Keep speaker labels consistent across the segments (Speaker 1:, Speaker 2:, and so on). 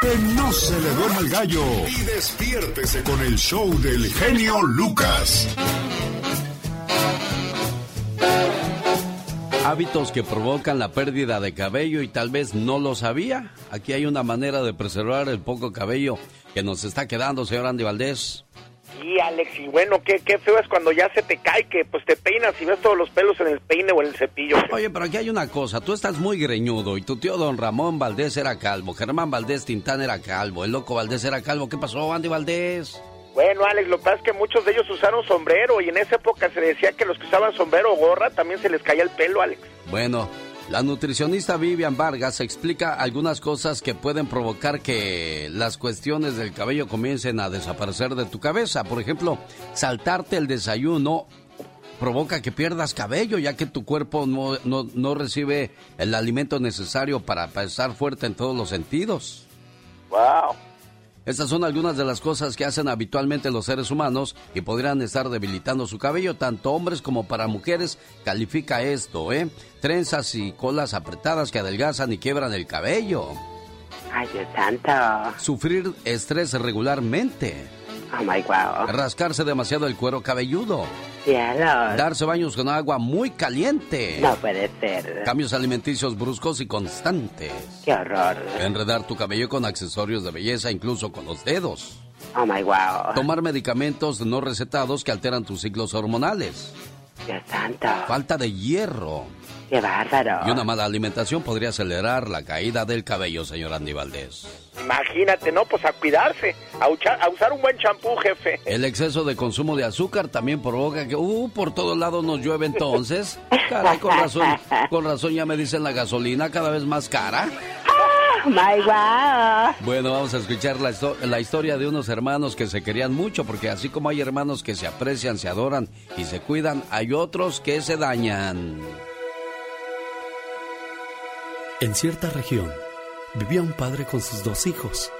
Speaker 1: Que no se le duerma el gallo. Y despiértese con el show del genio Lucas.
Speaker 2: Hábitos que provocan la pérdida de cabello y tal vez no lo sabía. Aquí hay una manera de preservar el poco cabello que nos está quedando, señor Andy Valdés.
Speaker 3: Sí, Alex, y bueno, qué, qué feo es cuando ya se te cae, que pues te peinas y ves todos los pelos en el peine o en el cepillo.
Speaker 2: Oye, pero aquí hay una cosa, tú estás muy greñudo y tu tío don Ramón Valdés era calvo, Germán Valdés Tintán era calvo, el loco Valdés era calvo. ¿Qué pasó, Andy Valdés?
Speaker 3: Bueno, Alex, lo que pasa es que muchos de ellos usaron sombrero y en esa época se decía que los que usaban sombrero o gorra también se les caía el pelo, Alex.
Speaker 2: Bueno, la nutricionista Vivian Vargas explica algunas cosas que pueden provocar que las cuestiones del cabello comiencen a desaparecer de tu cabeza. Por ejemplo, saltarte el desayuno provoca que pierdas cabello ya que tu cuerpo no, no, recibe el alimento necesario para estar fuerte en todos los sentidos.
Speaker 3: ¡Wow!
Speaker 2: Estas son algunas de las cosas que hacen habitualmente los seres humanos y podrían estar debilitando su cabello, tanto hombres como para mujeres. Califica esto, ¿eh? Trenzas y colas apretadas que adelgazan y quiebran el cabello.
Speaker 4: Ay, Dios santo.
Speaker 2: Sufrir estrés regularmente.
Speaker 4: Oh my wow.
Speaker 2: Rascarse demasiado el cuero cabelludo.
Speaker 4: Cielos.
Speaker 2: Darse baños con agua muy caliente.
Speaker 4: No puede ser.
Speaker 2: Cambios alimenticios bruscos y constantes.
Speaker 4: Qué horror.
Speaker 2: Enredar tu cabello con accesorios de belleza, incluso con los dedos.
Speaker 4: Oh my wow.
Speaker 2: Tomar medicamentos no recetados que alteran tus ciclos hormonales.
Speaker 4: Dios santo.
Speaker 2: Falta de hierro.
Speaker 4: ¡Qué bárbaro!
Speaker 2: Y una mala alimentación podría acelerar la caída del cabello, señor Andy Valdés.
Speaker 3: Imagínate, ¿no? Pues a cuidarse, a, usar un buen champú, jefe.
Speaker 2: El exceso de consumo de azúcar también provoca que, uh, por todos lados nos llueve entonces. Caray, con razón, con razón ya me dicen la gasolina cada vez más cara.
Speaker 4: Oh my wow.
Speaker 2: Bueno, vamos a escuchar la, la, historia de unos hermanos que se querían mucho, porque así como hay hermanos que se aprecian, se adoran y se cuidan, hay otros que se dañan.
Speaker 5: En cierta región vivía un padre con sus dos hijos.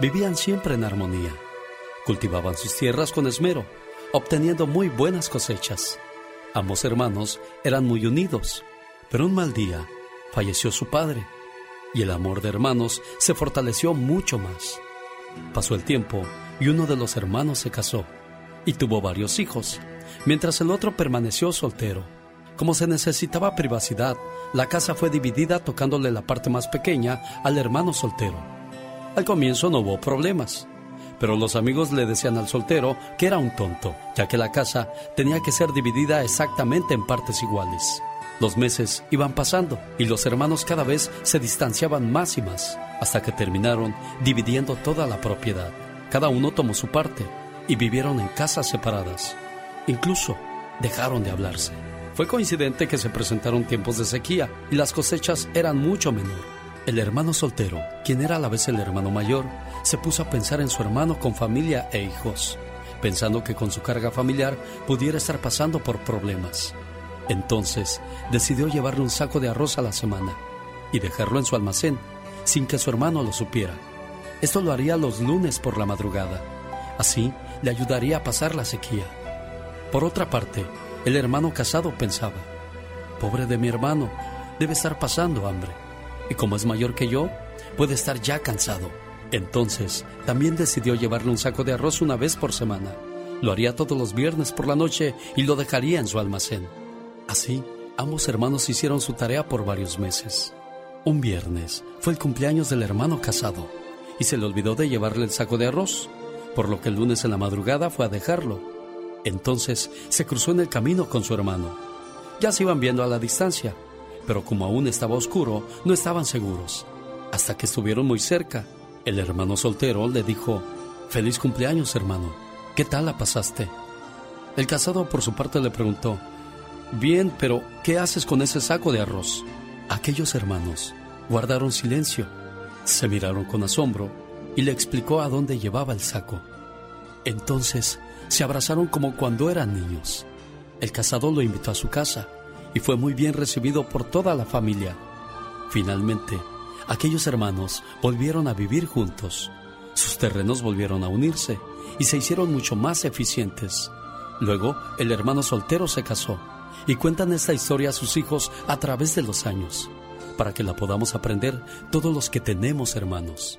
Speaker 5: Vivían siempre en armonía. Cultivaban sus tierras con esmero, obteniendo muy buenas cosechas. Ambos hermanos eran muy unidos, pero un mal día falleció su padre y el amor de hermanos se fortaleció mucho más. Pasó el tiempo y uno de los hermanos se casó y tuvo varios hijos, mientras el otro permaneció soltero. Como se necesitaba privacidad, la casa fue dividida tocándole la parte más pequeña al hermano soltero. Al comienzo no hubo problemas, pero los amigos le decían al soltero que era un tonto, ya que la casa tenía que ser dividida exactamente en partes iguales. Los meses iban pasando y los hermanos cada vez se distanciaban más y más, hasta que terminaron dividiendo toda la propiedad. Cada uno tomó su parte y vivieron en casas separadas. Incluso dejaron de hablarse. Fue coincidente que se presentaron tiempos de sequía y las cosechas eran mucho menor. El hermano soltero, quien era a la vez el hermano mayor, se puso a pensar en su hermano con familia e hijos, pensando que con su carga familiar pudiera estar pasando por problemas. Entonces decidió llevarle un saco de arroz a la semana y dejarlo en su almacén sin que su hermano lo supiera. Esto lo haría los lunes por la madrugada. Así le ayudaría a pasar la sequía. Por otra parte, el hermano casado pensaba, pobre de mi hermano, debe estar pasando hambre. Y como es mayor que yo, puede estar ya cansado. Entonces, también decidió llevarle un saco de arroz una vez por semana. Lo haría todos los viernes por la noche y lo dejaría en su almacén. Así, ambos hermanos hicieron su tarea por varios meses. Un viernes fue el cumpleaños del hermano casado y se le olvidó de llevarle el saco de arroz, por lo que el lunes en la madrugada fue a dejarlo entonces se cruzó en el camino con su hermano. Ya se iban viendo a la distancia, pero como aún estaba oscuro, no estaban seguros. Hasta que estuvieron muy cerca, el hermano soltero le dijo, Feliz cumpleaños, hermano. ¿Qué tal la pasaste? El casado por su parte le preguntó, Bien, pero ¿qué haces con ese saco de arroz? Aquellos hermanos guardaron silencio, se miraron con asombro y le explicó a dónde llevaba el saco. Entonces se abrazaron como cuando eran niños. El casado lo invitó a su casa y fue muy bien recibido por toda la familia. Finalmente, aquellos hermanos volvieron a vivir juntos. Sus terrenos volvieron a unirse y se hicieron mucho más eficientes. Luego, el hermano soltero se casó y cuentan esta historia a sus hijos a través de los años, para que la podamos aprender todos los que tenemos hermanos.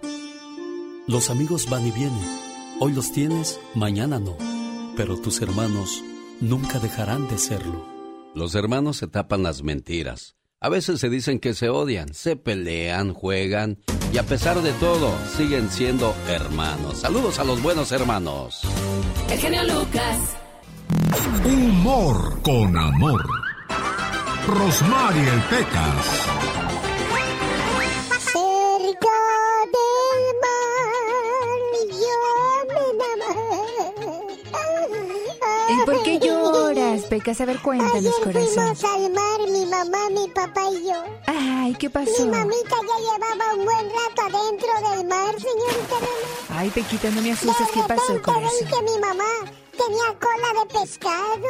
Speaker 6: Los amigos van y vienen. Hoy los tienes, mañana no. Pero tus hermanos nunca dejarán de serlo.
Speaker 5: Los hermanos se tapan las mentiras. A veces se dicen que se odian, se pelean, juegan y a pesar de todo siguen siendo hermanos. Saludos a los buenos hermanos.
Speaker 7: El genio Lucas.
Speaker 8: Humor con amor. Rosmarie el Pecas.
Speaker 9: por qué lloras, Pecas? A ver, cuéntanos,
Speaker 10: Ayer
Speaker 9: corazón.
Speaker 10: fuimos al mar, mi mamá, mi papá y yo.
Speaker 9: Ay, ¿qué
Speaker 10: Mi
Speaker 9: pasó?
Speaker 10: mamita ya llevaba un buen rato adentro del mar, señorita Román.
Speaker 9: Ay, Pequita, no me asustes. ¿Qué pasó, corazón?
Speaker 10: que mi mamá tenía cola de pescado.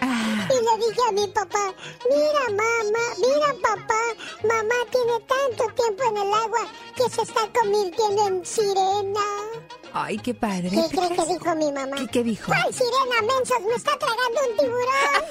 Speaker 9: Ah,
Speaker 10: Y le dije a mi papá, mira mamá, mira papá, mamá tiene tanto tiempo en el agua que se está convirtiendo en sirena.
Speaker 9: Ay, qué padre.
Speaker 10: ¿Qué cree
Speaker 9: Pecas.
Speaker 10: que dijo mi mamá?
Speaker 9: ¿Qué, qué dijo?
Speaker 10: ¡Ay, sirena, mensos! ¡Me está tragando un tiburón!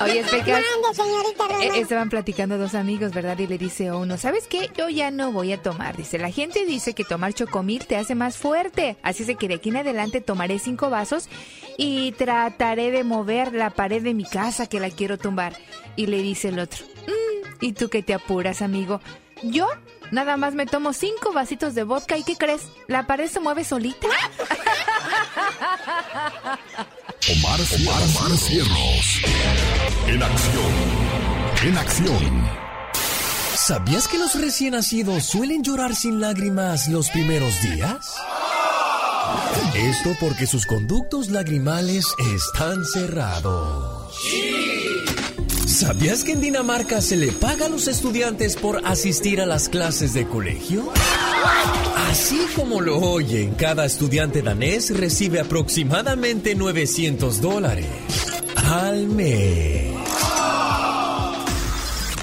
Speaker 9: Oye, Pecas.
Speaker 10: Señorita.
Speaker 9: Eh, estaban platicando dos amigos, ¿verdad? Y le dice uno, ¿sabes qué? Yo ya no voy a tomar. Dice, la gente dice que tomar chocomil te hace más fuerte. Así es que de aquí en adelante tomaré cinco vasos y trataré de mover la pared de mi casa que la quiero tumbar. Y le dice el otro, "Mm, ¿y tú qué te apuras, amigo? Yo nada más me tomo cinco vasitos de vodka y ¿qué crees? ¿La pared se mueve solita?
Speaker 8: Omar, Omar, Omar Cierros. En acción. En acción.
Speaker 11: ¿Sabías que los recién nacidos suelen llorar sin lágrimas los primeros días? Esto porque sus conductos lagrimales están cerrados. ¿Sabías que en Dinamarca se le paga a los estudiantes por asistir a las clases de colegio? Así como lo oyen, cada estudiante danés recibe aproximadamente 900 dólares al mes.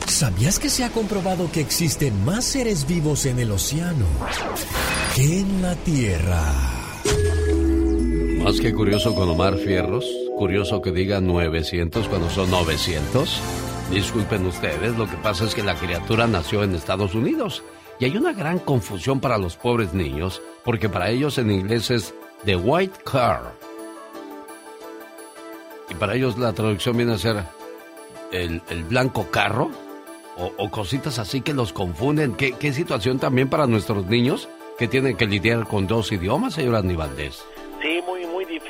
Speaker 11: ¿Sabías que se ha comprobado que existen más seres vivos en el océano que en la Tierra?
Speaker 5: Más que curioso con Omar Fierros, curioso que diga 900 cuando son 900. Disculpen ustedes, lo que pasa es que la criatura nació en Estados Unidos y hay una gran confusión para los pobres niños porque para ellos en inglés es The White Car. Y para ellos la traducción viene a ser el, el blanco carro o, cositas así que los confunden. ¿Qué, ¿Qué situación también para nuestros niños que tienen que lidiar con dos idiomas, señor Aníbaldez?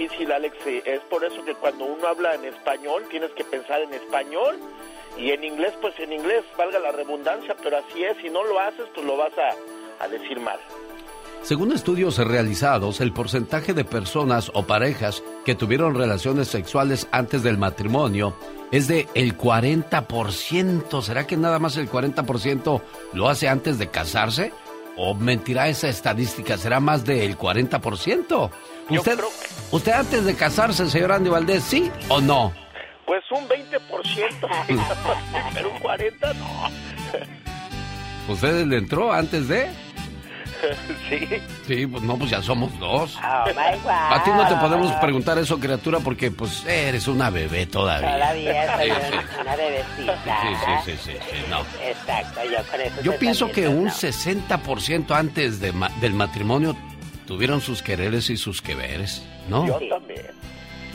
Speaker 3: Difícil, Alex. Es por eso que cuando uno habla en español, tienes que pensar en español. Y en inglés, pues en inglés, valga la redundancia, pero así es. Si no lo haces, pues lo vas a, a decir mal.
Speaker 5: Según estudios realizados, el porcentaje de personas o parejas que tuvieron relaciones sexuales antes del matrimonio es de el 40%. ¿Será que nada más el 40% lo hace antes de casarse? ¿O mentirá esa estadística? ¿Será más del 40%? ¿Usted, usted antes de casarse, señor Andy Valdés, sí o no?
Speaker 3: Pues un 20%, pero un 40% no.
Speaker 5: ¿Usted le entró antes de?
Speaker 3: sí.
Speaker 5: Sí, pues no, pues ya somos dos.
Speaker 4: Oh my God.
Speaker 5: A ti no te podemos preguntar eso, criatura, porque pues eres una bebé todavía.
Speaker 4: Todavía soy
Speaker 5: Sí,
Speaker 4: una,
Speaker 5: sí.
Speaker 4: bebecita.
Speaker 5: Sí, sí, sí, sí, sí, no.
Speaker 4: Exacto, yo con eso.
Speaker 5: Yo pienso que un
Speaker 4: también,
Speaker 5: 60% antes de ma- del matrimonio tuvieron sus quereres y sus queveres, ¿no?
Speaker 3: Yo también.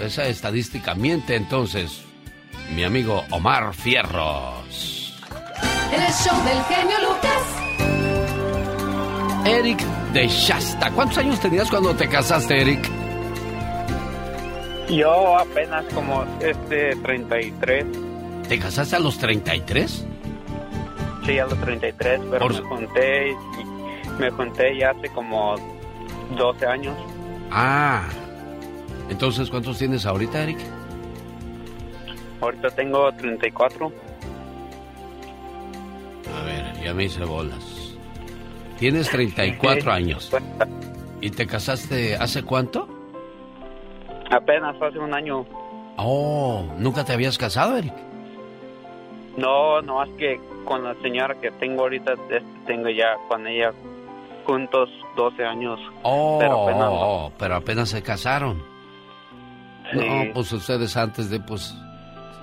Speaker 5: Esa estadística miente entonces, mi amigo Omar Fierros.
Speaker 7: En el show del genio Lucas.
Speaker 5: Eric de Shasta. ¿Cuántos años tenías cuando te casaste, Eric?
Speaker 12: Yo apenas como este 33,
Speaker 5: ¿Te casaste a los 33?
Speaker 12: sí, a los 33, pero
Speaker 5: Por-
Speaker 12: me junté y me junté ya hace como 12 años.
Speaker 5: Ah. Entonces, ¿cuántos tienes ahorita, Eric?
Speaker 12: Ahorita tengo 34.
Speaker 5: A ver, ya me hice bolas. Tienes 34
Speaker 12: Sí.
Speaker 5: años. ¿Y te casaste hace cuánto?
Speaker 12: Apenas hace un año.
Speaker 5: Oh, ¿nunca te habías casado, Eric?
Speaker 12: No, no más que con la señora que tengo ahorita, este, tengo ya con ella juntos 12 años.
Speaker 5: Oh,
Speaker 12: Pero apenas no.
Speaker 5: oh, pero apenas se casaron.
Speaker 12: Sí.
Speaker 5: No, pues ustedes antes de, pues,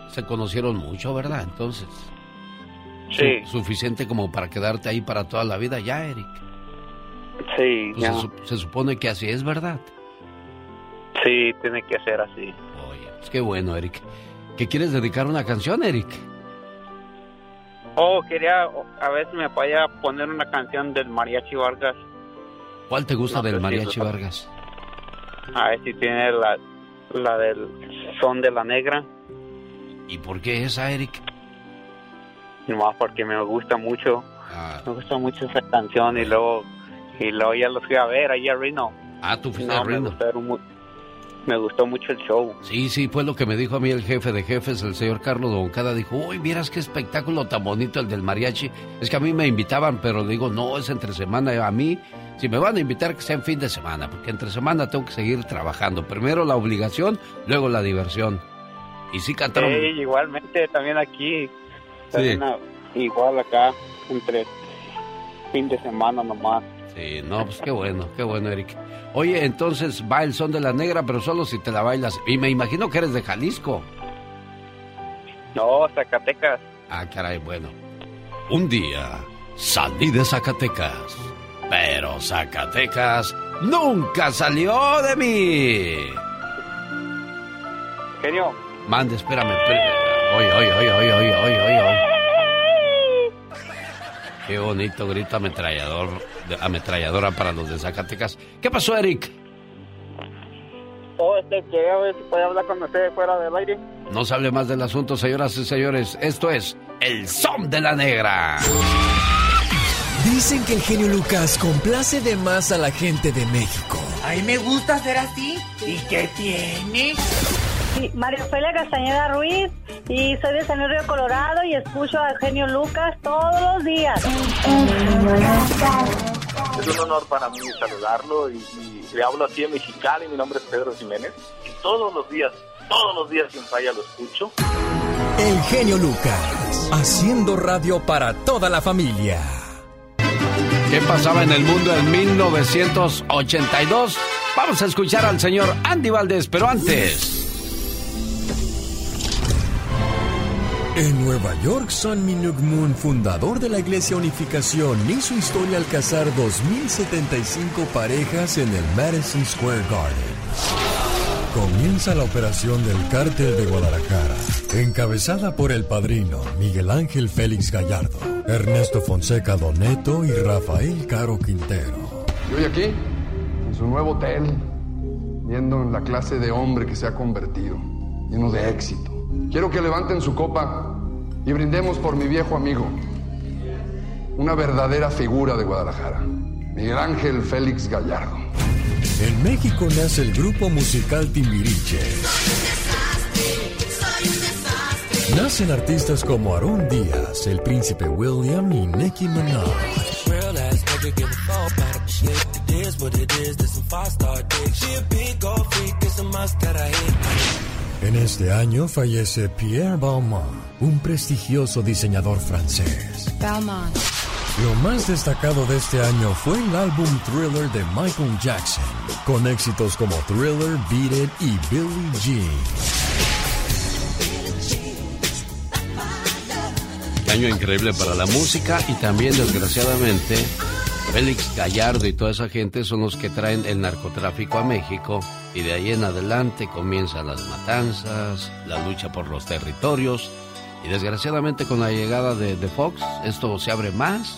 Speaker 5: se conocieron mucho, ¿verdad? Entonces.
Speaker 12: Sí.
Speaker 5: suficiente como para quedarte ahí para toda la vida ya, Eric.
Speaker 12: Sí,
Speaker 5: Pues
Speaker 12: ya.
Speaker 5: se, su- se supone que así es, ¿verdad?
Speaker 12: Sí, tiene que ser así.
Speaker 5: Pues qué bueno, Eric. ¿Qué quieres dedicar una canción, Eric?
Speaker 12: Oh, quería a ver si me podía poner una canción del Mariachi Vargas.
Speaker 5: ¿Cuál te gusta
Speaker 12: No,
Speaker 5: del mariachi Vargas?
Speaker 12: A ver si tiene la, la del son de la negra.
Speaker 5: ¿Y por qué esa, Eric?
Speaker 12: Nomás porque me gusta mucho.
Speaker 5: Ah.
Speaker 12: Me gusta mucho esa canción y luego y luego ya los fui a ver ahí a Reno.
Speaker 5: Ah, tú fuiste
Speaker 12: No,
Speaker 5: a
Speaker 12: me
Speaker 5: Reno.
Speaker 12: gustaron mu- me gustó mucho el show.
Speaker 5: Sí, sí, fue lo que me dijo a mí el jefe de jefes, el señor Carlos Doncada. Dijo, uy, vieras qué espectáculo tan bonito el del mariachi. Es que a mí me invitaban, pero digo, no, es entre semana. A mí, si me van a invitar, que sea en fin de semana, porque entre semana tengo que seguir trabajando. Primero la obligación, luego la diversión. Y sí cantaron.
Speaker 12: Sí, igualmente también aquí. También a- igual acá, entre fin de semana nomás.
Speaker 5: Sí, no, pues qué bueno, qué bueno, Eric. Oye, entonces va el son de la negra, pero solo si te la bailas. Y me imagino que eres de Jalisco.
Speaker 12: No, Zacatecas.
Speaker 5: Ah, caray, bueno. Un día salí de Zacatecas, pero Zacatecas nunca salió de mí.
Speaker 12: Genio.
Speaker 5: Mande, espérame, espérame. Oye, oye, oye, oye, oye, oye, oye. Qué bonito grito ametrallador, ametralladora para los de Zacatecas. ¿Qué pasó, Eric?
Speaker 12: Oh, este, quería ver si podía hablar con usted fuera del aire.
Speaker 5: No se hable más del asunto, señoras y señores. Esto es El Son de la Negra.
Speaker 11: Dicen que el genio Lucas complace de más a la gente de México.
Speaker 13: A mí me gusta ser así. ¿Y qué tiene?
Speaker 14: Sí, María Ofelia Castañeda Ruiz y soy de San Río Colorado y escucho a Genio Lucas todos los días.
Speaker 15: Es un honor para mí saludarlo y, y le hablo aquí en Mexicali. Mi nombre es Pedro Jiménez y todos los días, todos los días sin falla lo escucho.
Speaker 11: El genio Lucas, haciendo radio para toda la familia.
Speaker 5: ¿Qué pasaba en el mundo en 1982? Vamos a escuchar al señor Andy Valdés, pero antes.
Speaker 11: En Nueva York, Son Minuk Moon, fundador de la Iglesia Unificación, hizo historia al casar 2.075 parejas en el Madison Square Garden. Comienza la operación del Cártel de Guadalajara, encabezada por el padrino Miguel Ángel Félix Gallardo, Ernesto Fonseca Doneto y Rafael Caro Quintero.
Speaker 16: Y hoy aquí, en su nuevo hotel, viendo en la clase de hombre que se ha convertido, lleno de éxito. Quiero que levanten su copa y brindemos por mi viejo amigo, una verdadera figura de Guadalajara, Miguel Ángel Félix Gallardo.
Speaker 11: En México nace el grupo musical Timbiriche. Nacen artistas como Aarón Díaz, el príncipe William y Nicki Minaj. En este año fallece Pierre Balmain, un prestigioso diseñador francés.
Speaker 17: Belmont.
Speaker 11: Lo más destacado de este año fue el álbum Thriller de Michael Jackson, con éxitos como Thriller, Beat It y Billie Jean.
Speaker 5: Qué año increíble para la música y también, desgraciadamente, Félix Gallardo y toda esa gente son los que traen el narcotráfico a México y de ahí en adelante comienzan las matanzas, la lucha por los territorios y desgraciadamente con la llegada de, de Fox esto se abre más,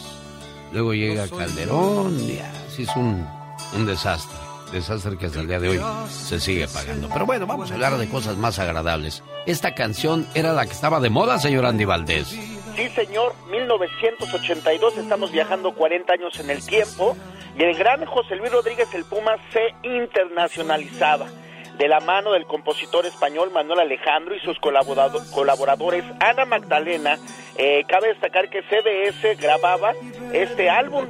Speaker 5: luego llega Calderón y así es un, un desastre, desastre que hasta el día de hoy se sigue pagando. Pero bueno, vamos a hablar de cosas más agradables. Esta canción era la que estaba de moda, señor Andy Valdés.
Speaker 3: Sí, señor, 1982, estamos viajando 40 años en el tiempo y el gran José Luis Rodríguez el Puma se internacionalizaba. De la mano del compositor español Manuel Alejandro y sus colaborado- colaboradores Ana Magdalena, eh, cabe destacar que CBS grababa este álbum,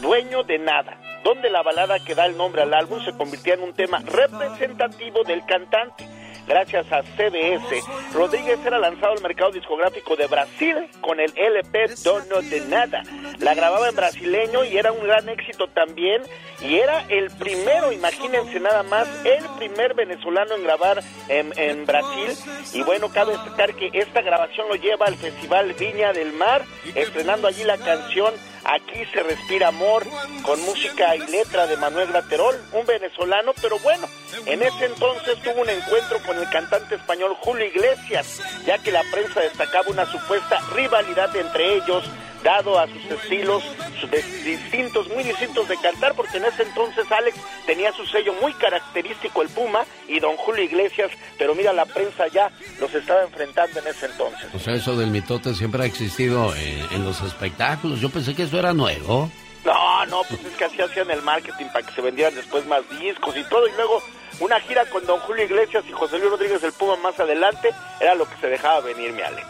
Speaker 3: Dueño de Nada, donde la balada que da el nombre al álbum se convirtió en un tema representativo del cantante. Gracias a CBS. Rodríguez era lanzado al mercado discográfico de Brasil con el LP Dono de Nada. La grababa en brasileño y era un gran éxito también. Y era el primero, imagínense nada más, el primer venezolano en grabar en, en Brasil. Y bueno, cabe destacar que esta grabación lo lleva al Festival Viña del Mar, estrenando allí la canción Aquí se respira amor, con música y letra de Manuel Graterol, un venezolano, pero bueno, en ese entonces tuvo un encuentro con el cantante español Julio Iglesias, ya que la prensa destacaba una supuesta rivalidad entre ellos, dado a sus estilos sus de- distintos, muy distintos de cantar, porque en ese entonces Alex tenía su sello muy característico, el Puma, y don Julio Iglesias, pero mira, la prensa ya los estaba enfrentando en ese entonces.
Speaker 5: O sea, eso del mitote siempre ha existido en, en los espectáculos. Yo pensé que eso era nuevo.
Speaker 3: No, no, pues es que así hacían el marketing para que se vendieran después más discos y todo. Y luego una gira con don Julio Iglesias y José Luis Rodríguez el Puma más adelante era lo que se dejaba venir, mi Alex.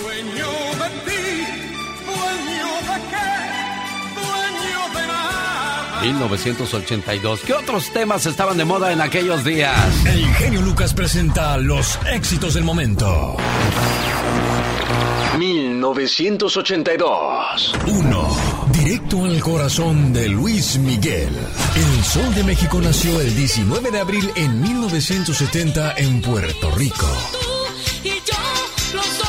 Speaker 18: Dueño de ti, dueño de qué, dueño de nada.
Speaker 5: 1982. ¿Qué otros temas estaban de moda en aquellos días?
Speaker 11: El genio Lucas presenta los éxitos del momento.
Speaker 17: 1982.
Speaker 11: 1. Directo al corazón de Luis Miguel. El Sol de México nació el 19 de abril en 1970 en Puerto Rico.
Speaker 18: Y yo, los dos,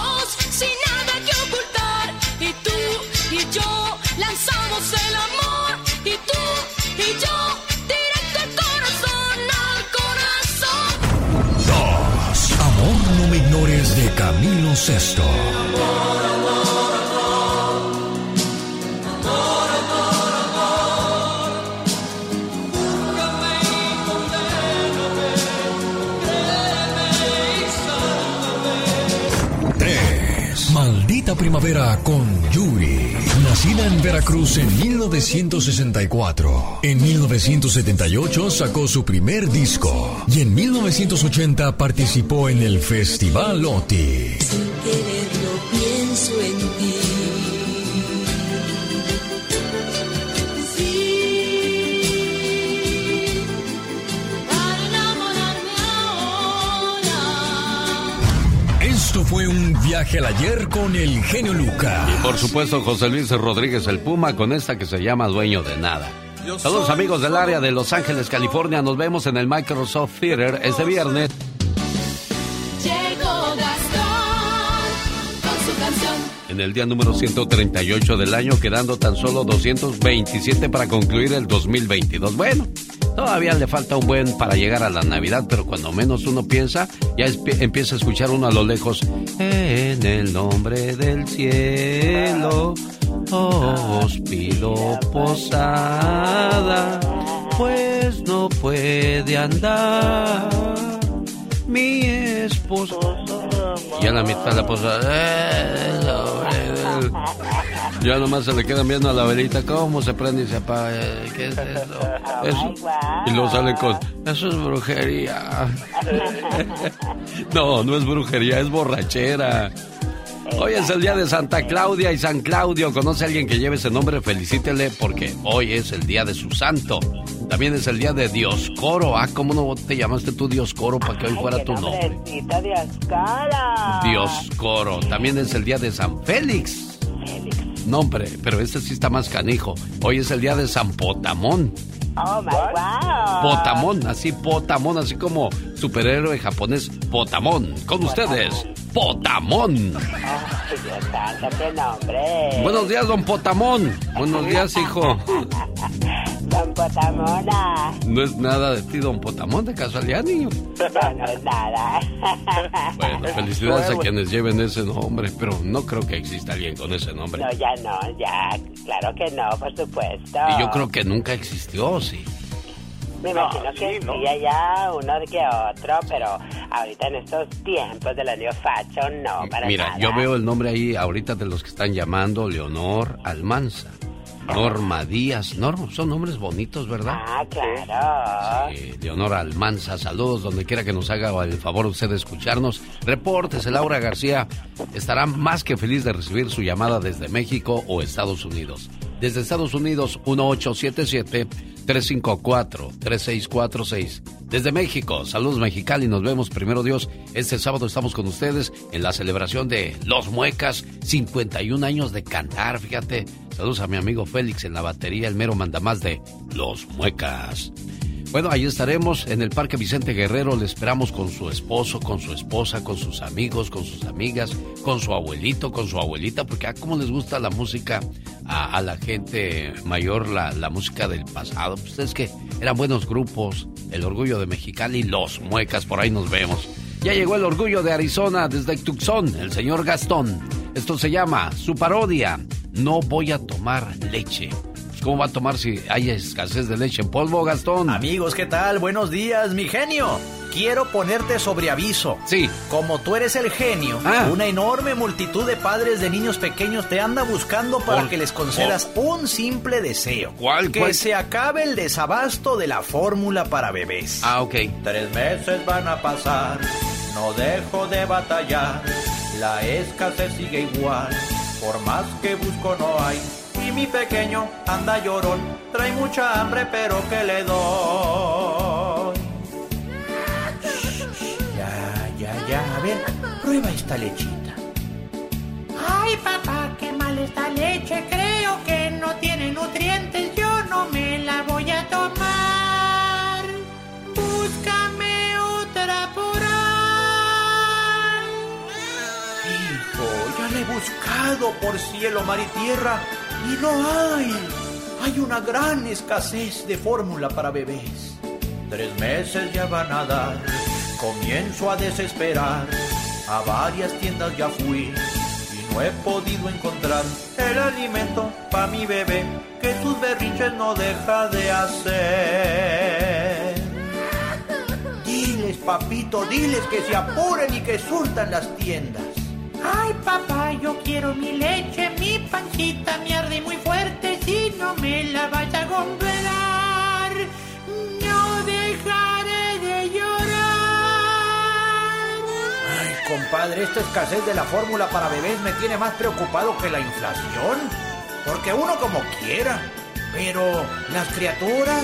Speaker 11: Tres. Maldita primavera con Yuri. Nacida en Veracruz en 1964. En 1978 sacó su primer disco. Y en 1980 participó en el Festival OTI.
Speaker 18: Quererlo pienso en ti.
Speaker 11: Fue un viaje al ayer con el genio Lucas.
Speaker 5: Y por supuesto, José Luis Rodríguez el Puma con esta que se llama Dueño de Nada. Saludos amigos del área de Los Ángeles, California. Nos vemos en el Microsoft Theater este viernes.
Speaker 7: Llegó Gastón con su canción.
Speaker 5: En el día número 138 del año, quedando tan solo 227 para concluir el 2022. Bueno, todavía le falta un buen para llegar a la Navidad, pero cuando menos uno piensa, ya empieza a escuchar uno a lo lejos. En el nombre del cielo, os pido posada, pues no puede andar mi esposo. Y a la mitad de la posada. Ya nomás se le quedan viendo a la velita cómo se prende y se apaga. ¿Qué es eso? Eso- Y luego salen con, eso es brujería. No, no es brujería, es borrachera. Hoy es el día de Santa Claudia y San Claudio. ¿Conoce a alguien que lleve ese nombre? Felicítele porque hoy es el día de su santo. También es el día de Dioscoro. Ah, ¿cómo no te llamaste tú Dioscoro para que hoy fuera tu nombre?
Speaker 4: Nombrecito Dios cara.
Speaker 5: Dioscoro. También es el día de San Félix. Nombre, pero este sí está más canijo. Hoy es el día de San Potamón.
Speaker 4: Oh my wow.
Speaker 5: Potamón, así Potamón, así como superhéroe japonés Potamón. Con ustedes, Potamón.
Speaker 4: Ay, Dios santo, qué nombre.
Speaker 5: Buenos días, don Potamón. Buenos días, hijo.
Speaker 4: Don Potamona.
Speaker 5: No es nada de ti, don Potamón, de casualidad, niño.
Speaker 4: No, no es nada.
Speaker 5: Bueno, felicidades a quienes lleven ese nombre, pero no creo que exista alguien con ese nombre.
Speaker 4: No, ya no, ya. Claro que no, por supuesto.
Speaker 5: Y yo creo que nunca existió, sí.
Speaker 4: Me imagino que sí, allá uno de que otro, pero ahorita en estos tiempos de la New Fashion, no, para
Speaker 5: Mira,
Speaker 4: nada.
Speaker 5: yo veo el nombre ahí ahorita de los que están llamando Leonor Almanza, Norma Díaz. Norma, son nombres bonitos, ¿verdad?
Speaker 4: Ah, claro.
Speaker 5: Sí, Leonor Almanza, saludos donde quiera que nos haga el favor usted de escucharnos. Repórtese, Laura García estará más que feliz de recibir su llamada desde México o Estados Unidos. Desde Estados Unidos, 354-3646. Desde México, saludos Mexicali, nos vemos primero Dios. Este sábado estamos con ustedes en la celebración de Los Muecas, 51 años de cantar, fíjate. Saludos a mi amigo Félix en la batería, el mero mandamás de Los Muecas. Bueno, ahí estaremos en el Parque Vicente Guerrero. Le esperamos con su esposo, con su esposa, con sus amigos, con sus amigas, con su abuelito, con su abuelita, porque a cómo les gusta la música a, la gente mayor, la, la, música del pasado. Pues es que eran buenos grupos. El Orgullo de Mexicali, Los Muecas, por ahí nos vemos. Ya llegó el Orgullo de Arizona desde Tucson, el señor Gastón. Esto se llama su parodia. No voy a tomar leche. ¿Cómo va a tomar si hay escasez de leche en polvo, Gastón?
Speaker 17: Amigos, ¿qué tal? Buenos días, mi genio. Quiero ponerte sobre aviso.
Speaker 5: Sí.
Speaker 17: Como tú eres el genio,
Speaker 5: ah.
Speaker 17: una enorme multitud de padres de niños pequeños te anda buscando para que les concedas un simple deseo.
Speaker 5: ¿Cuál?
Speaker 17: Que se acabe el desabasto de la fórmula para bebés.
Speaker 5: Ah, ok.
Speaker 17: Tres meses van a pasar, no dejo de batallar. La escasez sigue igual, por más que busco no hay y mi pequeño anda llorón, trae mucha hambre pero que le doy. Ya, ya, ya, a ver, prueba esta lechita.
Speaker 13: Ay papá, qué mal esta leche, creo que no tiene nutrientes, yo no me la voy a tomar. Búscame otra por ahí.
Speaker 17: Hijo, ya le he buscado por cielo, mar y tierra y no hay. Hay una gran escasez de fórmula para bebés. Tres meses ya van a dar. Comienzo a desesperar. A varias tiendas ya fui y no he podido encontrar el alimento para mi bebé que sus berrinches no deja de hacer. Diles, papito, diles que se apuren y que surtan las tiendas.
Speaker 13: Ay, papá, yo quiero mi leche, mi panchita me arde muy fuerte. Si no me la vaya a comprar, no dejaré de llorar.
Speaker 17: Ay, compadre, esta escasez de la fórmula para bebés me tiene más preocupado que la inflación. Porque uno como quiera, pero las criaturas...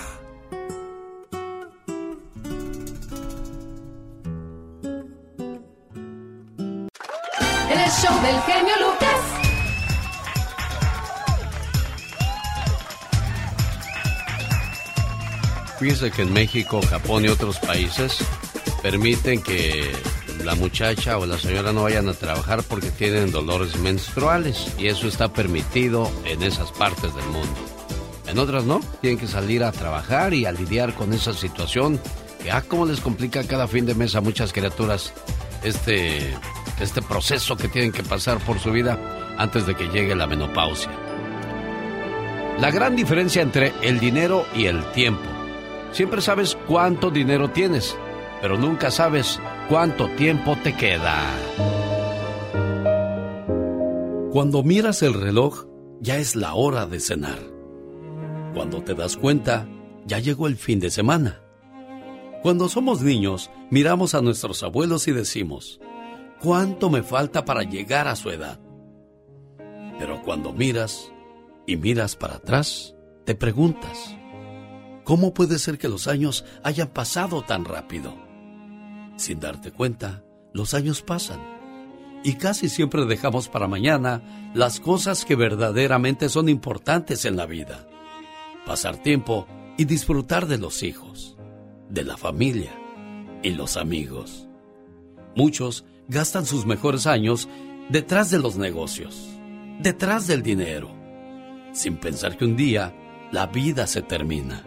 Speaker 5: Fíjese que en México, Japón y otros países permiten que la muchacha o la señora no vayan a trabajar porque tienen dolores menstruales y eso está permitido en esas partes del mundo. En otras no, tienen que salir a trabajar y a lidiar con esa situación que ah, cómo les complica cada fin de mes a muchas criaturas este este proceso que tienen que pasar por su vida antes de que llegue la menopausia. La gran diferencia entre el dinero y el tiempo. Siempre sabes cuánto dinero tienes, pero nunca sabes cuánto tiempo te queda. Cuando miras el reloj, ya es la hora de cenar. Cuando te das cuenta, ya llegó el fin de semana. Cuando somos niños, miramos a nuestros abuelos y decimos, cuánto me falta para llegar a su edad. Pero cuando miras y miras para atrás, te preguntas, ¿cómo puede ser que los años hayan pasado tan rápido? Sin darte cuenta, los años pasan y casi siempre dejamos para mañana las cosas que verdaderamente son importantes en la vida. Pasar tiempo y disfrutar de los hijos, de la familia y los amigos. Muchos gastan sus mejores años detrás de los negocios, detrás del dinero, sin pensar que un día la vida se termina,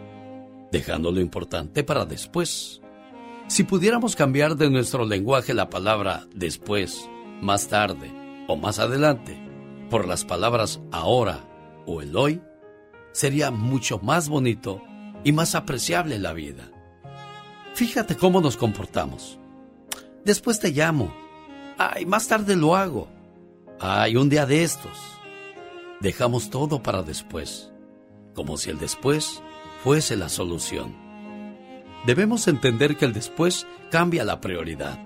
Speaker 5: dejando lo importante para después. Si pudiéramos cambiar de nuestro lenguaje la palabra después, más tarde o más adelante por las palabras ahora o el hoy,
Speaker 6: sería mucho más bonito y más apreciable la vida. Fíjate cómo nos comportamos. Después te llamo. Ay, más tarde lo hago. Ay, un día de estos. Dejamos todo para después, como si el después fuese la solución. Debemos entender que el después cambia la prioridad.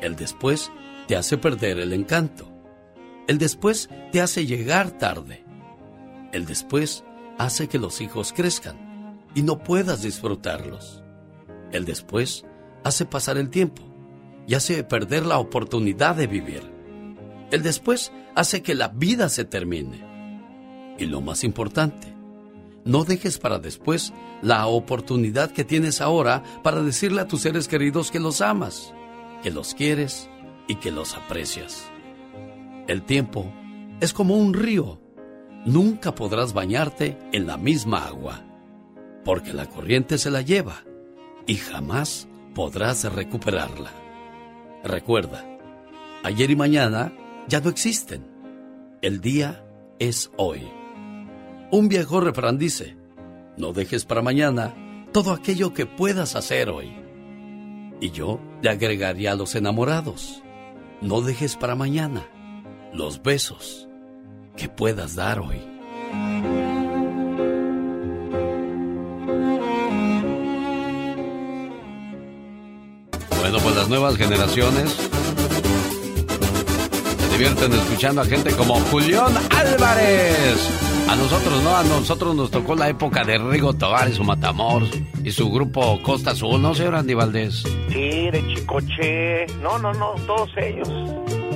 Speaker 6: El después te hace perder el encanto. El después te hace llegar tarde. El después hace que los hijos crezcan y no puedas disfrutarlos. El después hace pasar el tiempo y hace perder la oportunidad de vivir. El después hace que la vida se termine. Y lo más importante, no dejes para después la oportunidad que tienes ahora para decirle a tus seres queridos que los amas, que los quieres y que los aprecias. El tiempo es como un río. Nunca podrás bañarte en la misma agua, porque la corriente se la lleva y jamás podrás recuperarla. Recuerda, ayer y mañana ya no existen. El día es hoy. Un viejo refrán dice, no dejes para mañana todo aquello que puedas hacer hoy. Y yo le agregaría a los enamorados, no dejes para mañana los besos que puedas dar hoy.
Speaker 5: Bueno, pues las nuevas generaciones se divierten escuchando a gente como Julián Álvarez. A nosotros no, a nosotros nos tocó la época de Rigo Tovar y su Matamoros y su grupo Costa Azul, ¿no, señor Andy Valdés?
Speaker 3: Sí, de Chicoche. No, no, no, todos ellos.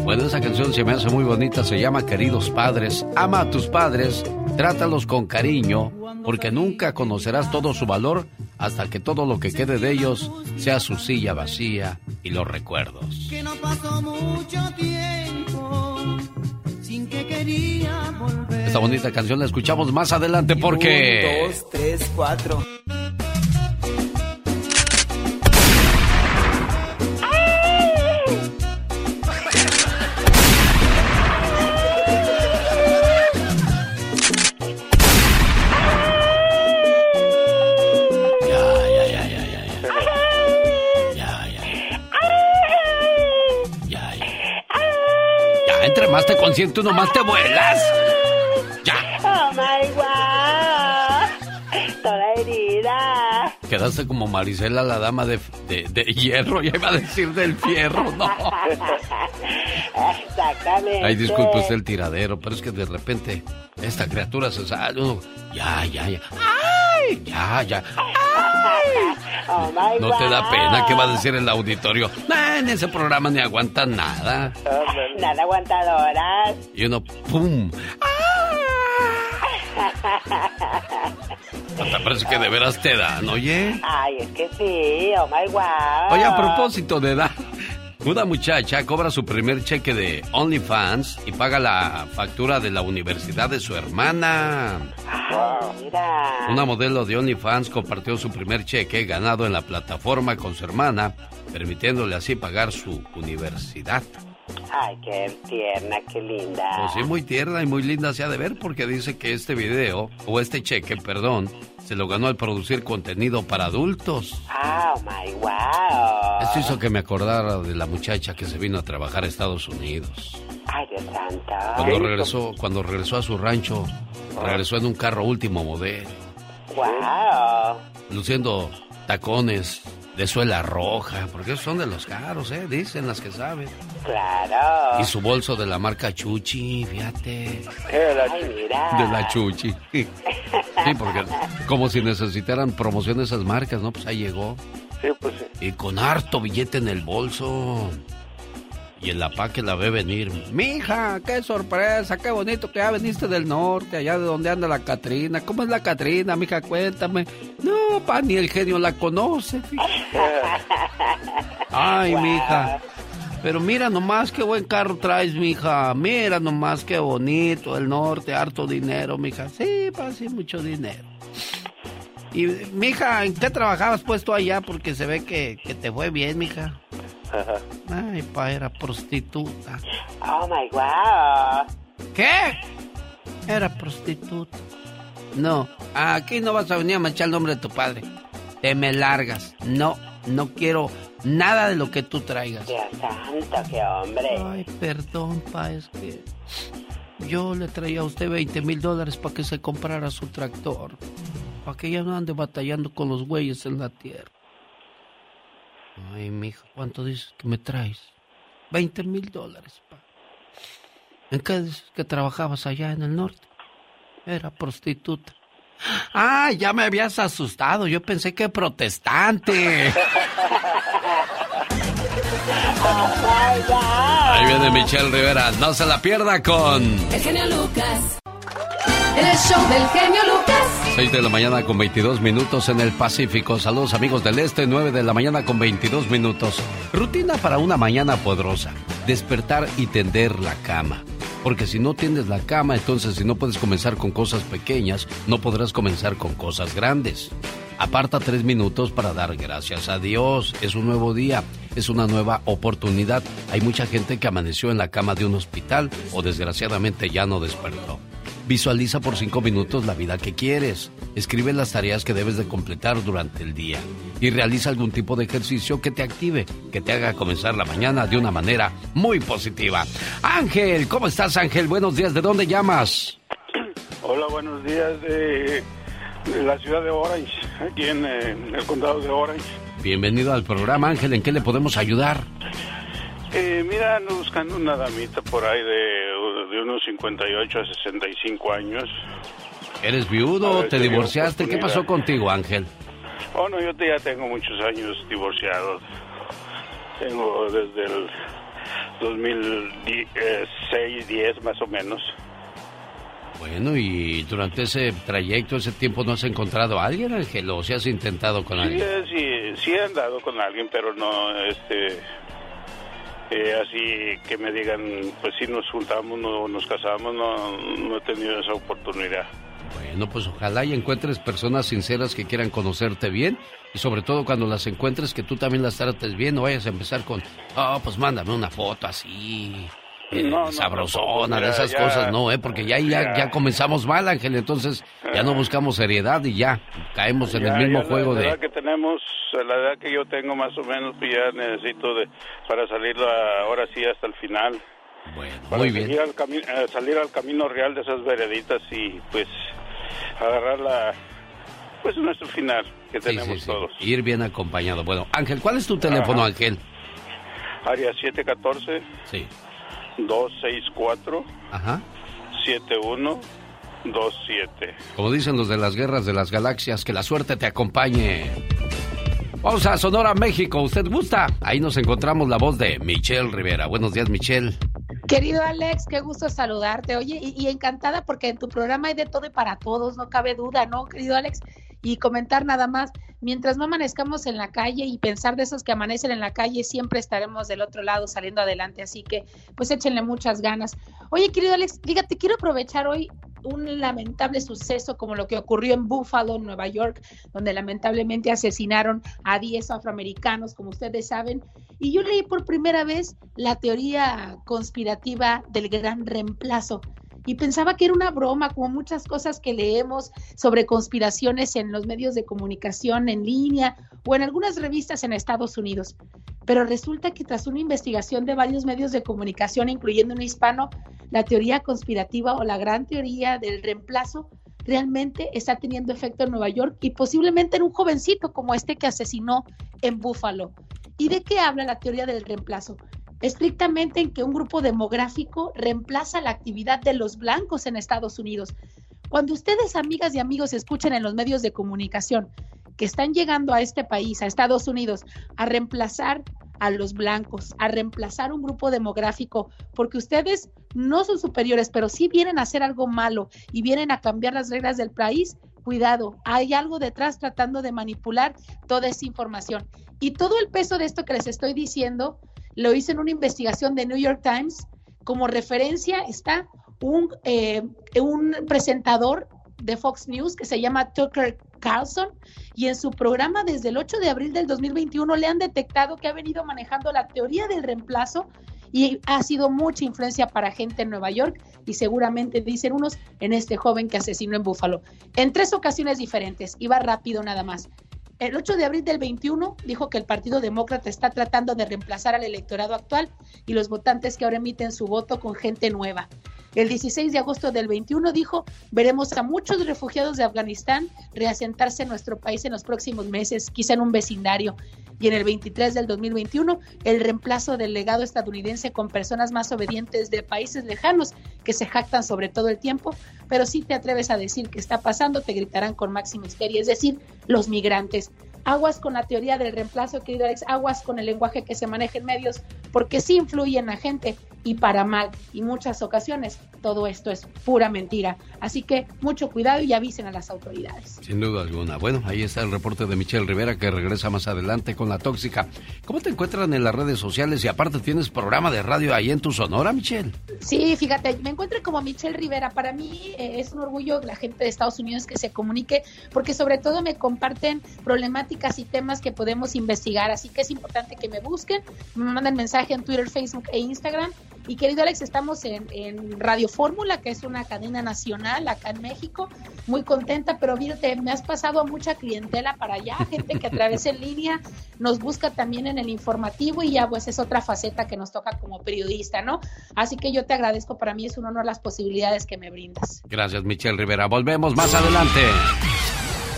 Speaker 5: Bueno, esa canción se me hace muy bonita, se llama Queridos Padres. Ama a tus padres, trátalos con cariño, porque nunca conocerás todo su valor hasta que todo lo que quede de ellos sea su silla vacía y los recuerdos.
Speaker 18: Que no pasó mucho tiempo
Speaker 5: Esta bonita canción la escuchamos más adelante porque...
Speaker 18: Un, dos, tres, cuatro.
Speaker 5: Ya, entre más te consiento, uno más te vuelas. Ya.
Speaker 4: Oh my god. Toda herida.
Speaker 5: Quedaste como Marisela, la dama de, de, de hierro. Ya iba a decir del fierro, no.
Speaker 4: Exactamente.
Speaker 5: Ay, disculpe usted el tiradero, pero es que de repente esta criatura se sale. Ya, ya, ya. ¡Ay! Ya, ya.
Speaker 4: Oh my
Speaker 5: No te da pena, ¿qué va a decir el auditorio? Nah, en ese programa ni aguantan nada.
Speaker 4: Nada aguantadoras.
Speaker 5: Y uno, ¡pum! Hasta parece que de veras te dan, oye.
Speaker 4: Ay, es que sí. Oh my god.
Speaker 5: Oye, a propósito de edad, una muchacha cobra su primer cheque de OnlyFans y paga la factura de la universidad de su hermana. Una modelo de OnlyFans compartió su primer cheque ganado en la plataforma con su hermana, permitiéndole así pagar su universidad.
Speaker 4: Ay, qué tierna, qué linda.
Speaker 5: Pues sí, muy tierna y muy linda se ha de ver porque dice que este video, o este cheque, perdón, se lo ganó al producir contenido para adultos.
Speaker 4: Oh my wow.
Speaker 5: Esto hizo que me acordara de la muchacha que se vino a trabajar a Estados Unidos.
Speaker 4: Ay, Dios santo.
Speaker 5: Cuando regresó, cuando regresó a su rancho, regresó en un carro último modelo,
Speaker 4: Wow.
Speaker 5: luciendo tacones de suela roja, porque esos son de los caros, ¿eh? Dicen las que saben.
Speaker 4: Claro.
Speaker 5: Y su bolso de la marca Chuchi, fíjate.
Speaker 4: Ay, mira.
Speaker 5: De la Chuchi. Sí, porque como si necesitaran promoción de esas marcas, ¿no? Pues ahí llegó.
Speaker 3: Sí, pues sí.
Speaker 5: Y con harto billete en el bolso. Y el apá que la ve venir. Mija, qué sorpresa, qué bonito que ya viniste del norte, allá de donde anda la Catrina. ¿Cómo es la Catrina, mija? Cuéntame. No, pa, ni el genio la conoce. Ay, mija. Pero mira nomás qué buen carro traes, mija. Mira nomás qué bonito, el norte, harto dinero, mija. Sí, pa, sí, mucho dinero. Y, mija, ¿en qué trabajabas puesto allá? Porque se ve que, que te fue bien, mija. Ay, pa, era prostituta.
Speaker 4: Oh my wow.
Speaker 5: ¿Qué? Era prostituta. No, aquí no vas a venir a manchar el nombre de tu padre. Te me largas. No, no quiero nada de lo que tú traigas.
Speaker 4: Dios santo, qué hombre.
Speaker 5: Ay, perdón, pa, es que yo le traía a usted 20 mil dólares para que se comprara su tractor. Para que ya no ande batallando con los güeyes en la tierra. Ay, mijo, ¿cuánto dices que me traes? 20 mil dólares, pa. ¿En qué dices que trabajabas allá en el norte? Era prostituta. Ah, ya me habías asustado. Yo pensé que protestante. Ahí viene Michelle Rivera. No se la pierda con.
Speaker 7: El genio Lucas. El show del genio Lucas.
Speaker 5: 6 de la mañana con 22 minutos en el Pacífico. Saludos amigos del Este, 9 de la mañana con 22 minutos. Rutina para una mañana poderosa. Despertar y tender la cama. Porque si no tiendes la cama, entonces si no puedes comenzar con cosas pequeñas, no podrás comenzar con cosas grandes. Aparta tres minutos para dar gracias a Dios. Es un nuevo día, es una nueva oportunidad. Hay mucha gente que amaneció en la cama de un hospital o desgraciadamente ya no despertó. Visualiza por cinco minutos la vida que quieres. Escribe las tareas que debes de completar durante el día. Y realiza algún tipo de ejercicio que te active, que te haga comenzar la mañana de una manera muy positiva. Ángel, ¿cómo estás Ángel? Buenos días, ¿de dónde llamas?
Speaker 19: Hola, buenos días de, de la ciudad de Orange, aquí en, eh, en el condado de Orange.
Speaker 5: Bienvenido al programa Ángel, ¿en qué le podemos ayudar?
Speaker 19: Eh, mira, ando buscando una damita por ahí de, de unos 58 a 65 años.
Speaker 5: ¿Eres viudo?
Speaker 19: ver,
Speaker 5: ¿Te divorciaste? ¿Qué pasó contigo Ángel?
Speaker 19: Oh, no, yo te- ya tengo muchos años divorciado. Tengo desde el 2006, 10 más o menos.
Speaker 5: Bueno, y durante ese trayecto, ese tiempo, ¿no has encontrado a alguien, Ángel? ¿O si has intentado con
Speaker 19: Sí,
Speaker 5: alguien?
Speaker 19: eh, sí, sí he andado con alguien, pero no, este, eh, así que me digan, pues si nos juntamos, no, nos casamos, no, no he tenido esa oportunidad.
Speaker 5: Bueno, pues ojalá y encuentres personas sinceras que quieran conocerte bien y sobre todo cuando las encuentres que tú también las trates bien, no vayas a empezar con, oh, pues mándame una foto así, eh,
Speaker 19: No, no,
Speaker 5: sabrosona,
Speaker 19: tampoco,
Speaker 5: de esas
Speaker 19: ya-
Speaker 5: cosas, no, ¿eh? Porque ya, ya,
Speaker 19: ya.
Speaker 5: comenzamos mal, Ángel, entonces ya no buscamos seriedad y ya caemos en el mismo
Speaker 19: la-
Speaker 5: juego
Speaker 19: la
Speaker 5: de...
Speaker 19: edad que tenemos, la edad que yo tengo más o menos, pues ya necesito de, para salir la- ahora sí hasta el final.
Speaker 5: Bueno,
Speaker 19: para
Speaker 5: muy bien.
Speaker 19: al eh, salir al camino real de esas vereditas y pues agarrar la, pues nuestro final que
Speaker 5: Sí,
Speaker 19: tenemos
Speaker 5: sí, sí.
Speaker 19: todos.
Speaker 5: Ir bien acompañado. Bueno, Ángel, ¿cuál es tu teléfono,
Speaker 19: Ajá.
Speaker 5: Ángel?
Speaker 19: Área 714
Speaker 5: Sí.
Speaker 19: 264
Speaker 5: Ajá.
Speaker 19: 7127.
Speaker 5: Como dicen los de las guerras de las galaxias, que la suerte te acompañe. Vamos a Sonora, México. ¿Usted gusta? Ahí nos encontramos la voz de Michelle Rivera. Buenos días, Michelle.
Speaker 20: Querido Alex, qué gusto saludarte. Oye, y, y encantada porque en tu programa hay de todo y para todos, no cabe duda, ¿no, querido Alex? Y comentar nada más, mientras no amanezcamos en la calle y pensar de esos que amanecen en la calle, siempre estaremos del otro lado saliendo adelante. Así que, pues échenle muchas ganas. Oye, querido Alex, fíjate, quiero aprovechar hoy un lamentable suceso como lo que ocurrió en Buffalo, Nueva York, donde lamentablemente asesinaron a 10 afroamericanos, como ustedes saben. Y yo leí por primera vez la teoría conspirativa del gran reemplazo. Y pensaba que era una broma, como muchas cosas que leemos sobre conspiraciones en los medios de comunicación en línea o en algunas revistas en Estados Unidos. Pero resulta que tras una investigación de varios medios de comunicación, incluyendo un hispano, la teoría conspirativa o la gran teoría del reemplazo realmente está teniendo efecto en Nueva York y posiblemente en un jovencito como este que asesinó en Buffalo. ¿Y de qué habla la teoría del reemplazo? Estrictamente en que un grupo demográfico reemplaza la actividad de los blancos en Estados Unidos. Cuando ustedes, amigas y amigos, escuchen en los medios de comunicación que están llegando a este país, a Estados Unidos, a reemplazar a los blancos, a reemplazar un grupo demográfico, porque ustedes no son superiores, pero sí vienen a hacer algo malo y vienen a cambiar las reglas del país, cuidado, hay algo detrás tratando de manipular toda esa información. Y todo el peso de esto que les estoy diciendo lo hice en una investigación de New York Times. Como referencia está un, eh, un presentador de Fox News que se llama Tucker Carlson y en su programa desde el 8 de abril del 2021 le han detectado que ha venido manejando la teoría del reemplazo y ha sido mucha influencia para gente en Nueva York y seguramente dicen unos en este joven que asesinó en Búfalo. En tres ocasiones diferentes, iba rápido nada más. El 8 de abril del 21 dijo que el Partido Demócrata está tratando de reemplazar al electorado actual y los votantes que ahora emiten su voto con gente nueva. El 16 de agosto del 21 dijo, veremos a muchos refugiados de Afganistán reasentarse en nuestro país en los próximos meses, quizá en un vecindario. Y en el 23 del 2021, el reemplazo del legado estadounidense con personas más obedientes de países lejanos que se jactan sobre todo el tiempo, pero si te atreves a decir que está pasando, te gritarán con máxima histeria, es decir, los migrantes. Aguas con la teoría del reemplazo, querido Alex, aguas con el lenguaje que se maneja en medios, porque sí influye en la gente y para mal. Y muchas ocasiones todo esto es pura mentira. Así que mucho cuidado y avisen a las autoridades.
Speaker 21: Sin duda alguna. Bueno, ahí está el reporte de Michelle Rivera que regresa más adelante con la tóxica. ¿Cómo te encuentran en las redes sociales y aparte tienes programa de radio ahí en tu Sonora, Michelle?
Speaker 20: Sí, fíjate, me encuentro como Michelle Rivera. Para mí eh, es un orgullo la gente de Estados Unidos que se comunique porque sobre todo me comparten problemáticas y temas que podemos investigar. Así que es importante que me busquen, me manden mensaje en Twitter, Facebook e Instagram y querido Alex, estamos en, Radio Fórmula, que es una cadena nacional acá en México. Muy contenta, pero fíjate, me has pasado a mucha clientela para allá, gente que a través en línea nos busca también en el informativo y ya pues es otra faceta que nos toca como periodista, ¿no? Así que yo te agradezco, para mí es un honor las posibilidades que me brindas.
Speaker 21: Gracias, Michelle Rivera. Volvemos más adelante.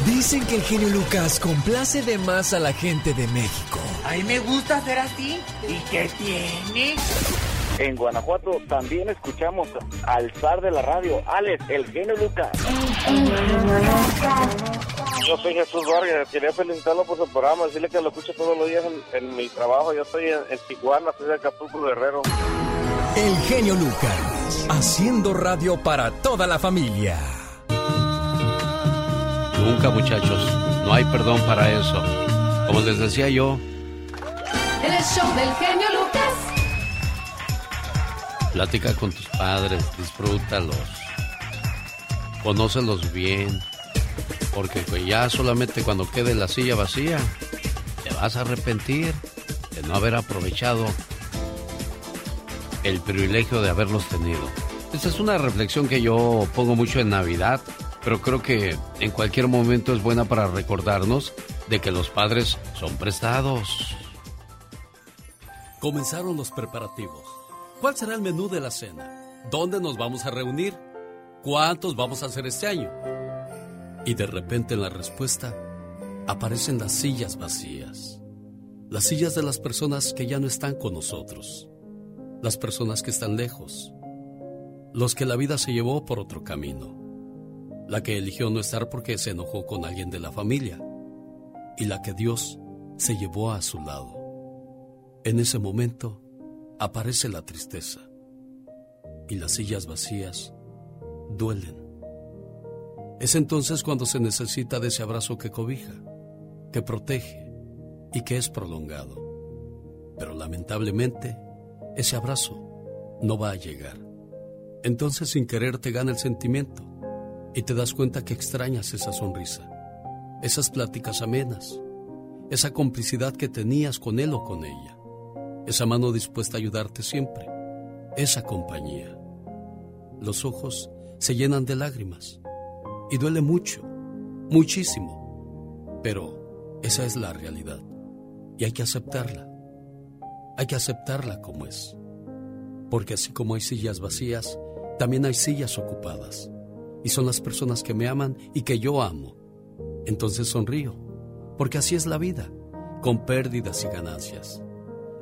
Speaker 11: Dicen que el genio Lucas complace de más a la gente de México.
Speaker 13: A mí me gusta ser así. ¿Y qué tiene?
Speaker 15: En Guanajuato también escuchamos al zar de la radio, Alex, el genio Lucas. Yo soy Jesús Vargas, quería felicitarlo por su programa, decirle que lo escucho todos los días en, mi trabajo. Yo estoy en, Tijuana, soy de Acapulco Guerrero.
Speaker 11: El genio Lucas, haciendo radio para toda la familia.
Speaker 21: Nunca, muchachos, no hay perdón para eso. Como les decía yo.
Speaker 7: El show del genio Lucas.
Speaker 21: Platica con tus padres, disfrútalos. Conócelos bien. Porque pues, ya solamente cuando quede la silla vacía, te vas a arrepentir de no haber aprovechado el privilegio de haberlos tenido. Esta es una reflexión que yo pongo mucho en Navidad, pero creo que en cualquier momento es buena para recordarnos de que los padres son prestados.
Speaker 5: Comenzaron los preparativos ¿Cuál será el menú de la cena? ¿Dónde nos vamos a reunir? ¿Cuántos vamos a hacer este año? Y de repente en la respuesta aparecen las sillas vacías. Las sillas de las personas que ya no están con nosotros. Las personas que están lejos. Los que la vida se llevó por otro camino. La que eligió no estar porque se enojó con alguien de la familia. Y la que Dios se llevó a su lado. En ese momento, aparece la tristeza y las sillas vacías duelen. Es entonces cuando se necesita de ese abrazo que cobija, que protege y que es prolongado. Pero lamentablemente, ese abrazo no va a llegar. Entonces sin querer te gana el sentimiento y te das cuenta que extrañas esa sonrisa, esas pláticas amenas, esa complicidad que tenías con él o con ella esa mano dispuesta a ayudarte siempre, esa compañía. Los ojos se llenan de lágrimas y duele mucho, muchísimo, pero esa es la realidad y hay que aceptarla. Hay que aceptarla como es, porque así como hay sillas vacías, también hay sillas ocupadas y son las personas que me aman y que yo amo. Entonces sonrío, porque así es la vida, con pérdidas y ganancias.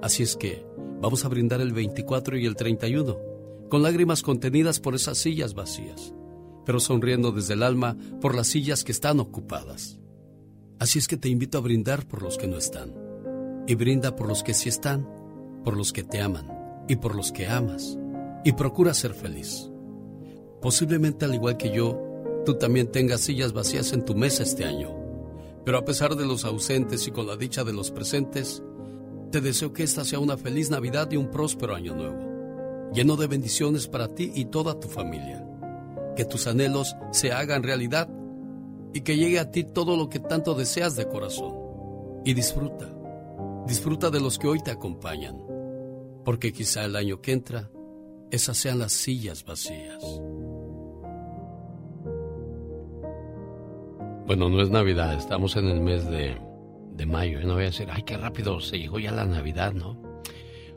Speaker 5: Así es que vamos a brindar el 24 y el 31, con lágrimas contenidas por esas sillas vacías, pero sonriendo desde el alma por las sillas que están ocupadas. Así es que te invito a brindar por los que no están, y brinda por los que sí están, por los que te aman y por los que amas, y procura ser feliz. Posiblemente al igual que yo, tú también tengas sillas vacías en tu mesa este año, pero a pesar de los ausentes y con la dicha de los presentes, te deseo que esta sea una feliz Navidad y un próspero año nuevo, lleno de bendiciones para ti y toda tu familia. Que tus anhelos se hagan realidad y que llegue a ti todo lo que tanto deseas de corazón. Y disfruta, disfruta de los que hoy te acompañan.
Speaker 6: porque quizá el año que entra esas sean las sillas vacías. Bueno, no es Navidad, estamos en el mes de, de mayo. Y no voy a decir, ay, qué rápido se llegó ya la Navidad, ¿no?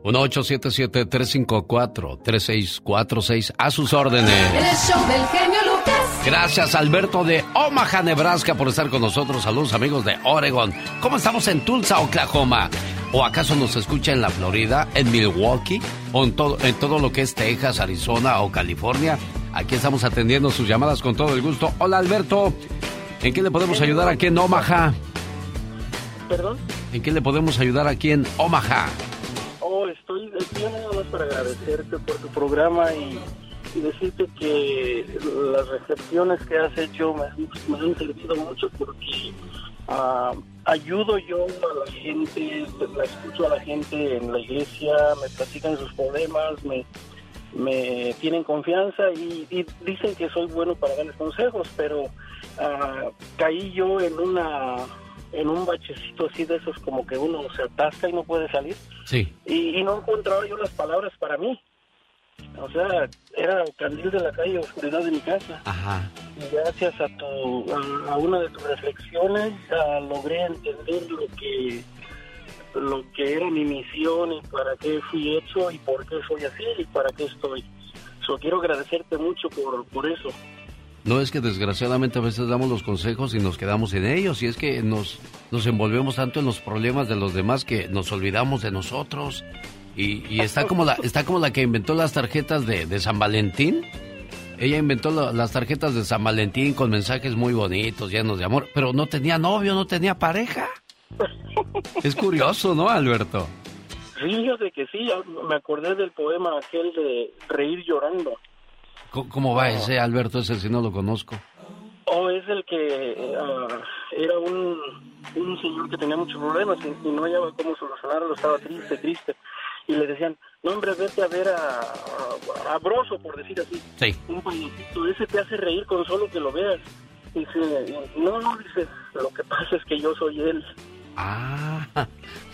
Speaker 6: 1-877-354-3646. A sus órdenes.
Speaker 7: El show del genio Lucas.
Speaker 5: Gracias, Alberto de Omaha, Nebraska, por estar con nosotros. Saludos, amigos de Oregon. ¿Cómo estamos en Tulsa, Oklahoma? ¿O acaso nos escucha en la Florida, en Milwaukee? ¿O en todo, en todo lo que es Texas, Arizona o California? Aquí estamos atendiendo sus llamadas con todo el gusto. Hola, Alberto. ¿En qué le podemos ayudar aquí en Omaha?
Speaker 22: ¿Perdón?
Speaker 5: ¿En qué le podemos ayudar aquí en Omaha?
Speaker 22: Oh, estoy, estoy nada más para agradecerte por tu programa y, y decirte que las recepciones que has hecho me, han- me han servido mucho porque ah, ayudo yo a la gente, la escucho a la gente en la iglesia, me platican sus problemas, me, me tienen confianza y, y dicen que soy bueno para darles consejos, pero ah, caí yo en una en un bachecito así de esos como que uno se atasca y no puede salir
Speaker 5: Sí.
Speaker 22: y, y no encontraba yo las palabras para mí. O sea, era candil de la calle, oscuridad de mi casa.
Speaker 5: Ajá.
Speaker 22: Y gracias a tu a, a una de tus reflexiones ah, logré entender lo que lo que era mi misión y para qué fui hecho y por qué soy así y para qué estoy. So, quiero agradecerte mucho por, por eso.
Speaker 5: No es que desgraciadamente a veces damos los consejos y nos quedamos en ellos, y es que nos, nos envolvemos tanto en los problemas de los demás que nos olvidamos de nosotros. Y, y está, como la, está como la que inventó las tarjetas de, de San Valentín. Ella inventó la- las tarjetas de San Valentín con mensajes muy bonitos, llenos de amor, pero no tenía novio, no tenía pareja. Es curioso, ¿no, Alberto?
Speaker 22: Fíjate que sí, me acordé del poema aquel de Reír llorando.
Speaker 5: ¿Cómo, cómo va ese, Alberto? Ese si no lo conozco.
Speaker 22: Oh, es el que ah, era un, un señor que tenía muchos problemas y, y no hallaba cómo solucionarlo, estaba triste, triste. Y le decían, no hombre, vete a ver a, a, a Broso, por decir así.
Speaker 5: Sí.
Speaker 22: Un payasito, ese te hace reír con solo que lo veas. Dice, no, no, dice, lo que pasa es que yo soy él.
Speaker 5: Ah,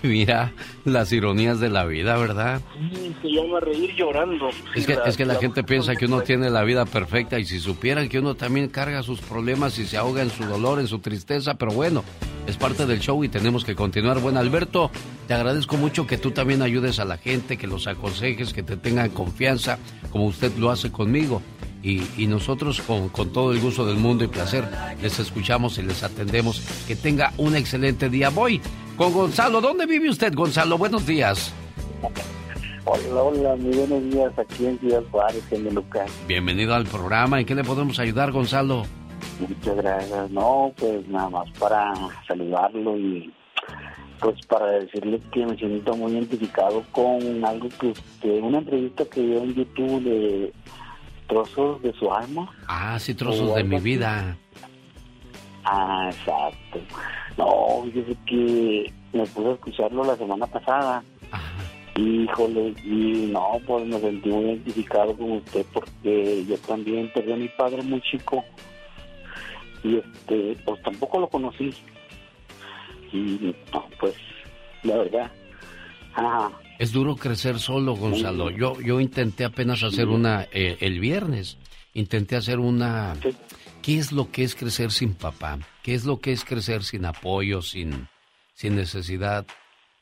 Speaker 5: mira las ironías de la vida, ¿verdad?
Speaker 22: Sí, se llama Reír llorando.
Speaker 5: Es que, es que la gente piensa que uno tiene la vida perfecta y si supieran que uno también carga sus problemas y se ahoga en su dolor, en su tristeza, pero bueno, es parte del show y tenemos que continuar. Bueno, Alberto, te agradezco mucho que tú también ayudes a la gente, que los aconsejes, que te tengan confianza, como usted lo hace conmigo. Y, y nosotros con, con todo el gusto del mundo y placer les escuchamos y les atendemos. Que tenga un excelente día. Voy con Gonzalo. ¿Dónde vive usted, Gonzalo? Buenos días.
Speaker 23: Hola, hola, muy buenos días aquí en Ciudad Juárez, en Lucas.
Speaker 5: Bienvenido al programa. ¿En qué le podemos ayudar, Gonzalo?
Speaker 23: Muchas gracias. No, pues nada más para saludarlo y pues para decirle que me siento muy identificado con algo que, que una entrevista que dio en YouTube de trozos de su alma.
Speaker 5: Ah, sí, trozos de mi
Speaker 23: así.
Speaker 5: vida.
Speaker 23: Ah, exacto. No, fíjese que me puse a escucharlo la semana pasada. Híjole, y no, pues me sentí muy identificado con usted porque yo también perdí a mi padre muy chico. Y este, pues tampoco lo conocí. Y no, pues, la verdad. Ajá.
Speaker 5: Es duro crecer solo, Gonzalo. Yo, yo intenté apenas hacer una eh, el viernes. Intenté hacer una. ¿Qué es lo que es crecer sin papá? ¿Qué es lo que es crecer sin apoyo, sin, sin necesidad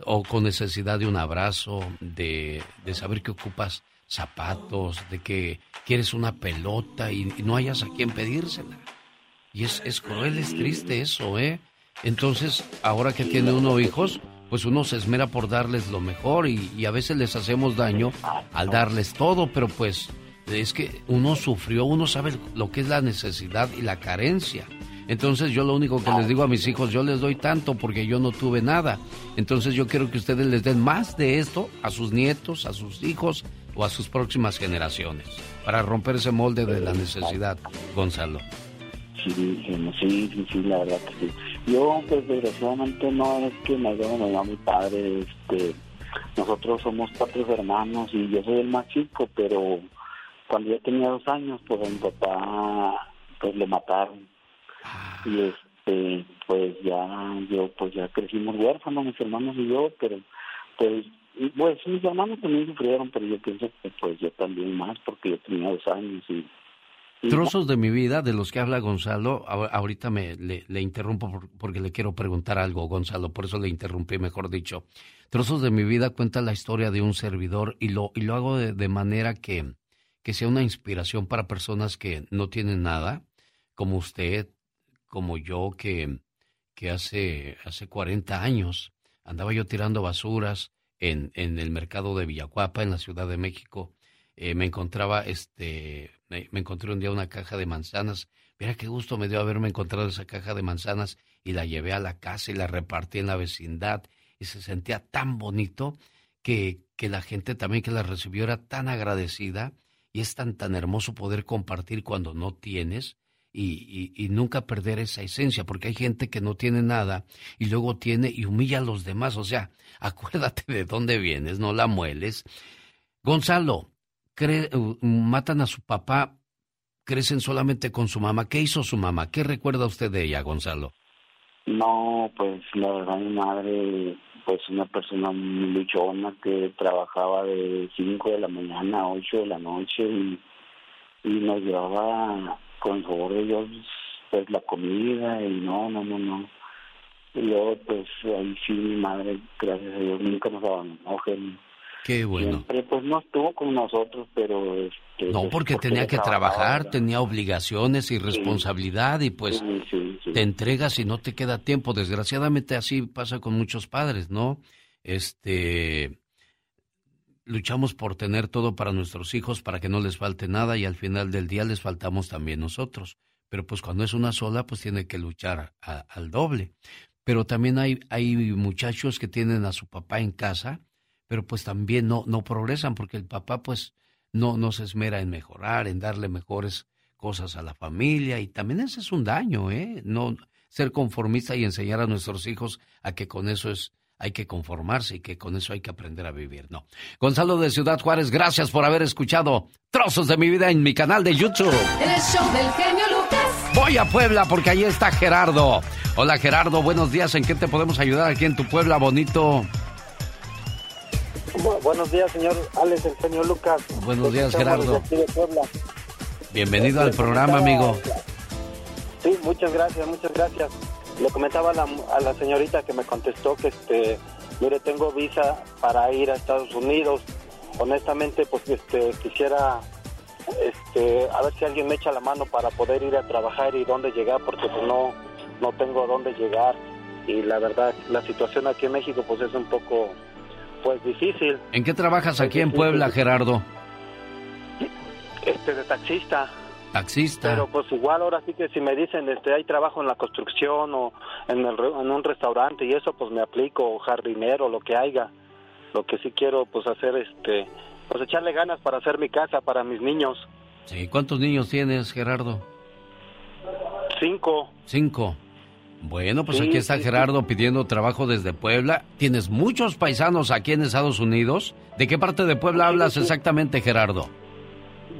Speaker 5: o con necesidad de un abrazo, de, de saber que ocupas zapatos, de que quieres una pelota y, y no hayas a quien pedírsela? Y es, es cruel, es triste eso, ¿eh? Entonces, ahora que tiene uno hijos, pues uno se esmera por darles lo mejor y, a veces les hacemos daño al darles todo, pero pues es que uno sufrió, uno sabe lo que es la necesidad y la carencia. Entonces yo lo único que les digo a mis hijos, yo les doy tanto porque yo no tuve nada. Entonces yo quiero que ustedes les den más de esto a sus nietos, a sus hijos o a sus próximas generaciones, para romper ese molde de la necesidad, Gonzalo.
Speaker 23: Sí, sí, sí, la verdad que sí. Yo, pues, desgraciadamente no es que me haya a mi padre, este, nosotros somos cuatro hermanos y yo soy el más chico, pero cuando yo tenía dos años, pues a mi papá, pues le mataron. Y este, pues ya, yo, pues ya crecimos huérfanos, mis hermanos y yo, pero pues pues mis hermanos también sufrieron, pero yo pienso que pues yo también más, porque yo tenía dos años y...
Speaker 5: Trozos de mi vida de los que habla Gonzalo, ahorita me le, interrumpo porque le quiero preguntar algo, Gonzalo, por eso le interrumpí, mejor dicho. Trozos de mi vida cuenta la historia de un servidor y lo, y lo hago de, manera que, que sea una inspiración para personas que no tienen nada, como usted, como yo, que, que hace, hace 40 años andaba yo tirando basuras en, en el mercado de Villacuapa, en la Ciudad de México. Eh, me encontraba, este, me, encontré un día una caja de manzanas. Mira qué gusto me dio haberme encontrado esa caja de manzanas y la llevé a la casa y la repartí en la vecindad y se sentía tan bonito que, que la gente también que la recibió era tan agradecida y es tan tan hermoso poder compartir cuando no tienes y, y, nunca perder esa esencia, porque hay gente que no tiene nada y luego tiene y humilla a los demás. O sea, acuérdate de dónde vienes, no la mueles. Gonzalo, matan a su papá, crecen solamente con su mamá. ¿Qué hizo su mamá? ¿Qué recuerda usted de ella, Gonzalo?
Speaker 23: No, pues la verdad mi madre, pues una persona muy luchona que trabajaba de 5 de la mañana a 8 de la noche y, nos llevaba con favor de Dios, pues la comida y no, no, no, no. Y luego, pues ahí sí, mi madre, gracias a Dios, nunca nos abandonó,
Speaker 5: Qué bueno.
Speaker 23: Siempre, pues no estuvo con nosotros, pero... Este,
Speaker 5: no, porque, tenía que trabajar, tenía obligaciones y responsabilidad y pues te entregas y no te queda tiempo. Desgraciadamente así pasa con muchos padres, ¿no? Este, luchamos por tener todo para nuestros hijos, para que no les falte nada y al final del día les faltamos también nosotros. Pero pues cuando es una sola, pues tiene que luchar al doble. Pero también hay, hay muchachos que tienen a su papá en casa, pero pues también no, no progresan porque el papá pues no, no se esmera en mejorar, en darle mejores cosas a la familia y también ese es un daño, ¿eh? No ser conformista y enseñar a nuestros hijos a que con eso es hay que conformarse y que con eso hay que aprender a vivir. No. Gonzalo de Ciudad Juárez, gracias por haber escuchado Trozos de mi vida en mi canal de YouTube.
Speaker 7: El show del genio Lucas.
Speaker 5: Voy a Puebla porque ahí está Gerardo. Hola Gerardo, buenos días. ¿En qué te podemos ayudar aquí en tu Puebla bonito?
Speaker 24: Buenos días, señor Alex, el genio Lucas.
Speaker 5: Buenos días, Gerardo. Bienvenido al programa, amigo.
Speaker 24: Sí, muchas gracias, muchas gracias le comentaba a la, a la señorita que me contestó que este mire tengo visa para ir a Estados Unidos honestamente pues este quisiera este a ver si alguien me echa la mano para poder ir a trabajar y dónde llegar porque pues no no tengo dónde llegar y la verdad la situación aquí en México pues es un poco pues difícil
Speaker 5: ¿En qué trabajas aquí en Puebla Gerardo?
Speaker 24: Este de taxista
Speaker 5: Taxista.
Speaker 24: Pero pues igual ahora sí que si me dicen este hay trabajo en la construcción o en, el, en un restaurante y eso pues me aplico jardinero lo que haya. Lo que sí quiero pues hacer este pues echarle ganas para hacer mi casa para mis niños.
Speaker 5: Sí, ¿cuántos niños tienes, Gerardo?
Speaker 24: Cinco.
Speaker 5: Cinco. Bueno, pues aquí está Gerardo pidiendo trabajo desde Puebla. ¿Tienes muchos paisanos aquí en Estados Unidos? ¿De qué parte de Puebla hablas exactamente, Gerardo?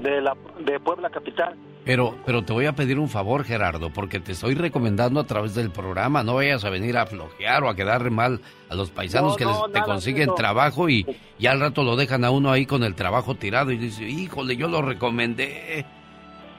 Speaker 24: de, la, de Puebla Capital.
Speaker 5: Pero, pero te voy a pedir un favor, Gerardo, porque te estoy recomendando a través del programa, no vayas a venir a flojear o a quedar mal a los paisanos que te consiguen trabajo y ya al rato lo dejan a uno ahí con el trabajo tirado y dice, híjole, yo lo recomendé.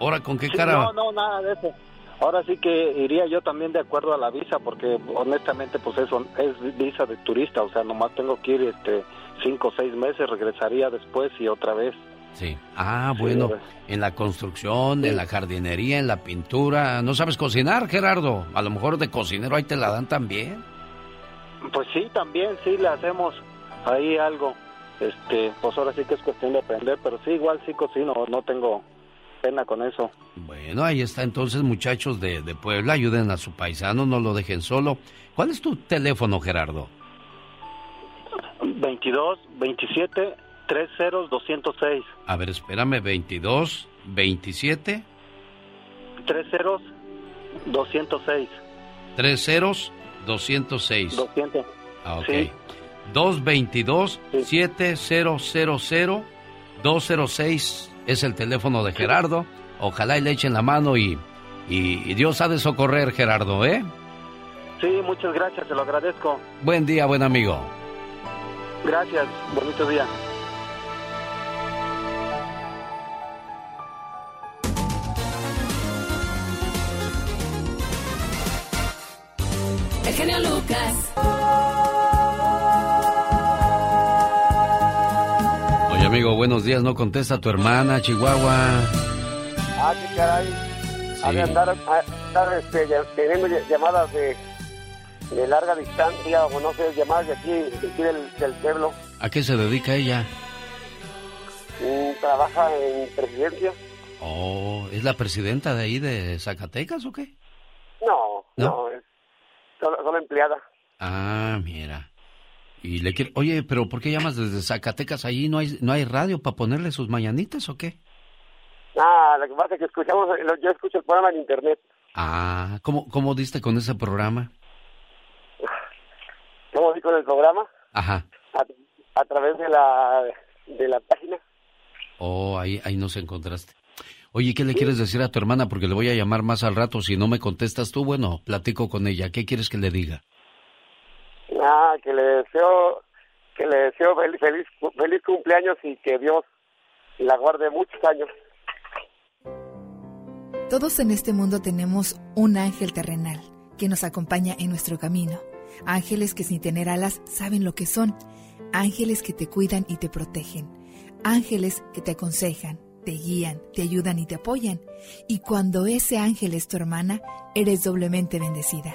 Speaker 5: Ahora, ¿con qué cara?
Speaker 24: No, no, nada de eso. Ahora sí que iría yo también de acuerdo a la visa, porque honestamente, pues eso es visa de turista, o sea, nomás tengo que ir este cinco o seis meses, regresaría después y otra vez.
Speaker 5: Sí. Ah, bueno, en la construcción, en la jardinería, en la pintura. ¿No sabes cocinar, Gerardo? A lo mejor de cocinero ahí te la dan también.
Speaker 24: Pues sí, también, sí, le hacemos ahí algo. Este, pues ahora sí que es cuestión de aprender, pero sí, igual sí cocino, no tengo pena con eso.
Speaker 5: Bueno, ahí está entonces, muchachos de, de Puebla, ayuden a su paisano, no lo dejen solo. ¿Cuál es tu teléfono, Gerardo?
Speaker 24: 22 27 30206.
Speaker 5: A ver, espérame, 22, 27.
Speaker 24: 30206.
Speaker 5: 30 206.
Speaker 24: 200.
Speaker 5: Ah, ok. Sí. 222 7000 206 es el teléfono de Gerardo. Ojalá y le echen la mano y, y, y Dios ha de socorrer, Gerardo, ¿eh?
Speaker 24: Sí, muchas gracias, se lo agradezco.
Speaker 5: Buen día, buen amigo.
Speaker 24: Gracias, bonito día.
Speaker 7: El genio Lucas.
Speaker 5: Amigo, buenos días. No contesta tu hermana, Chihuahua.
Speaker 15: Ah, qué caray. Ha de andar, ha de andar, este, teniendo ll- llamadas de, de larga distancia o no sé, llamadas de aquí, de aquí del, del pueblo.
Speaker 5: ¿A qué se dedica ella?
Speaker 15: Mm, trabaja en presidencia.
Speaker 5: Oh, ¿es la presidenta de ahí de Zacatecas o qué?
Speaker 15: No,
Speaker 5: ¿No?
Speaker 15: no, es solo, solo empleada.
Speaker 5: Ah, mira. Y le quiere... Oye, pero ¿por qué llamas desde Zacatecas? Allí no hay, no hay radio para ponerle sus mañanitas o qué?
Speaker 15: Ah, lo que pasa es que escuchamos, yo escucho el programa en internet.
Speaker 5: Ah, ¿cómo, cómo diste con ese programa?
Speaker 15: ¿Cómo dijo en el programa?
Speaker 5: Ajá.
Speaker 15: A, a través de la, de la página.
Speaker 5: Oh, ahí, ahí nos encontraste. Oye, ¿qué le quieres decir a tu hermana? Porque le voy a llamar más al rato. Si no me contestas tú, bueno, platico con ella. ¿Qué quieres que le diga?
Speaker 15: Ah, que le deseo, que le deseo fel- feliz, feliz cumpleaños y que Dios la guarde muchos años.
Speaker 9: Todos en este mundo tenemos un ángel terrenal que nos acompaña en nuestro camino. Ángeles que sin tener alas saben lo que son. Ángeles que te cuidan y te protegen. Ángeles que te aconsejan, te guían, te ayudan y te apoyan. Y cuando ese ángel es tu hermana, eres doblemente bendecida.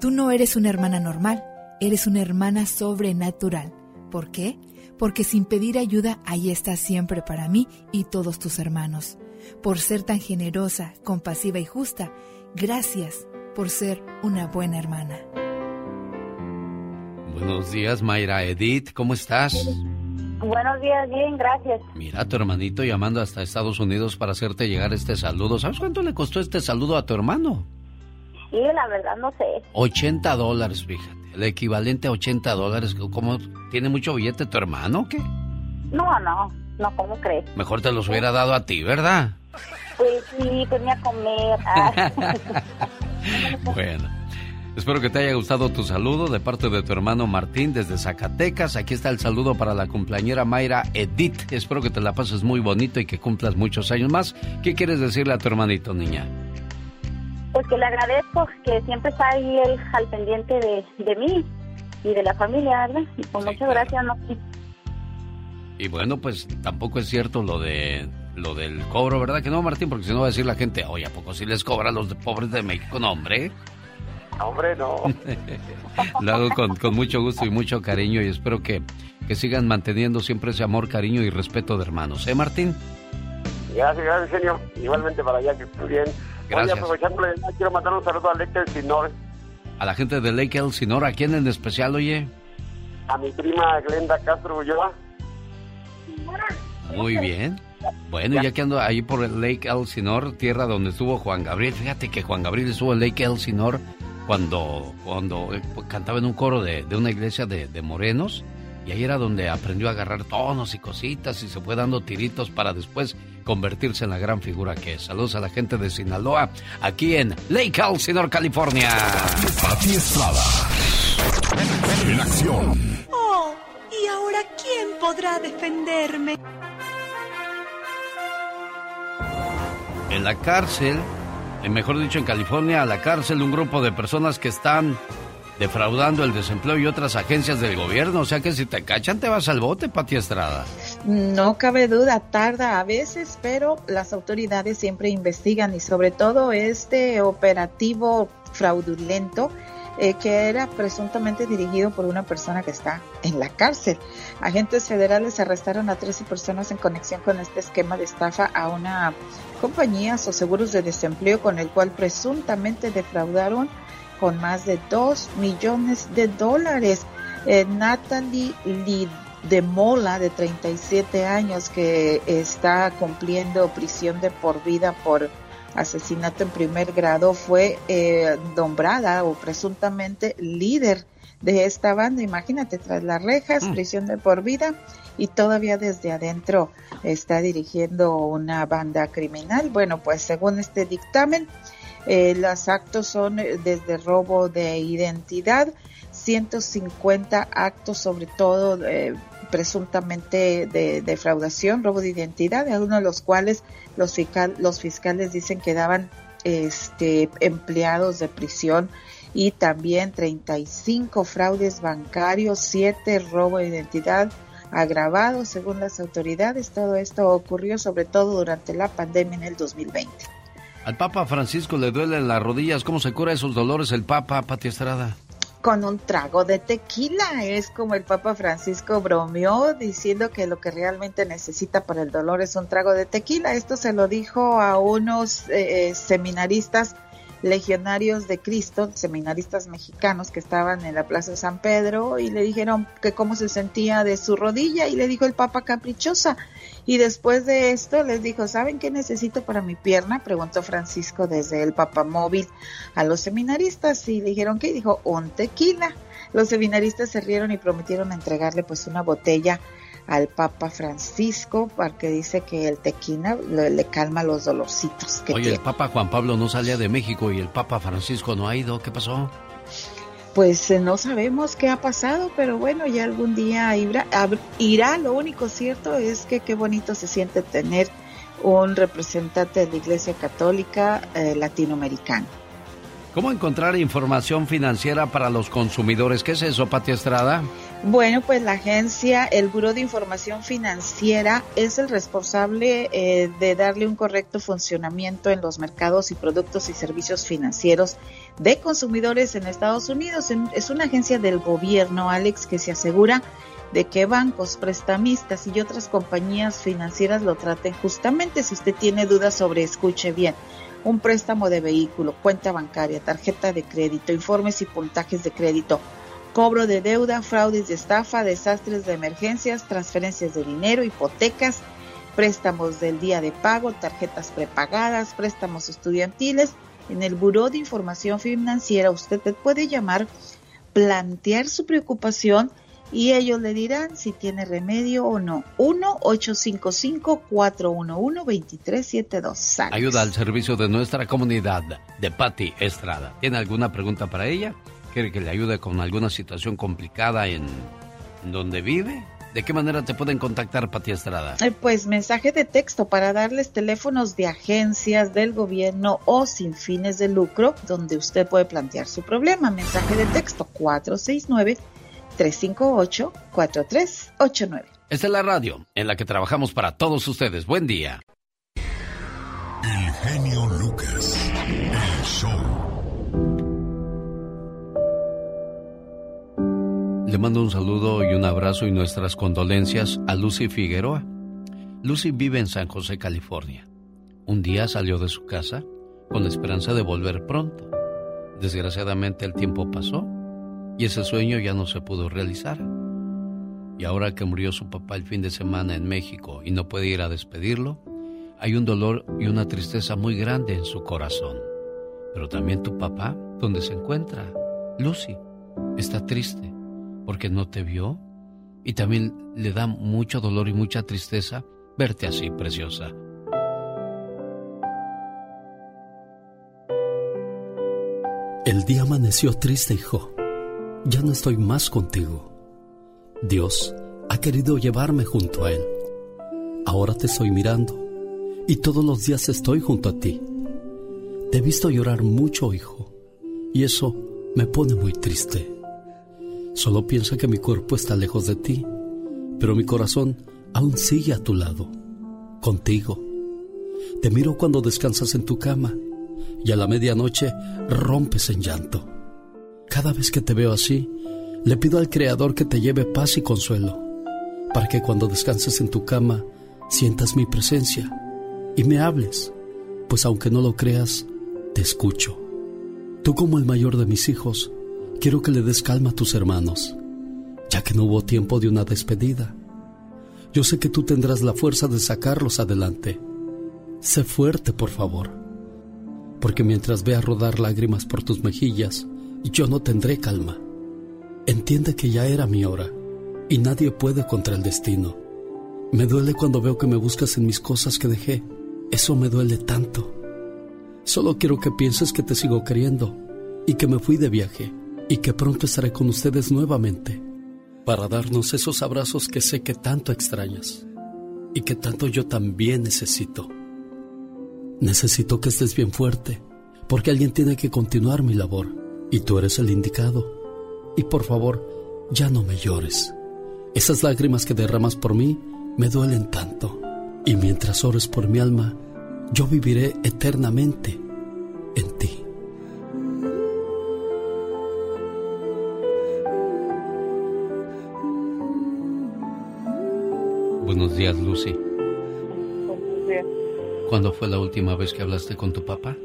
Speaker 9: Tú no eres una hermana normal, eres una hermana sobrenatural. ¿Por qué? Porque sin pedir ayuda, ahí estás siempre para mí y todos tus hermanos. Por ser tan generosa, compasiva y justa, gracias por ser una buena hermana.
Speaker 5: Buenos días, Mayra Edith. ¿Cómo estás?
Speaker 25: Buenos días, bien, gracias.
Speaker 5: Mira, tu hermanito llamando hasta Estados Unidos para hacerte llegar este saludo. ¿Sabes cuánto le costó este saludo a tu hermano?
Speaker 25: Y la verdad no sé.
Speaker 5: 80 dólares, fíjate. El equivalente a 80 dólares. ¿Cómo tiene mucho billete tu hermano o qué?
Speaker 25: No, no, no, ¿cómo crees?
Speaker 5: Mejor te los hubiera dado a ti, ¿verdad?
Speaker 25: Pues sí, venía a comer.
Speaker 5: Bueno. Espero que te haya gustado tu saludo de parte de tu hermano Martín desde Zacatecas. Aquí está el saludo para la cumpleañera Mayra Edith. Espero que te la pases muy bonito y que cumplas muchos años más. ¿Qué quieres decirle a tu hermanito, niña?
Speaker 25: Pues que le agradezco que siempre está ahí él al pendiente de, de mí y de la familia, ¿verdad? Y pues muchas gracias, ¿no?
Speaker 5: Y bueno, pues tampoco es cierto lo de lo del cobro, ¿verdad que no, Martín? Porque si no va a decir la gente, oye, ¿a poco sí les cobra a los de- pobres de México? No, hombre.
Speaker 15: Hombre, no.
Speaker 5: Lo hago con, con mucho gusto y mucho cariño y espero que, que sigan manteniendo siempre ese amor, cariño y respeto de hermanos. ¿Eh, Martín?
Speaker 15: Gracias, gracias, genio. Igualmente para allá, que esté bien.
Speaker 5: Gracias.
Speaker 15: Oye, aprovechándole, quiero mandar un saludo a Lecter Sinor,
Speaker 5: A la gente de Lake Elsinore, ¿a quién en especial, oye?
Speaker 15: a mi prima Glenda Castro Ulloa.
Speaker 5: Muy bien. Bueno, ya que ando ahí por el Lake Elsinore, tierra donde estuvo Juan Gabriel, fíjate que Juan Gabriel estuvo en Lake Elsinore cuando, cuando eh, cantaba en un coro de, de una iglesia de, de morenos, y ahí era donde aprendió a agarrar tonos y cositas y se fue dando tiritos para después convertirse en la gran figura que es. Saludos a la gente de Sinaloa, aquí en Lake Elsinore, California.
Speaker 8: Pati Estrada. En acción.
Speaker 26: Oh, ¿y ahora quién podrá defenderme?
Speaker 5: En la cárcel, eh, mejor dicho en California, a la cárcel un grupo de personas que están defraudando el desempleo y otras agencias del gobierno. O sea que si te cachan te vas al bote, Pati Estrada.
Speaker 27: No cabe duda, tarda a veces, pero las autoridades siempre investigan y sobre todo este operativo fraudulento eh, que era presuntamente dirigido por una persona que está en la cárcel. Agentes federales arrestaron a 13 personas en conexión con este esquema de estafa a una compañía o seguros de desempleo con el cual presuntamente defraudaron con más de 2 millones de dólares. Eh, Natalie Lee de Mola, de 37 años, que está cumpliendo prisión de por vida por asesinato en primer grado, fue eh, nombrada o presuntamente líder de esta banda. Imagínate, tras las rejas, prisión de por vida y todavía desde adentro está dirigiendo una banda criminal. Bueno, pues según este dictamen, eh, los actos son eh, desde robo de identidad, 150 actos, sobre todo eh, presuntamente de defraudación, robo de identidad, algunos de los cuales los, fiscales dicen que daban este, empleados de prisión y también 35 fraudes bancarios, 7 robo de identidad agravados según las autoridades. Todo esto ocurrió sobre todo durante la pandemia en el 2020.
Speaker 5: Al Papa Francisco le duelen las rodillas. ¿Cómo se cura esos dolores el Papa, Pati Estrada?
Speaker 27: Con un trago de tequila. Es como el Papa Francisco bromeó diciendo que lo que realmente necesita para el dolor es un trago de tequila. Esto se lo dijo a unos eh, eh, seminaristas legionarios de Cristo, seminaristas mexicanos que estaban en la Plaza San Pedro y le dijeron que cómo se sentía de su rodilla y le dijo el Papa caprichosa. Y después de esto les dijo, ¿saben qué necesito para mi pierna? Preguntó Francisco desde el papamóvil a los seminaristas y dijeron que dijo, un tequila. Los seminaristas se rieron y prometieron entregarle pues una botella al Papa Francisco porque dice que el tequila le, calma los dolorcitos que
Speaker 5: Oye, el Papa Juan Pablo no salía de México y el Papa Francisco no ha ido. ¿Qué pasó?
Speaker 27: Pues eh, no sabemos qué ha pasado, pero bueno, ya algún día irá, irá. Lo único cierto es que qué bonito se siente tener un representante de la Iglesia Católica eh, latinoamericana.
Speaker 5: ¿Cómo encontrar información financiera para los consumidores? ¿Qué es eso, Pati Estrada?
Speaker 27: Bueno, pues la agencia, el Buró de Información Financiera, es el responsable eh, de darle un correcto funcionamiento en los mercados y productos y servicios financieros de consumidores en Estados Unidos. Es una agencia del gobierno, Alex, que se asegura de que bancos, prestamistas y otras compañías financieras lo traten justamente. Si usted tiene dudas sobre, escuche bien, un préstamo de vehículo, cuenta bancaria, tarjeta de crédito, informes y puntajes de crédito, cobro de deuda, fraudes de estafa, desastres de emergencias, transferencias de dinero, hipotecas, préstamos del día de pago, tarjetas prepagadas, préstamos estudiantiles, en el Buró de Información Financiera usted puede llamar, plantear su preocupación y ellos le dirán si tiene remedio o no. 1-855-411-2372.
Speaker 5: Ayuda al servicio de nuestra comunidad de Patti Estrada. ¿Tiene alguna pregunta para ella? ¿Quiere que le ayude con alguna situación complicada en, en donde vive? ¿De qué manera te pueden contactar, Pati Estrada?
Speaker 27: Eh, pues mensaje de texto para darles teléfonos de agencias del gobierno o sin fines de lucro, donde usted puede plantear su problema. Mensaje de texto 469-358-4389.
Speaker 5: Esta es la radio en la que trabajamos para todos ustedes. Buen día.
Speaker 8: El genio Lucas, el show.
Speaker 5: Le mando un saludo y un abrazo y nuestras condolencias a Lucy Figueroa. Lucy vive en San José, California. Un día salió de su casa con la esperanza de volver pronto. Desgraciadamente el tiempo pasó y ese sueño ya no se pudo realizar. Y ahora que murió su papá el fin de semana en México y no puede ir a despedirlo, hay un dolor y una tristeza muy grande en su corazón. Pero también tu papá, ¿dónde se encuentra? Lucy, está triste porque no te vio y también le da mucho dolor y mucha tristeza verte así, preciosa.
Speaker 6: El día amaneció triste, hijo. Ya no estoy más contigo. Dios ha querido llevarme junto a Él. Ahora te estoy mirando y todos los días estoy junto a ti. Te he visto llorar mucho, hijo, y eso me pone muy triste. Solo piensa que mi cuerpo está lejos de ti, pero mi corazón aún sigue a tu lado, contigo. Te miro cuando descansas en tu cama y a la medianoche rompes en llanto. Cada vez que te veo así, le pido al Creador que te lleve paz y consuelo, para que cuando descanses en tu cama sientas mi presencia y me hables, pues aunque no lo creas, te escucho. Tú como el mayor de mis hijos, quiero que le des calma a tus hermanos, ya que no hubo tiempo de una despedida. Yo sé que tú tendrás la fuerza de sacarlos adelante. Sé fuerte, por favor, porque mientras vea rodar lágrimas por tus mejillas, yo no tendré calma. Entiende que ya era mi hora y nadie puede contra el destino. Me duele cuando veo que me buscas en mis cosas que dejé. Eso me duele tanto. Solo quiero que pienses que te sigo queriendo y que me fui de viaje y que pronto estaré con ustedes nuevamente para darnos esos abrazos que sé que tanto extrañas y que tanto yo también necesito. Necesito que estés bien fuerte, porque alguien tiene que continuar mi labor y tú eres el indicado. Y por favor, ya no me llores. Esas lágrimas que derramas por mí me duelen tanto. Y mientras ores por mi alma, yo viviré eternamente en ti.
Speaker 5: Buenos días, Lucy.
Speaker 28: Buenos días.
Speaker 5: ¿Cuándo fue la última vez que hablaste con tu papá?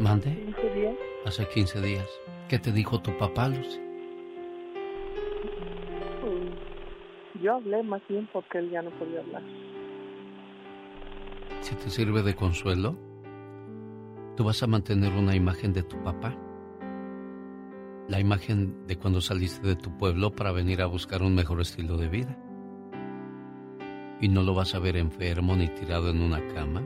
Speaker 5: ¿Mande?
Speaker 28: 15 días.
Speaker 5: Hace 15 días. ¿Qué te dijo tu papá, Lucy?
Speaker 28: Mm, Yo hablé más bien porque él ya no podía hablar.
Speaker 5: Si te sirve de consuelo, tú vas a mantener una imagen de tu papá. La imagen de cuando saliste de tu pueblo para venir a buscar un mejor estilo de vida. Y no lo vas a ver enfermo ni tirado en una cama,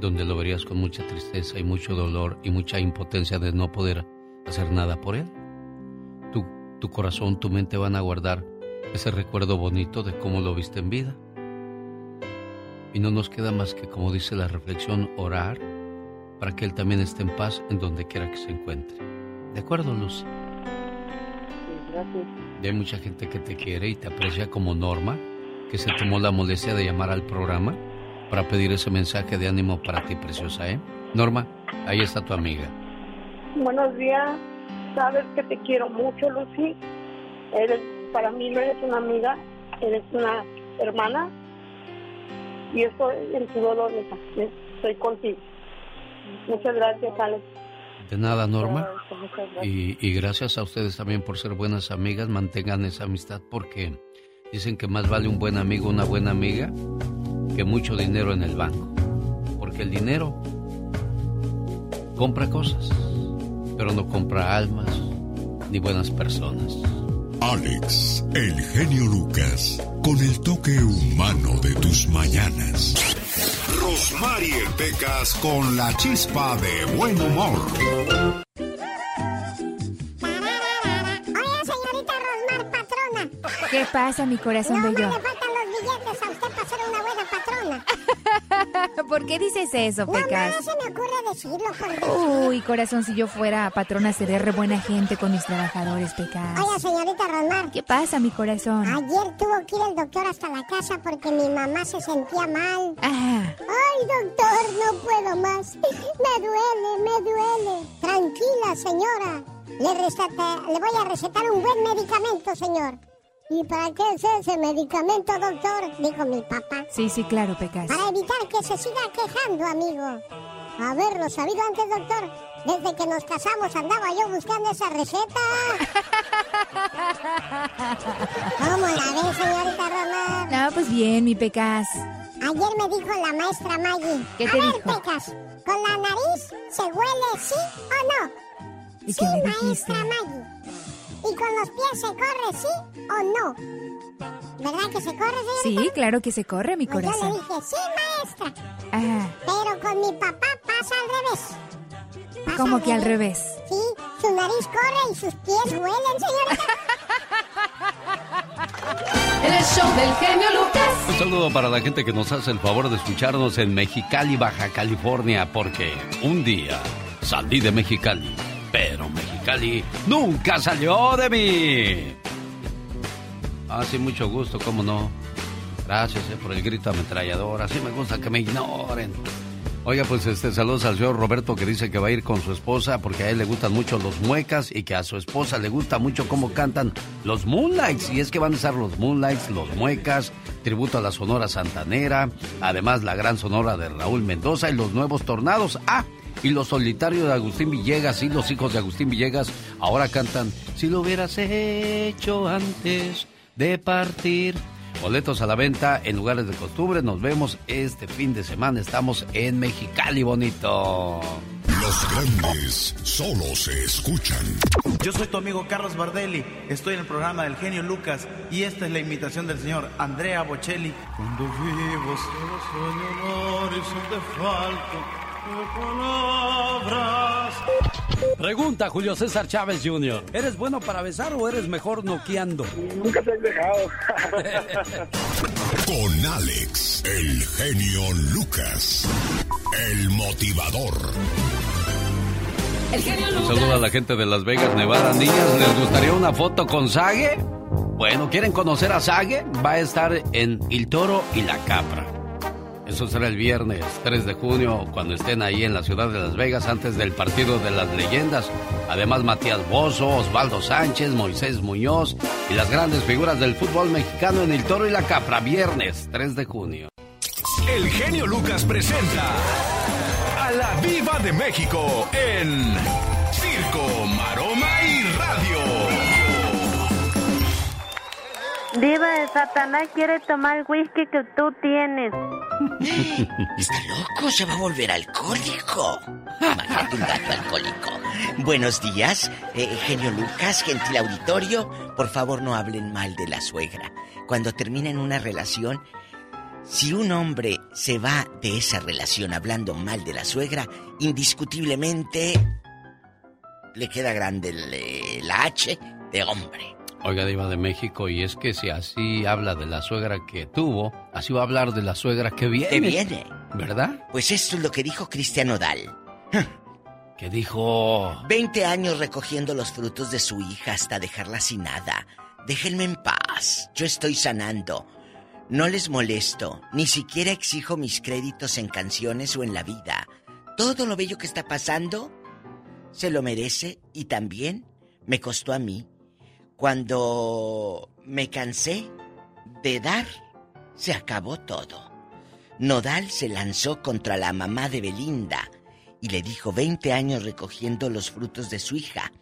Speaker 5: donde lo verías con mucha tristeza y mucho dolor y mucha impotencia de no poder hacer nada por él. Tu, corazón, tu mente van a guardar ese recuerdo bonito de cómo lo viste en vida. Y no nos queda más que, como dice la reflexión, orar para que Él también esté en paz en donde quiera que se encuentre. ¿De acuerdo, Luz?
Speaker 28: Sí, gracias.
Speaker 5: Hay mucha gente que te quiere y te aprecia como Norma, que se tomó la molestia de llamar al programa para pedir ese mensaje de ánimo para ti, preciosa, ¿eh? Norma, ahí está tu amiga.
Speaker 28: Buenos días. Sabes que te quiero mucho, Lucy. Eres, para mí no eres una amiga, eres una hermana. Y estoy en tu dolor. Estoy contigo. Muchas gracias, Alex.
Speaker 5: De nada, Norma. Y, y gracias a ustedes también por ser buenas amigas. Mantengan esa amistad porque dicen que más vale un buen amigo, una buena amiga, que mucho dinero en el banco. Porque el dinero compra cosas, pero no compra almas ni buenas personas.
Speaker 8: Alex, el genio Lucas, con el toque humano de tus mañanas. Rosmarie Pecas con la chispa de buen humor.
Speaker 29: Oiga, señorita Rosmar, patrona.
Speaker 9: ¿Qué pasa, mi corazón
Speaker 29: No,
Speaker 9: bello?
Speaker 29: no
Speaker 9: ¿Por qué dices eso,
Speaker 29: No,
Speaker 9: Pecas?
Speaker 29: no se me ocurre decirlo por.
Speaker 9: Uy, corazón, si yo fuera patrona sería re buena gente con mis trabajadores, Pecas.
Speaker 29: Oiga, señorita Rosmar.
Speaker 9: ¿Qué pasa, mi corazón?
Speaker 29: Ayer tuvo que ir el doctor hasta la casa porque mi mamá se sentía mal.
Speaker 9: Ah,
Speaker 29: Ay, doctor, no puedo más. Me duele, me duele. Tranquila, señora. Le, receta- le voy a recetar un buen medicamento, señor. ¿Y para qué es ese medicamento, doctor? Dijo mi papá.
Speaker 9: sí, sí, claro, Pecas.
Speaker 29: Para evitar que se siga quejando, amigo. Haberlo sabido antes, doctor. Desde que nos casamos andaba yo buscando esa receta. ¿Cómo la ve, señorita Román?
Speaker 9: No, pues bien, mi Pecas.
Speaker 29: Ayer me dijo la maestra Maggie.
Speaker 9: ¿Qué
Speaker 29: A
Speaker 9: te
Speaker 29: ver,
Speaker 9: dijo?
Speaker 29: Pecas, ¿con la nariz se huele sí o no?
Speaker 9: ¿Y
Speaker 29: sí, maestra Maggie. ¿Y con los pies se corre sí o no? ¿Verdad que se corre, señorita?
Speaker 9: Sí, claro que se corre, mi
Speaker 29: Pues yo le
Speaker 9: corazón.
Speaker 29: dije, sí, maestra.
Speaker 9: Ah,
Speaker 29: Pero con mi papá pasa al revés. Pasa
Speaker 9: ¿cómo que al revés?
Speaker 29: Sí, su nariz corre y sus pies huelen, señorita.
Speaker 7: El show del genio Lucas.
Speaker 5: Un saludo para la gente que nos hace el favor de escucharnos en Mexicali, Baja California, porque un día salí de Mexicali, pero Mexicali nunca salió de mí. Ah, sí, mucho gusto, cómo no. Gracias eh, por el grito ametrallador, así me gusta que me ignoren. Oiga, pues este saludos al señor Roberto que dice que va a ir con su esposa porque a él le gustan mucho los muecas y que a su esposa le gusta mucho cómo cantan los Moonlights. Y es que van a estar los Moonlights, los muecas, tributo a la Sonora Santanera, además la gran Sonora de Raúl Mendoza y los nuevos Tornados. Ah, y los solitarios de Agustín Villegas y los hijos de Agustín Villegas ahora cantan Si lo hubieras hecho antes de partir. Boletos a la venta en lugares de costumbre. Nos vemos este fin de semana. Estamos en Mexicali, bonito.
Speaker 8: Los grandes solo se escuchan.
Speaker 30: Yo soy tu amigo Carlos Bardelli. Estoy en el programa del genio Lucas y esta es la imitación del señor Andrea Bocelli. Cuando vivo solo sueño horizonte falto de palabras.
Speaker 5: Pregunta Julio César Chávez Jr. ¿Eres bueno para besar o eres mejor noqueando?
Speaker 31: Nunca te has dejado.
Speaker 8: Con Alex, el genio Lucas, el motivador.
Speaker 7: El genio
Speaker 5: Un saludo a la gente de Las Vegas, Nevada. Niñas, ¿les gustaría una foto con Sage? Bueno, ¿quieren conocer a Sage? Va a estar en El Toro y la Capra. Eso será el viernes 3 de junio, cuando estén ahí en la ciudad de Las Vegas antes del partido de las leyendas. Además, Matías Bozo, Osvaldo Sánchez, Moisés Muñoz y las grandes figuras del fútbol mexicano en El Toro y la Capra, viernes 3 de junio.
Speaker 32: El genio Lucas presenta a la Viva de México en Circo, Maroma
Speaker 33: Diva de Satanás quiere tomar el whisky que tú tienes.
Speaker 34: Está loco, se va a volver alcohólico. Imagínate un gato alcohólico. Buenos días, eh, genio Lucas, gentil auditorio. Por favor, no hablen mal de la suegra. Cuando terminen una relación, si un hombre se va de esa relación hablando mal de la suegra, indiscutiblemente le queda grande el, H de hombre.
Speaker 5: Oiga, Diva de México, y es que si así habla de la suegra que tuvo, así va a hablar de la suegra que viene.
Speaker 34: ¿Qué viene?
Speaker 5: ¿Verdad?
Speaker 34: Pues esto es lo que dijo Cristian Odal.
Speaker 5: Que dijo...
Speaker 34: 20 años recogiendo los frutos de su hija hasta dejarla sin nada. Déjenme en paz. Yo estoy sanando. No les molesto. Ni siquiera exijo mis créditos en canciones o en la vida. Todo lo bello que está pasando se lo merece y también me costó a mí. Cuando me cansé de dar, se acabó todo. Nodal se lanzó contra la mamá de Belinda y le dijo 20 años recogiendo los frutos de su hija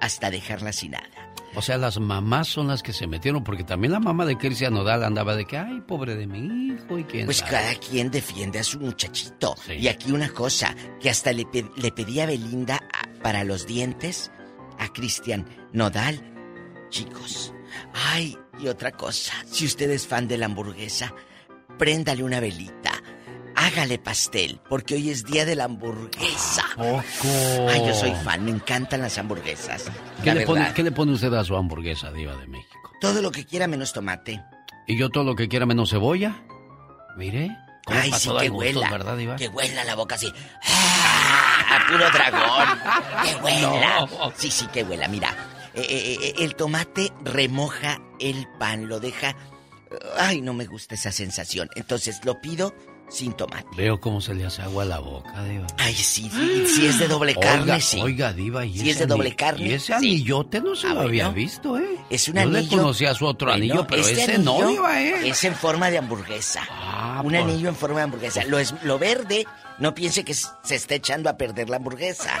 Speaker 34: hasta dejarla sin nada.
Speaker 5: O sea, las mamás son las que se metieron, porque también la mamá de Cristian Nodal andaba de que, ay, pobre de mi hijo, y quién
Speaker 34: Pues
Speaker 5: sabe?
Speaker 34: cada quien defiende a su muchachito. Y aquí una cosa, que hasta le, pe- le pedí a Belinda a- para los dientes a Cristian Nodal. Chicos, ay, y otra cosa, si usted es fan de la hamburguesa, préndale una velita. Hágale pastel, porque hoy es día de la hamburguesa.
Speaker 5: Poco.
Speaker 34: Ay, yo soy fan, me encantan las hamburguesas.
Speaker 5: ¿Qué
Speaker 34: La
Speaker 5: le, pone,
Speaker 34: verdad.
Speaker 5: qué le pone usted a su hamburguesa, Diva de México?
Speaker 34: Todo lo que quiera menos tomate.
Speaker 5: ¿Y yo todo lo que quiera menos cebolla? Mire.
Speaker 34: Ay, sí, que
Speaker 5: hay gustos,
Speaker 34: huela.
Speaker 5: ¿verdad, Diva?
Speaker 34: Que huela la boca así. ¡Ah! Puro dragón. Que huela. Sí, sí, que huela. Mira, eh, eh, eh, el tomate remoja el pan, lo deja. Ay, no me gusta esa sensación. Entonces lo pido sin tomate.
Speaker 5: Veo cómo se le hace agua a la boca, Diva.
Speaker 34: Ay, sí, sí, si es de doble
Speaker 5: Oiga,
Speaker 34: carne, sí.
Speaker 5: Oiga, Diva, y
Speaker 34: Si es de doble carne,
Speaker 5: Y ese
Speaker 34: sí.
Speaker 5: anillote no se
Speaker 34: Ah,
Speaker 5: lo había visto, ¿eh?
Speaker 34: Es un
Speaker 5: Yo
Speaker 34: anillo.
Speaker 5: le conocía su otro anillo,
Speaker 34: Bueno,
Speaker 5: pero
Speaker 34: este
Speaker 5: ese
Speaker 34: anillo
Speaker 5: no, Diva, ¿eh? Ah,
Speaker 34: Es en forma de hamburguesa. un
Speaker 5: pues.
Speaker 34: anillo en forma de hamburguesa. Lo, es, lo verde, no piense que se está echando a perder la hamburguesa.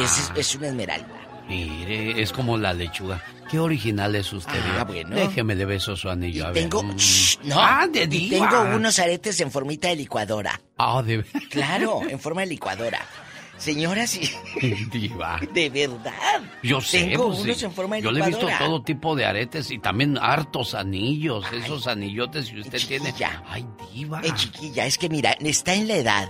Speaker 34: Es, es una esmeralda.
Speaker 5: Mire, es como la lechuga. Qué original es usted,
Speaker 34: Ah, bueno.
Speaker 5: Déjeme le beso su anillo, a.
Speaker 34: Tengo.
Speaker 5: Mm.
Speaker 34: Shh, no.
Speaker 5: Ah, de
Speaker 34: y tengo unos aretes en formita de licuadora.
Speaker 5: Ah, de
Speaker 34: Claro, en forma de licuadora. Señoras y.
Speaker 5: Diva.
Speaker 34: De verdad.
Speaker 5: Yo sé,
Speaker 34: Tengo
Speaker 5: pues, sí.
Speaker 34: unos en forma de
Speaker 5: Yo le he visto
Speaker 34: licuadora.
Speaker 5: todo tipo de aretes y también hartos anillos, esos anillotes que usted tiene. Ay, diva.
Speaker 34: Eh, chiquilla, es que mira, está en la edad.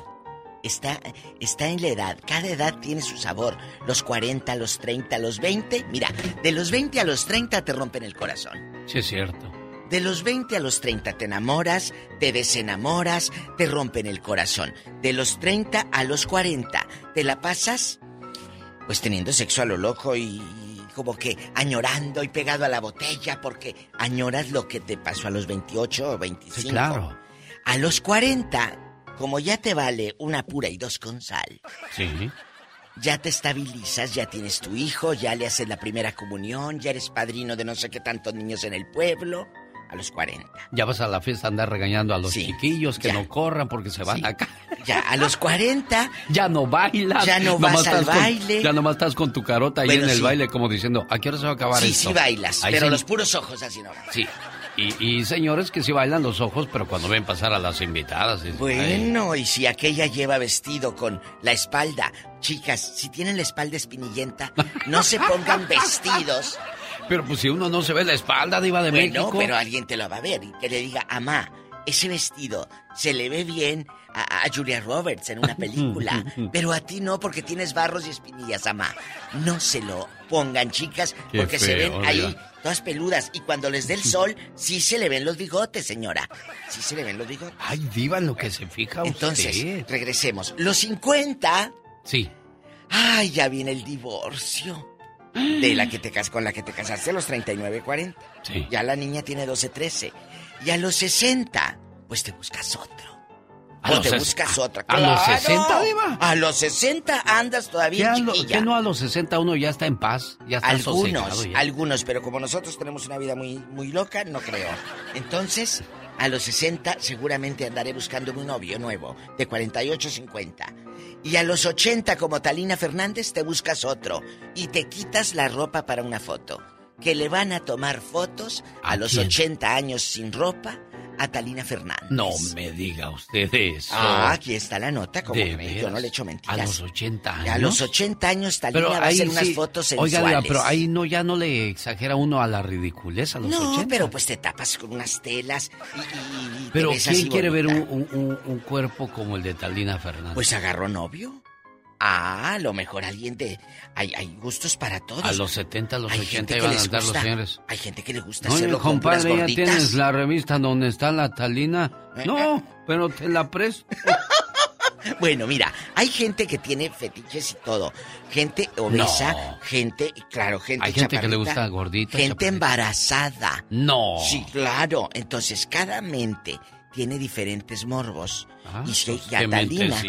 Speaker 34: Está, está en la edad. Cada edad tiene su sabor. Los 40, los 30, los 20. Mira, de los 20 a los 30 te rompen el corazón.
Speaker 5: Sí, es cierto.
Speaker 34: De los 20 a los 30 te enamoras, te desenamoras, te rompen el corazón. De los 30 a los 40 te la pasas pues teniendo sexo a lo loco y como que añorando y pegado a la botella porque añoras lo que te pasó a los 28 o 25.
Speaker 5: Sí, claro.
Speaker 34: A los 40, como ya te vale una pura y dos con sal,
Speaker 5: Sí.
Speaker 34: ya te estabilizas, ya tienes tu hijo, ya le haces la primera comunión, ya eres padrino de no sé qué tantos niños en el pueblo. A los 40.
Speaker 5: Ya vas a la fiesta a andar regañando a los chiquillos que no corran porque se van acá.
Speaker 34: Ya, a los 40.
Speaker 5: Ya no bailas.
Speaker 34: Ya no vas al
Speaker 5: con-
Speaker 34: baile.
Speaker 5: ya nomás estás con tu carota ahí
Speaker 34: Bueno,
Speaker 5: en el
Speaker 34: sí.
Speaker 5: baile como diciendo, ¿a qué hora se va a acabar
Speaker 34: Sí,
Speaker 5: esto?
Speaker 34: sí bailas,
Speaker 5: Ahí
Speaker 34: pero
Speaker 5: sí.
Speaker 34: los puros ojos así no.
Speaker 5: Sí. Y, y señores que sí bailan los ojos, pero cuando ven pasar a las invitadas.
Speaker 34: Bueno, y si aquella lleva vestido con la espalda, chicas, si tienen la espalda espinillenta, no se pongan vestidos.
Speaker 5: Pero pues si uno no se ve la espalda, Diva de
Speaker 34: bueno,
Speaker 5: México.
Speaker 34: pero alguien te lo va a ver y que le diga, amá, ese vestido se le ve bien a, a Julia Roberts en una película, pero a ti no porque tienes barros y espinillas, amá. No se lo pongan, chicas,
Speaker 5: Qué
Speaker 34: porque se ven ahí todas peludas y cuando les dé el sol, sí se le ven los bigotes, señora. Sí se le ven los bigotes.
Speaker 5: Ay, Diva, lo que se fija
Speaker 34: Entonces,
Speaker 5: usted.
Speaker 34: regresemos. Los 50.
Speaker 5: Sí.
Speaker 34: Ay, ya viene el divorcio. De la que te con la que te casaste a los 39, 40.
Speaker 5: Sí.
Speaker 34: Ya la niña tiene 12, 13. Y a los 60, pues te buscas otro.
Speaker 5: ¿A
Speaker 34: o
Speaker 5: los
Speaker 34: te buscas otra.
Speaker 5: a los
Speaker 34: ¡Claro!
Speaker 5: 60, Diva?
Speaker 34: A los 60 andas
Speaker 5: ¿Qué,
Speaker 34: todavía
Speaker 5: a lo-
Speaker 34: chiquilla.
Speaker 5: qué no a los 60 uno ya está en paz? Ya está
Speaker 34: Algunos,
Speaker 5: ya?
Speaker 34: algunos, pero como nosotros tenemos una vida muy, muy loca, no creo. Entonces, a los 60 seguramente andaré buscando un novio nuevo, de 48, 50. Y a los 80, como Talina Fernández, te buscas otro. Y te quitas la ropa para una foto. Que le van a tomar fotos a, los
Speaker 5: quién?
Speaker 34: 80 años sin ropa a Talina Fernández.
Speaker 5: No me diga usted eso.
Speaker 34: Ah, aquí está la nota, como
Speaker 5: ¿De
Speaker 34: que me- yo no le echo mentiras.
Speaker 5: A los 80 años.
Speaker 34: A los 80 años Talina
Speaker 5: Pero
Speaker 34: va a hacer unas fotos
Speaker 5: Oiga,
Speaker 34: sensuales.
Speaker 5: Diva, pero ahí no, ya no le exagera uno a la ridiculez a los
Speaker 34: No,
Speaker 5: 80.
Speaker 34: pero pues te tapas con unas telas y, y- y te
Speaker 5: Pero
Speaker 34: ves
Speaker 5: ¿quién
Speaker 34: así
Speaker 5: quiere ver
Speaker 34: bonita.
Speaker 5: un, un- un- un cuerpo como el de Talina Fernández?
Speaker 34: Pues agarró novio. Ah, a lo mejor alguien de... Hay, hay gustos para todos.
Speaker 5: a los 70, a los
Speaker 34: Hay
Speaker 5: 80
Speaker 34: gente que
Speaker 5: iban a andar los señores.
Speaker 34: Hay gente que le gusta
Speaker 5: No,
Speaker 34: hacerlo con
Speaker 5: compadre, ya tienes la revista donde está la Talina.
Speaker 34: Eh,
Speaker 5: No, pero te la presto.
Speaker 34: Bueno, mira, hay gente que tiene fetiches y todo. Gente obesa,
Speaker 5: No.
Speaker 34: gente, claro, gente
Speaker 5: Hay gente que le gusta gordita,
Speaker 34: Gente
Speaker 5: chaparrita.
Speaker 34: embarazada.
Speaker 5: No.
Speaker 34: Sí, claro. Entonces, cada mente tiene diferentes morbos.
Speaker 5: Ah,
Speaker 34: y si
Speaker 5: pues,
Speaker 34: y a
Speaker 5: qué
Speaker 34: Talina.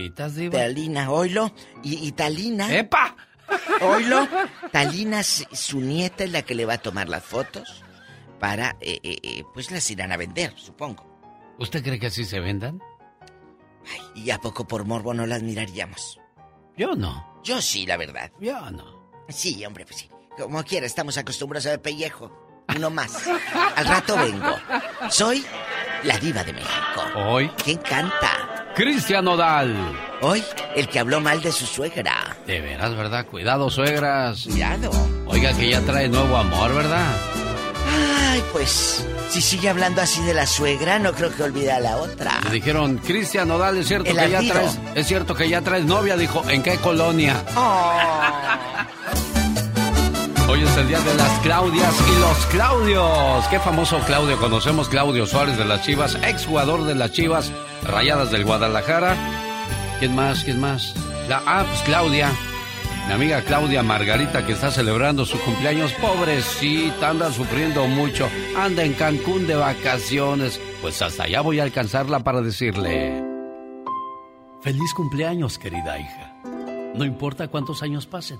Speaker 34: Talina, oilo, y, y Talina...
Speaker 5: ¡Epa!
Speaker 34: Oilo, Talina, su nieta es la que le va a tomar las fotos para, eh, eh, eh, pues las irán a vender, supongo.
Speaker 5: ¿Usted cree que así se vendan?
Speaker 34: ¿Y a poco por morbo no las miraríamos?
Speaker 5: Yo no.
Speaker 34: Yo sí, la verdad.
Speaker 5: Yo no.
Speaker 34: Sí, hombre, pues sí. Como quiera, estamos acostumbrados a ver pellejo. Uno más. Al rato vengo. Soy la diva de México.
Speaker 5: Hoy.
Speaker 34: ¿Quién canta?
Speaker 5: Cristian Odal.
Speaker 34: Hoy, el que habló mal de su suegra.
Speaker 5: De veras, ¿verdad? Cuidado, suegras.
Speaker 34: Cuidado.
Speaker 5: Oiga, que ya trae nuevo amor, ¿verdad?
Speaker 34: Ay, pues, si sigue hablando así de la suegra, no creo que olvide a la otra.
Speaker 5: Le dijeron, Cristian Odal, ¿es cierto
Speaker 34: El
Speaker 5: que ya traes, es cierto que ya traes novia? Dijo, ¿en qué colonia? Hoy es el día de las Claudias y los Claudios. Qué famoso Claudio conocemos, Claudio Suárez de las Chivas, exjugador de las Chivas, Rayadas del Guadalajara. ¿Quién más? ¿Quién más? La ah, pues Claudia. Mi amiga Claudia Margarita que está celebrando su cumpleaños, pobrecita, anda sufriendo mucho, anda en Cancún de vacaciones. Pues hasta allá voy a alcanzarla para decirle...
Speaker 6: Feliz cumpleaños, querida hija. No importa cuántos años pasen,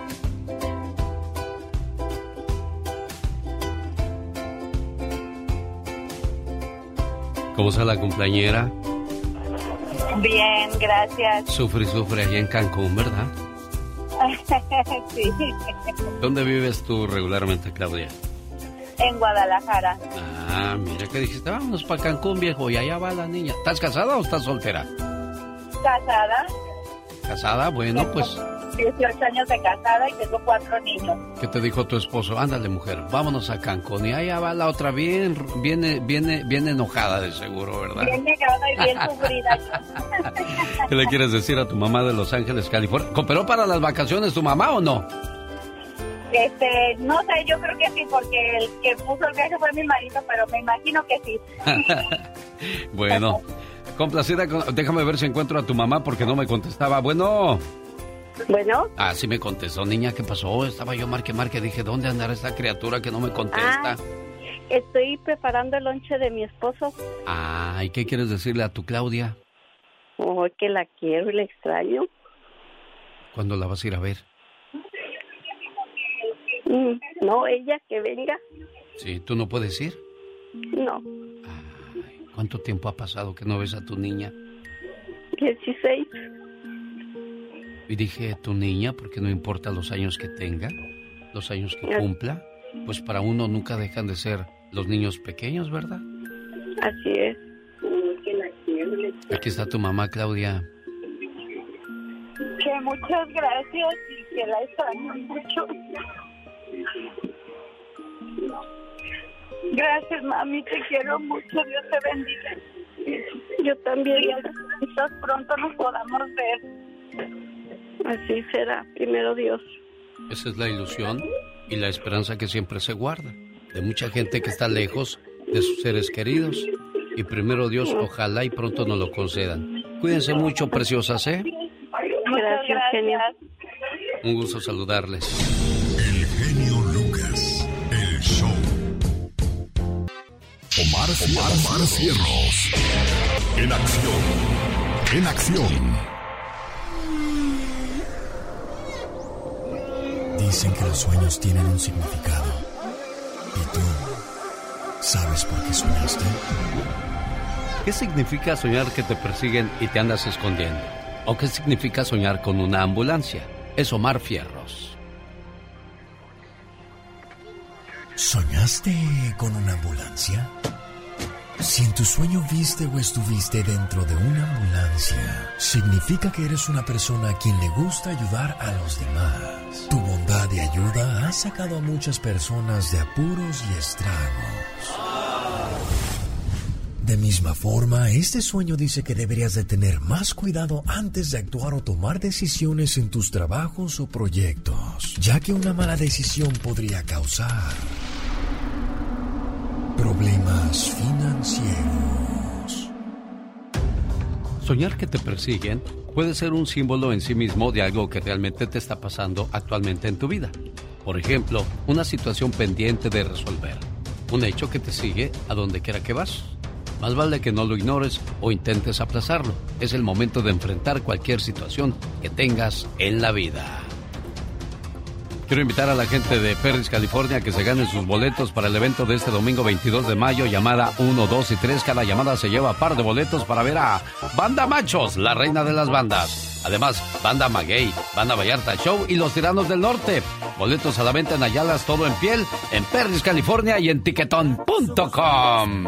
Speaker 5: ¿Cómo está la cumpleañera?
Speaker 25: Bien, gracias.
Speaker 5: Sufre y sufre allá en Cancún, ¿verdad?
Speaker 25: sí,
Speaker 5: ¿Dónde vives tú regularmente, Claudia?
Speaker 25: en Guadalajara.
Speaker 5: Ah, mira que dijiste, vámonos para Cancún, viejo, y allá va la niña. ¿Estás casada o estás soltera?
Speaker 25: Casada,
Speaker 5: Casada, bueno, pues,
Speaker 25: 18 años de casada y tengo cuatro niños.
Speaker 5: ¿qué te dijo tu esposo? Ándale, mujer, vámonos a Cancún. Y allá va la otra bien, viene, viene, bien enojada de seguro, ¿verdad?
Speaker 25: Bien negada y bien sufrida.
Speaker 5: ¿Qué le quieres decir a tu mamá de Los Ángeles, California? ¿Cooperó para las vacaciones tu mamá o no?
Speaker 25: Este, no sé, yo creo que sí, porque el que puso el viaje fue mi marido, pero me imagino que sí.
Speaker 5: bueno, complacida, con- déjame ver si encuentro a tu mamá porque no me contestaba. Bueno.
Speaker 25: Bueno.
Speaker 5: Ah, sí me contestó, niña, ¿qué pasó? Estaba yo marque, marque, dije, ¿dónde andará esta criatura que no me contesta?
Speaker 25: Estoy preparando el lonche de mi esposo.
Speaker 5: Ah, ¿y qué quieres decirle a tu Claudia?
Speaker 28: Oh, que la quiero y la extraño.
Speaker 5: ¿Cuándo la vas a ir a ver?
Speaker 28: Mm, no, ella que venga.
Speaker 5: Sí, ¿tú no puedes ir?
Speaker 28: No,
Speaker 5: ¿Cuánto tiempo ha pasado que no ves a tu niña?
Speaker 28: 16.
Speaker 5: Y dije, tu niña, porque no importa los años que tenga, los años que cumpla, pues para uno nunca dejan de ser los niños pequeños, ¿verdad?
Speaker 28: Así es.
Speaker 5: Aquí está tu mamá, Claudia.
Speaker 25: Que muchas gracias y que la extraño mucho. Gracias, mami, te quiero mucho. Dios te bendiga.
Speaker 28: Yo también.
Speaker 25: Y quizás pronto nos podamos ver.
Speaker 28: Así será, primero Dios.
Speaker 5: Esa es la ilusión y la esperanza que siempre se guarda. De mucha gente que está lejos de sus seres queridos. Y primero Dios, ojalá y pronto nos lo concedan. Cuídense mucho, preciosas, ¿eh?
Speaker 28: Gracias, genio.
Speaker 5: Un gusto saludarles.
Speaker 8: El genio Lucas, el show. Omar, Omar, Omar Cierros. En acción. En acción.
Speaker 11: Dicen que los sueños tienen un significado. ¿Y tú sabes por qué soñaste?
Speaker 5: ¿Qué significa soñar que te persiguen y te andas escondiendo? ¿O qué significa soñar con una ambulancia? Es Omar Fierros.
Speaker 11: ¿Soñaste con una ambulancia? Si en tu sueño viste o estuviste dentro de una ambulancia, significa que eres una persona a quien le gusta ayudar a los demás. Tu bondad y ayuda ha sacado a muchas personas de apuros y estragos. De misma forma, este sueño dice que deberías de tener más cuidado antes de actuar o tomar decisiones en tus trabajos o proyectos, ya que una mala decisión podría causar problemas financieros.
Speaker 5: Soñar que te persiguen puede ser un símbolo en sí mismo de algo que realmente te está pasando actualmente en tu vida. Por ejemplo, una situación pendiente de resolver. Un hecho que te sigue a donde quiera que vas. Más vale que no lo ignores o intentes aplazarlo. Es el momento de enfrentar cualquier situación que tengas en la vida. Quiero invitar a la gente de Perris, California, que se ganen sus boletos para el evento de este domingo 22 de mayo, llamada 1, 2 y 3. Cada llamada se lleva par de boletos para ver a Banda Machos, la reina de las bandas. Además, Banda Maguey, Banda Vallarta Show y Los Tiranos del Norte. Boletos a la venta en Ayalas, todo en piel, en Perris, California y en tiquetón.com.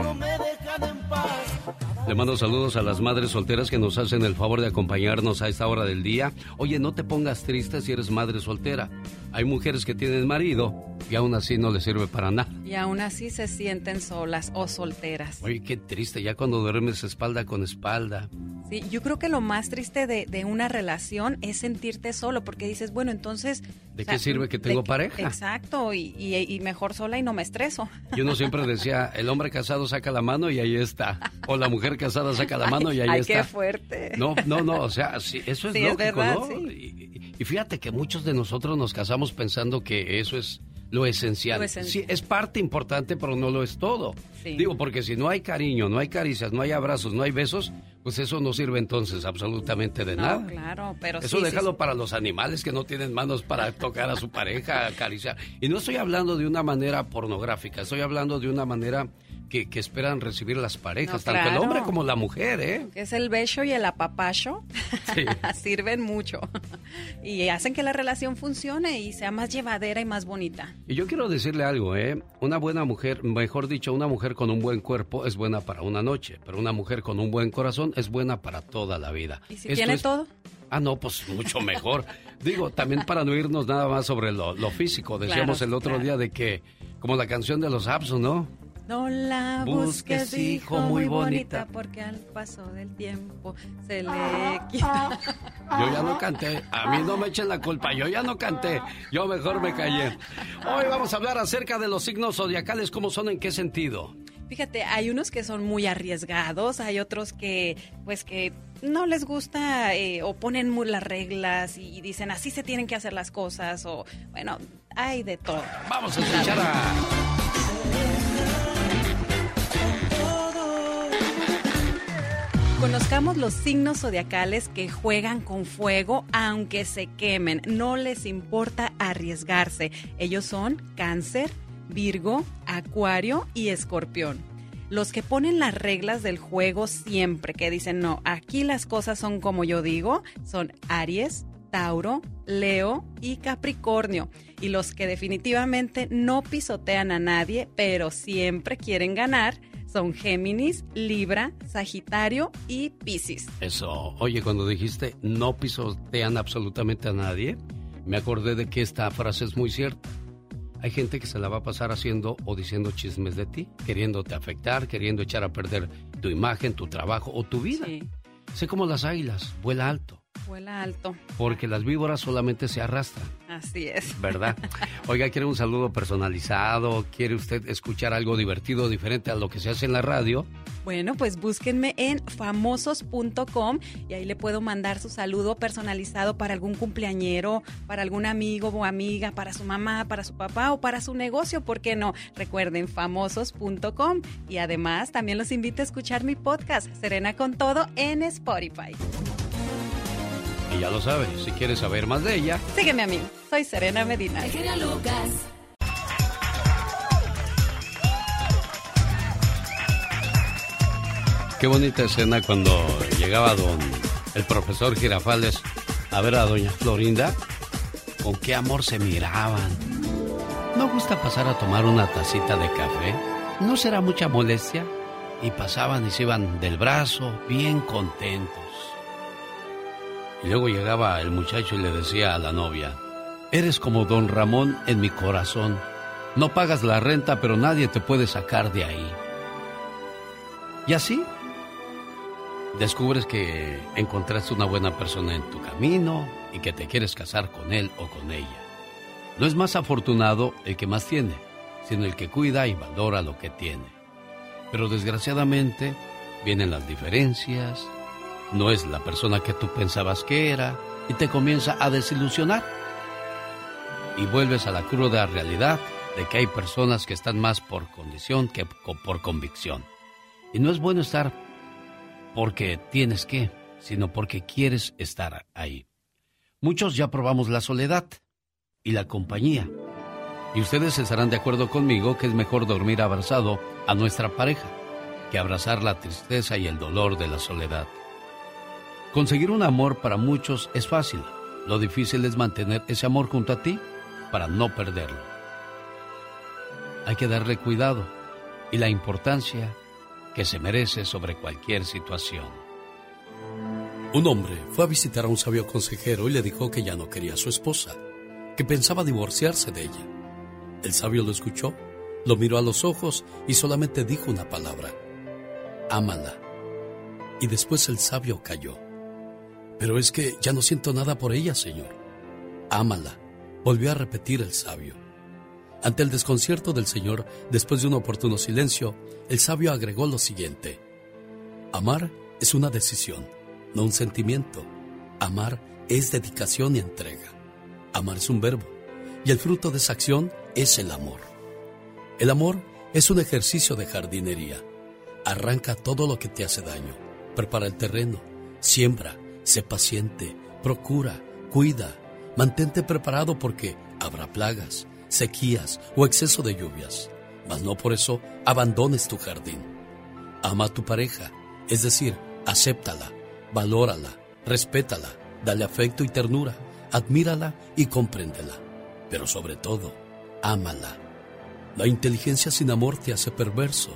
Speaker 5: Le mando saludos a las madres solteras que nos hacen el favor de acompañarnos a esta hora del día. Oye, no te pongas triste si eres madre soltera. Hay mujeres que tienen marido y aún así no les sirve para nada.
Speaker 35: Y aún así se sienten solas o solteras.
Speaker 5: Oye, qué triste, ya cuando duermes espalda con espalda.
Speaker 35: Sí, yo creo que lo más triste de, de una relación es sentirte solo, porque dices, bueno, entonces...
Speaker 5: ¿De
Speaker 35: o
Speaker 5: qué
Speaker 35: sea,
Speaker 5: sirve que tengo
Speaker 35: qué-
Speaker 5: pareja?
Speaker 35: Exacto, y, y- y mejor sola y no me estreso.
Speaker 5: Y uno siempre decía, el hombre casado saca la mano y ahí está. O la mujer casada saca la mano y ahí
Speaker 35: Ay,
Speaker 5: está.
Speaker 35: qué fuerte.
Speaker 5: No, no, no, o sea, sí, eso es
Speaker 35: Sí, es
Speaker 5: lógico,
Speaker 35: verdad,
Speaker 5: ¿no?
Speaker 35: sí.
Speaker 5: Y, y fíjate que muchos de nosotros nos casamos pensando que eso es lo esencial.
Speaker 35: Lo esencial.
Speaker 5: Sí, es parte importante, pero no lo es todo.
Speaker 35: Sí.
Speaker 5: Digo, porque si no hay cariño, no hay caricias, no hay abrazos, no hay besos, pues eso no sirve entonces absolutamente de
Speaker 35: no,
Speaker 5: nada.
Speaker 35: claro, pero
Speaker 5: Eso
Speaker 35: sí,
Speaker 5: déjalo
Speaker 35: sí.
Speaker 5: para los animales que no tienen manos para tocar a su pareja, acariciar. Y no estoy hablando de una manera pornográfica, estoy hablando de una manera que, que esperan recibir las parejas,
Speaker 35: No,
Speaker 5: tanto el hombre como la mujer, ¿eh?
Speaker 35: Que es el beso y el apapacho. Sirven mucho. Y hacen que la relación funcione y sea más llevadera y más bonita.
Speaker 5: Y yo quiero decirle algo, ¿eh? Una buena mujer, mejor dicho, una mujer con un buen cuerpo es buena para una noche, pero una mujer con un buen corazón es buena para toda la vida.
Speaker 35: ¿Y si
Speaker 5: Esto
Speaker 35: tiene
Speaker 5: es-
Speaker 35: todo?
Speaker 5: Ah, no, pues mucho mejor. Digo, también para no irnos nada más sobre lo, lo físico. Decíamos
Speaker 35: Claro,
Speaker 5: el otro
Speaker 35: claro.
Speaker 5: día de que, como la canción de los Absos, ¿no?
Speaker 35: No la
Speaker 5: Busques,
Speaker 35: busques, hijo,
Speaker 5: hijo,
Speaker 35: muy
Speaker 5: muy
Speaker 35: bonita,
Speaker 5: bonita.
Speaker 35: porque al paso del tiempo se le quita.
Speaker 5: Yo ya no canté. A mí no me echen la culpa. Yo ya no canté. Yo mejor me callé. Hoy vamos a hablar acerca de los signos zodiacales. ¿Cómo son? ¿En qué sentido?
Speaker 35: Fíjate, hay unos que son muy arriesgados, hay otros que, pues, que no les gusta eh, o ponen muy las reglas y dicen así se tienen que hacer las cosas o, bueno, hay de todo.
Speaker 5: Vamos a escuchar a...
Speaker 35: Conozcamos los signos zodiacales que juegan con fuego aunque se quemen. No les importa arriesgarse. Ellos son cáncer, Virgo, Acuario y Escorpión. Los que ponen las reglas del juego siempre, que dicen, no, aquí las cosas son como yo digo, son Aries, Tauro, Leo y Capricornio. Y los que definitivamente no pisotean a nadie, pero siempre quieren ganar, son Géminis, Libra, Sagitario y Piscis.
Speaker 5: Eso. Oye, cuando dijiste no pisotean absolutamente a nadie, me acordé de que esta frase es muy cierta. Hay gente que se la va a pasar haciendo o diciendo chismes de ti, queriéndote afectar, queriendo echar a perder tu imagen, tu trabajo o tu vida. Sé como las águilas, vuela alto.
Speaker 35: Vuela alto.
Speaker 5: Porque las víboras solamente se arrastran.
Speaker 35: Así es.
Speaker 5: ¿Verdad? Oiga, ¿quiere un saludo personalizado? ¿Quiere usted escuchar algo divertido, diferente a lo que se hace en la radio?
Speaker 35: Bueno, pues búsquenme en famosos.com y ahí le puedo mandar su saludo personalizado para algún cumpleañero, para algún amigo o amiga, para su mamá, para su papá o para su negocio, ¿por qué no? Recuerden famosos.com y además también los invito a escuchar mi podcast Serena con todo en Spotify.
Speaker 5: Y ya lo sabes, si quieres saber más de ella,
Speaker 35: sígueme a mí. Soy Serena Medina.
Speaker 7: Lucas.
Speaker 5: Qué bonita escena cuando llegaba don el profesor Girafales a ver a doña Florinda. Con qué amor se miraban. ¿No gusta pasar a tomar una tacita de café? ¿No será mucha molestia? Y pasaban y se iban del brazo, bien contentos. Y luego llegaba el muchacho y le decía a la novia, Eres como don Ramón en mi corazón. No pagas la renta, pero nadie te puede sacar de ahí. Y así descubres que encontraste una buena persona en tu camino y que te quieres casar con él o con ella. No es más afortunado el que más tiene, sino el que cuida y valora lo que tiene. Pero desgraciadamente vienen las diferencias, no es la persona que tú pensabas que era y te comienza a desilusionar. Y vuelves a la cruda realidad de que hay personas que están más por condición que por convicción. Y no es bueno estar porque tienes que, sino porque quieres estar ahí. Muchos ya probamos la soledad y la compañía. Y ustedes estarán de acuerdo conmigo que es mejor dormir abrazado a nuestra pareja que abrazar la tristeza y el dolor de la soledad. Conseguir un amor para muchos es fácil. Lo difícil es mantener ese amor junto a ti para no perderlo. Hay que darle cuidado y la importancia que se merece sobre cualquier situación.
Speaker 6: Un hombre fue a visitar a un sabio consejero y le dijo que ya no quería a su esposa, que pensaba divorciarse de ella. El sabio lo escuchó, lo miró a los ojos y solamente dijo una palabra, ámala. Y después el sabio cayó. Pero es que ya no siento nada por ella, Señor. Ámala, volvió a repetir el sabio. Ante el desconcierto del Señor, después de un oportuno silencio, el sabio agregó lo siguiente. Amar es una decisión, no un sentimiento. Amar es dedicación y entrega. Amar es un verbo, y el fruto de esa acción es el amor. El amor es un ejercicio de jardinería. Arranca todo lo que te hace daño, prepara el terreno, siembra, Sé paciente, procura, cuida, mantente preparado porque habrá plagas, sequías o exceso de lluvias, mas no por eso abandones tu jardín. Ama a tu pareja, es decir, acéptala, valórala, respétala, dale afecto y ternura, admírala y compréndela, pero sobre todo, ámala. La inteligencia sin amor te hace perverso,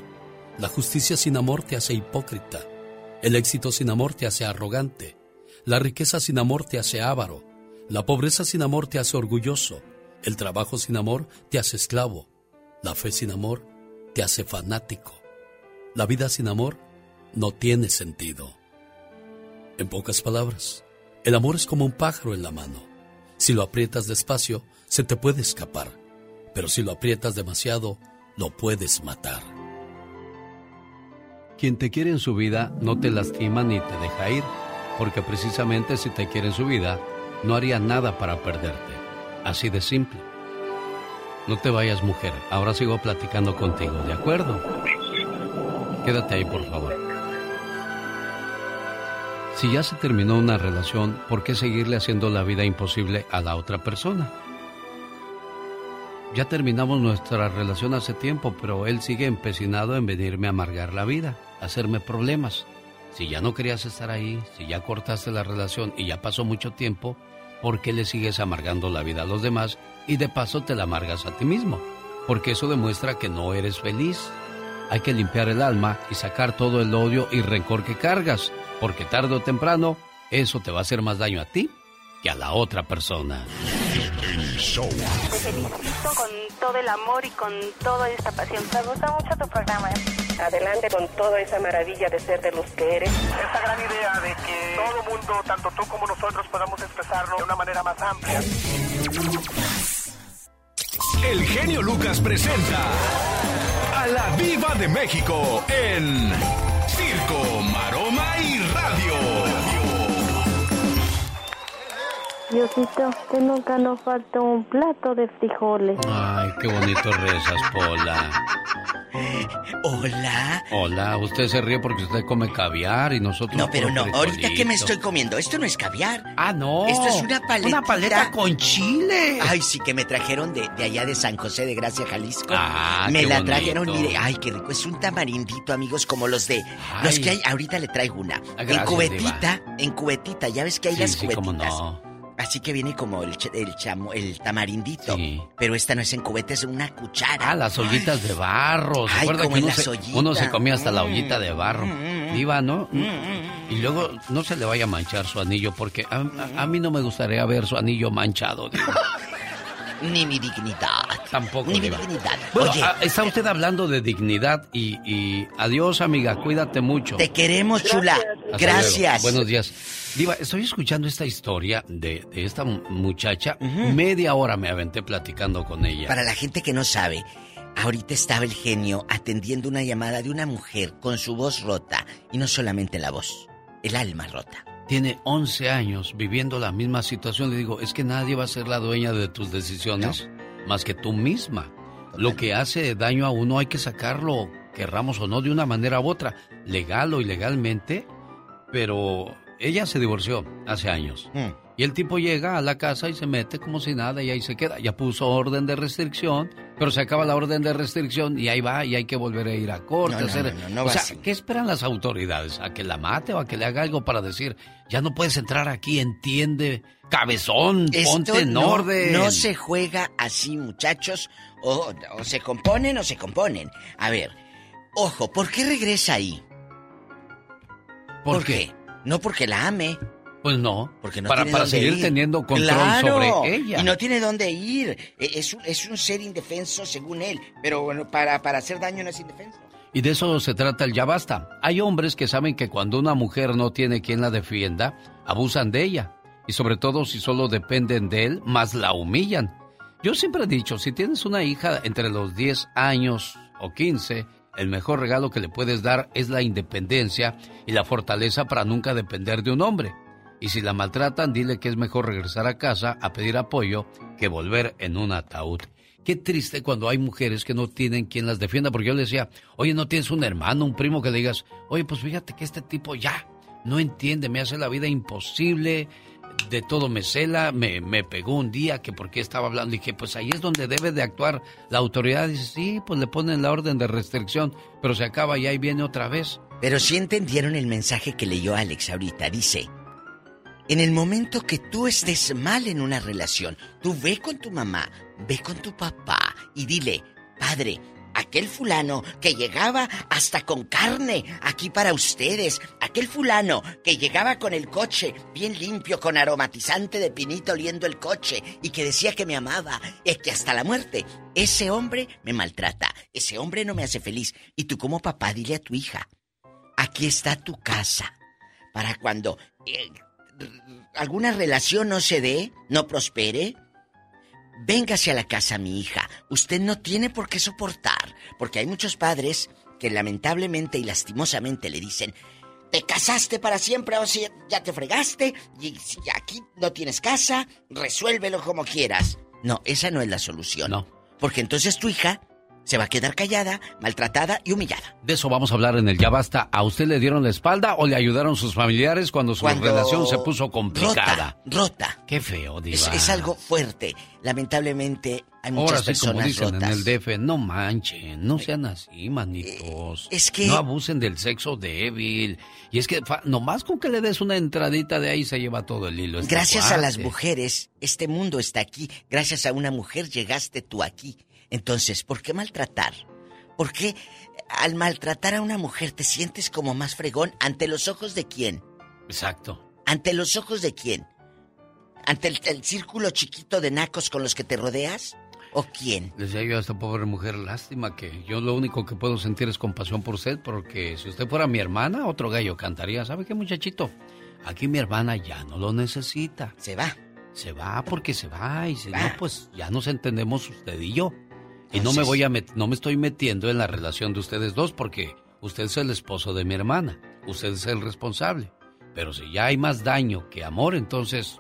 Speaker 6: la justicia sin amor te hace hipócrita, el éxito sin amor te hace arrogante, la riqueza sin amor te hace avaro. La pobreza sin amor te hace orgulloso. El trabajo sin amor te hace esclavo. La fe sin amor te hace fanático. La vida sin amor no tiene sentido. En pocas palabras, el amor es como un pájaro en la mano. Si lo aprietas despacio, se te puede escapar. Pero si lo aprietas demasiado, lo puedes matar.
Speaker 5: Quien te quiere en su vida no te lastima ni te deja ir porque precisamente si te quiere en su vida, no haría nada para perderte. Así de simple. No te vayas, mujer. Ahora sigo platicando contigo, ¿de acuerdo? Quédate ahí, por favor. Si ya se terminó una relación, ¿por qué seguirle haciendo la vida imposible a la otra persona? Ya terminamos nuestra relación hace tiempo, pero él sigue empecinado en venirme a amargar la vida, hacerme problemas. Si ya no querías estar ahí, si ya cortaste la relación y ya pasó mucho tiempo, ¿por qué le sigues amargando la vida a los demás y de paso te la amargas a ti mismo? Porque eso demuestra que no eres feliz. Hay que limpiar el alma y sacar todo el odio y rencor que cargas, porque tarde o temprano eso te va a hacer más daño a ti que a la otra persona.
Speaker 36: Te felicito con todo el amor y con toda esta pasión. Me gusta mucho tu programa. Adelante con toda esa maravilla de ser de los que eres.
Speaker 37: Esa gran idea de que todo mundo, tanto tú como nosotros, podamos expresarlo de una manera más amplia.
Speaker 32: El genio Lucas presenta a la Viva de México en Circo, Maroma y Radio.
Speaker 33: Diosito, que nunca nos falte un plato de frijoles.
Speaker 5: Ay, qué bonito rezas, Pola.
Speaker 34: Hola.
Speaker 5: Hola, usted se ríe porque usted come caviar y nosotros...
Speaker 34: No, pero no, ahorita que me estoy comiendo, esto no es caviar.
Speaker 5: Ah, no.
Speaker 34: Esto es una paleta.
Speaker 5: Una paleta con chile.
Speaker 34: Ay, sí, que me trajeron de, de allá de San José de Gracia, Jalisco.
Speaker 5: Ah,
Speaker 34: me
Speaker 5: qué
Speaker 34: la
Speaker 5: bonito.
Speaker 34: trajeron, mire, ay, qué rico. Es un tamarindito, amigos, como los de. Los que hay, ahorita le traigo una.
Speaker 5: Ah,
Speaker 34: en cubetita, en cubetita, ya ves que hay
Speaker 5: Sí,
Speaker 34: las
Speaker 5: sí,
Speaker 34: cubetitas.
Speaker 5: cómo no.
Speaker 34: Así que viene como el, ch- el chamo, el tamarindito. Pero esta no es en cubeta, es una cuchara.
Speaker 5: Ah, las ollitas de barro. ¿Se
Speaker 34: Ay, como
Speaker 5: que uno
Speaker 34: las
Speaker 5: se,
Speaker 34: ollitas.
Speaker 5: uno se comía hasta la
Speaker 34: Mm.
Speaker 5: ollita de barro? Iba, ¿no? Y luego no se le vaya a manchar su anillo porque a, a- a mí no me gustaría ver su anillo manchado. digo.
Speaker 34: Ni mi dignidad.
Speaker 5: Tampoco.
Speaker 34: Ni mi
Speaker 5: Diva.
Speaker 34: dignidad.
Speaker 5: Bueno,
Speaker 34: Oye.
Speaker 5: ah, está usted hablando de dignidad y, y adiós, amiga. Cuídate mucho.
Speaker 34: Te queremos, chula. Gracias.
Speaker 5: Buenos días. Diva, estoy escuchando esta historia de, de esta mu- muchacha. Media hora me aventé platicando con ella.
Speaker 34: Para la gente que no sabe, ahorita estaba el genio atendiendo una llamada de una mujer con su voz rota. Y no solamente la voz, el alma rota.
Speaker 5: Tiene 11 años viviendo la misma situación. Le digo, es que nadie va a ser la dueña de tus decisiones más que tú misma. Lo que hace daño a uno hay que sacarlo, querramos o no, de una manera u otra, legal o ilegalmente. Pero ella se divorció hace años.
Speaker 34: Mm.
Speaker 5: Y el tipo llega a la casa y se mete como si nada y ahí se queda. Ya puso orden de restricción, pero se acaba la orden de restricción y ahí va y hay que volver a ir a corte.
Speaker 34: No, no,
Speaker 5: hacer...
Speaker 34: no,
Speaker 5: o sea,
Speaker 34: así.
Speaker 5: ¿qué esperan las autoridades? ¿A que la mate o a que le haga algo para decir, ya no puedes entrar aquí, entiende, cabezón,
Speaker 34: Esto
Speaker 5: ponte en
Speaker 34: no,
Speaker 5: orden?
Speaker 34: no se juega así, muchachos. O, o se componen o se componen. A ver, ojo, ¿por qué regresa ahí?
Speaker 5: ¿Por, qué?
Speaker 34: No porque la ame.
Speaker 5: Pues no,
Speaker 34: Porque no
Speaker 5: para,
Speaker 34: tiene
Speaker 5: para
Speaker 34: dónde
Speaker 5: seguir
Speaker 34: ir.
Speaker 5: teniendo control
Speaker 34: Claro,
Speaker 5: sobre ella.
Speaker 34: Y no tiene dónde ir. E- Es un, es un ser indefenso según él. Pero bueno, para, para hacer daño no es indefenso.
Speaker 5: Y de eso se trata el ya basta. Hay hombres que saben que cuando una mujer no tiene quien la defienda, abusan de ella. Y sobre todo si solo dependen de él, más la humillan. Yo siempre he dicho, si tienes una hija entre los 10 años o 15, el mejor regalo que le puedes dar es la independencia y la fortaleza para nunca depender de un hombre. Y si la maltratan, dile que es mejor regresar a casa a pedir apoyo que volver en un ataúd. Qué triste cuando hay mujeres que no tienen quien las defienda, porque yo le decía, oye, no tienes un hermano, un primo que le digas, oye, pues fíjate que este tipo ya no entiende, me hace la vida imposible, de todo me cela, me, me pegó un día que porque estaba hablando, dije, pues ahí es donde debe de actuar la autoridad. Dice, sí, pues le ponen la orden de restricción, pero se acaba y ahí viene otra vez.
Speaker 34: Pero sí entendieron el mensaje que leyó Alex ahorita. Dice, en el momento que tú estés mal en una relación, tú ve con tu mamá, ve con tu papá y dile, padre, aquel fulano que llegaba hasta con carne aquí para ustedes, aquel fulano que llegaba con el coche bien limpio, con aromatizante de pinito oliendo el coche y que decía que me amaba y que hasta la muerte, ese hombre me maltrata, ese hombre no me hace feliz. Y tú como papá dile a tu hija, aquí está tu casa. Para cuando eh, alguna relación no se dé, no prospere, véngase a la casa, mi hija. Usted no tiene por qué soportar, porque hay muchos padres que lamentablemente y lastimosamente le dicen, te casaste para siempre o si ya te fregaste y si aquí no tienes casa, resuélvelo como quieras. No, esa no es la solución.
Speaker 5: No.
Speaker 34: Porque entonces tu hija se va a quedar callada, maltratada y humillada.
Speaker 5: De eso vamos a hablar en el Ya Basta. ¿A usted le dieron la espalda o le ayudaron sus familiares cuando su relación se puso complicada?
Speaker 34: Rota, rota.
Speaker 5: Qué feo, Diva.
Speaker 34: Es, es algo fuerte. Lamentablemente hay muchas
Speaker 5: Ahora sí,
Speaker 34: personas
Speaker 5: como dicen
Speaker 34: rotas.
Speaker 5: en el DF, no manchen, no sean así, manitos.
Speaker 34: es que-
Speaker 5: No abusen del sexo débil. Y es que fa- nomás con que le des una entradita de ahí se lleva todo el hilo.
Speaker 34: Gracias a las mujeres, este mundo está aquí. Gracias a una mujer llegaste tú aquí. Entonces, ¿por qué maltratar? ¿Por qué al maltratar a una mujer te sientes como más fregón ante los ojos de quién?
Speaker 5: Exacto.
Speaker 34: ¿Ante los ojos de quién? ¿Ante el, el círculo chiquito de nacos con los que te rodeas? ¿O quién?
Speaker 5: Decía yo a esta pobre mujer, lástima que yo lo único que puedo sentir es compasión por usted, porque si usted fuera mi hermana, otro gallo cantaría. ¿Sabe qué, muchachito? Aquí mi hermana ya no lo necesita.
Speaker 34: Se va.
Speaker 5: Se va porque se va y si no, pues ya nos entendemos usted y yo. Y no me voy a met- no me estoy metiendo en la relación de ustedes dos porque usted es el esposo de mi hermana, usted es el responsable. Pero si ya hay más daño que amor, entonces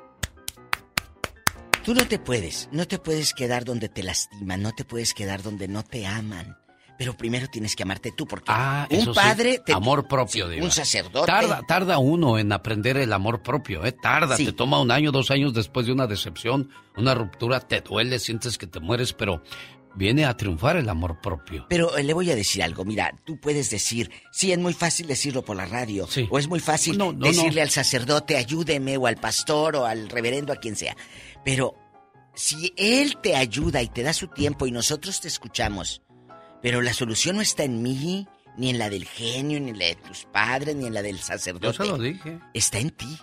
Speaker 34: Tú no te puedes, no te puedes quedar donde te lastiman, no te puedes quedar donde no te aman. Pero primero tienes que amarte tú, porque
Speaker 5: Ah, eso
Speaker 34: un
Speaker 5: sí,
Speaker 34: padre te-
Speaker 5: amor propio, Diva.
Speaker 34: un sacerdote.
Speaker 5: Tarda, tarda uno en aprender el amor propio, ¿eh? Tarda,
Speaker 34: Sí.
Speaker 5: te toma un año, dos años después de una decepción, una ruptura, te duele, sientes que te mueres, pero viene a triunfar el amor propio.
Speaker 34: Pero eh, le voy a decir algo, mira, tú puedes decir, sí, es muy fácil decirlo por la radio, o es muy fácil
Speaker 5: No, no,
Speaker 34: decirle
Speaker 5: no.
Speaker 34: al sacerdote, ayúdeme, o al pastor, o al reverendo, a quien sea. Pero si él te ayuda y te da su tiempo y nosotros te escuchamos, pero la solución no está en mí, ni en la del genio, ni en la de tus padres, ni en la del
Speaker 5: Yo
Speaker 34: sacerdote.
Speaker 5: se lo dije.
Speaker 34: Está en ti.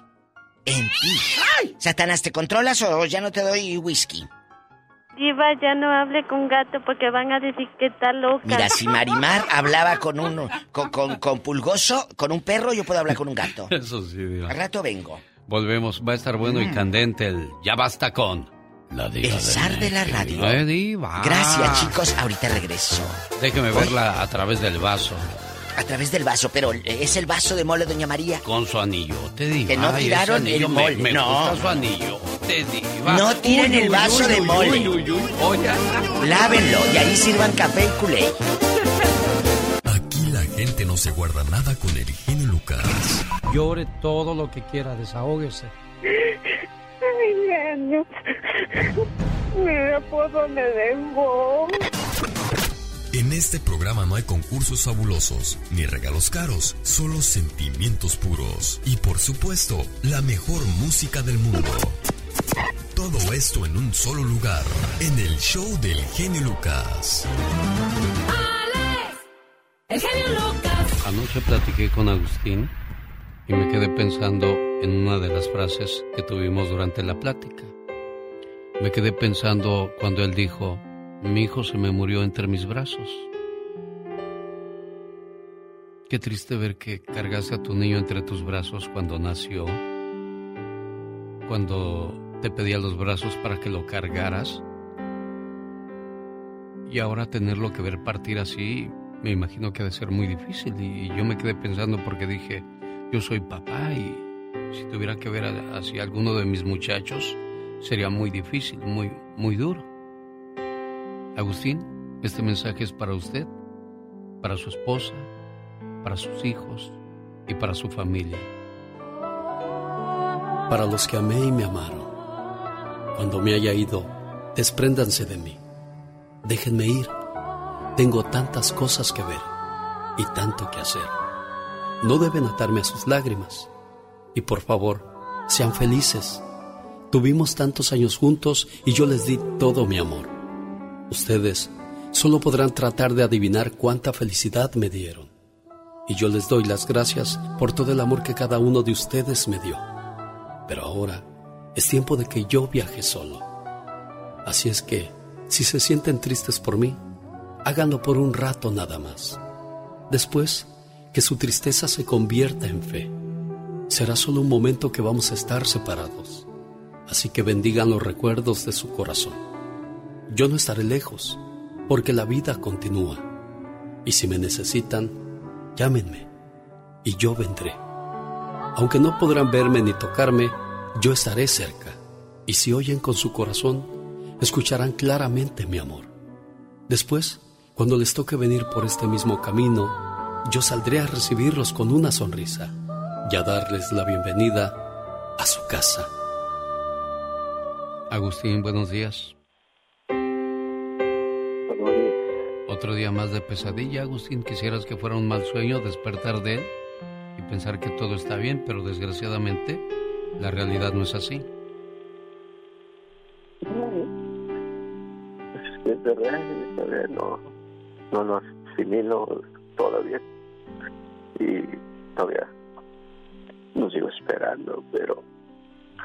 Speaker 34: En ti. Satanás, ¿te controlas o ya no te doy whisky?
Speaker 33: Diva, ya no hable con gato porque van a decir que está loca.
Speaker 34: Mira, si Marimar hablaba con con, con, con pulgoso, con un perro, yo puedo hablar con un gato.
Speaker 5: Eso sí, Diva.
Speaker 34: Al rato vengo.
Speaker 5: Volvemos, va a estar bueno y
Speaker 34: Mm.
Speaker 5: candente el Ya Basta con la diva
Speaker 34: El zar de la radio.
Speaker 5: Eh, diva.
Speaker 34: Gracias, chicos. Ahorita regreso.
Speaker 5: Déjeme verla a través del vaso,
Speaker 34: A través del vaso, pero es el vaso de mole, doña María.
Speaker 5: con su anillote, diva.
Speaker 34: Que no
Speaker 5: Ay,
Speaker 34: tiraron
Speaker 5: anillo
Speaker 34: el
Speaker 5: me-
Speaker 34: mole,
Speaker 5: Me,
Speaker 34: no.
Speaker 5: gusta su anillote, diva.
Speaker 34: No tiren
Speaker 5: Uy,
Speaker 34: el vaso
Speaker 5: uy,
Speaker 34: de
Speaker 5: uy,
Speaker 34: mole.
Speaker 5: uy, uy, uy. Oye.
Speaker 34: Lávenlo y ahí sirvan café y culé.
Speaker 38: Aquí la gente no se guarda nada con el genio Lucas.
Speaker 39: Llore todo lo que quiera, desahógese.
Speaker 28: Ay, genio. Mira por dónde dejó.
Speaker 38: En este programa no hay concursos fabulosos ni regalos caros, solo sentimientos puros y por supuesto la mejor música del mundo. Todo esto en un solo lugar, en el show del genio Lucas.
Speaker 7: El genio Lucas.
Speaker 5: Anoche platiqué con Agustín y me quedé pensando en una de las frases que tuvimos durante la plática. Me quedé pensando cuando él dijo, mi hijo se me murió entre mis brazos. Qué triste ver que cargaste a tu niño entre tus brazos cuando nació, cuando te pedía los brazos para que lo cargaras. Y ahora tenerlo que ver partir así, me imagino que ha de ser muy difícil. Y yo me quedé pensando porque dije, yo soy papá y si tuviera que ver así a alguno de mis muchachos, sería muy difícil, muy, muy duro. Agustín, este mensaje es para usted, para su esposa, para sus hijos y para su familia.
Speaker 6: Para los que amé y me amaron, cuando me haya ido, despréndanse de mí. Déjenme ir. Tengo tantas cosas que ver y tanto que hacer. No deben atarme a sus lágrimas. Y por favor, sean felices. Tuvimos tantos años juntos y yo les di todo mi amor. Ustedes solo podrán tratar de adivinar cuánta felicidad me dieron. Y yo les doy las gracias por todo el amor que cada uno de ustedes me dio. Pero ahora es tiempo de que yo viaje solo. Así es que, si se sienten tristes por mí, háganlo por un rato nada más. Después, que su tristeza se convierta en fe. Será solo un momento que vamos a estar separados. Así que bendigan los recuerdos de su corazón. Yo no estaré lejos, porque la vida continúa. Y si me necesitan, llámenme, y yo vendré. Aunque no podrán verme ni tocarme, yo estaré cerca. Y si oyen con su corazón, escucharán claramente mi amor. Después, Cuando les toque venir por este mismo camino, yo saldré a recibirlos con una sonrisa y a darles la bienvenida a su casa.
Speaker 5: Agustín, buenos días. Otro día más de pesadilla, Agustín. Quisieras que fuera un mal sueño despertar de él y pensar que todo está bien, pero desgraciadamente la realidad no es así.
Speaker 31: Es verdad, todavía no, no lo asimilo todavía y todavía no sigo esperando, pero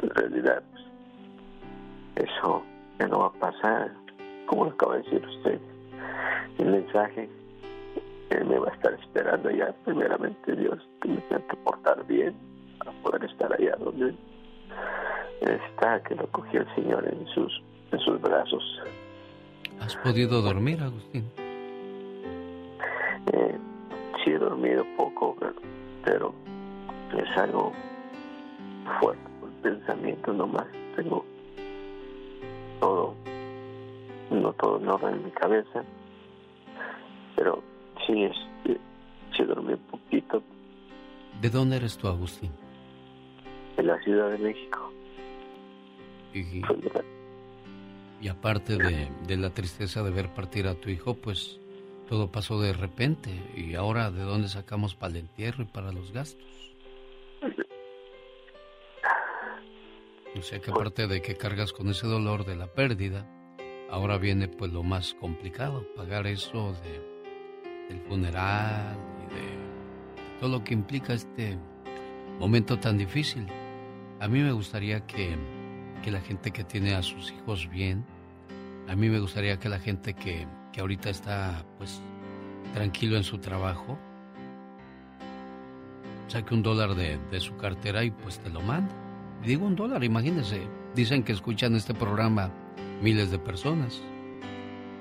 Speaker 31: en realidad eso ya no va a pasar, como lo acaba de decir usted el mensaje él me va a estar esperando ya primeramente Dios que me tenga que portar bien para poder estar allá donde está que lo cogió el Señor en sus en sus brazos.
Speaker 5: ¿Has podido dormir Agustín?
Speaker 31: Eh, sí he dormido poco pero, es algo fuerte el pensamiento nomás. Tengo todo no todo en orden en mi cabeza pero sí, este, se dormí un poquito.
Speaker 5: ¿De dónde eres tú, Agustín?
Speaker 31: De la Ciudad de México.
Speaker 5: Y, y aparte de, de, la tristeza de ver partir a tu hijo, pues todo pasó de repente. ¿Y ahora de dónde sacamos para el entierro y para los gastos? O sea que aparte de que cargas con ese dolor de la pérdida, ahora viene pues lo más complicado, pagar eso de del funeral y de todo lo que implica este momento tan difícil. A mí me gustaría que, que la gente que tiene a sus hijos bien, a mí me gustaría que la gente que, que ahorita está pues tranquilo en su trabajo, saque un dólar de, de su cartera y pues te lo manda. digo un dólar, imagínense. Dicen que escuchan este programa miles de personas.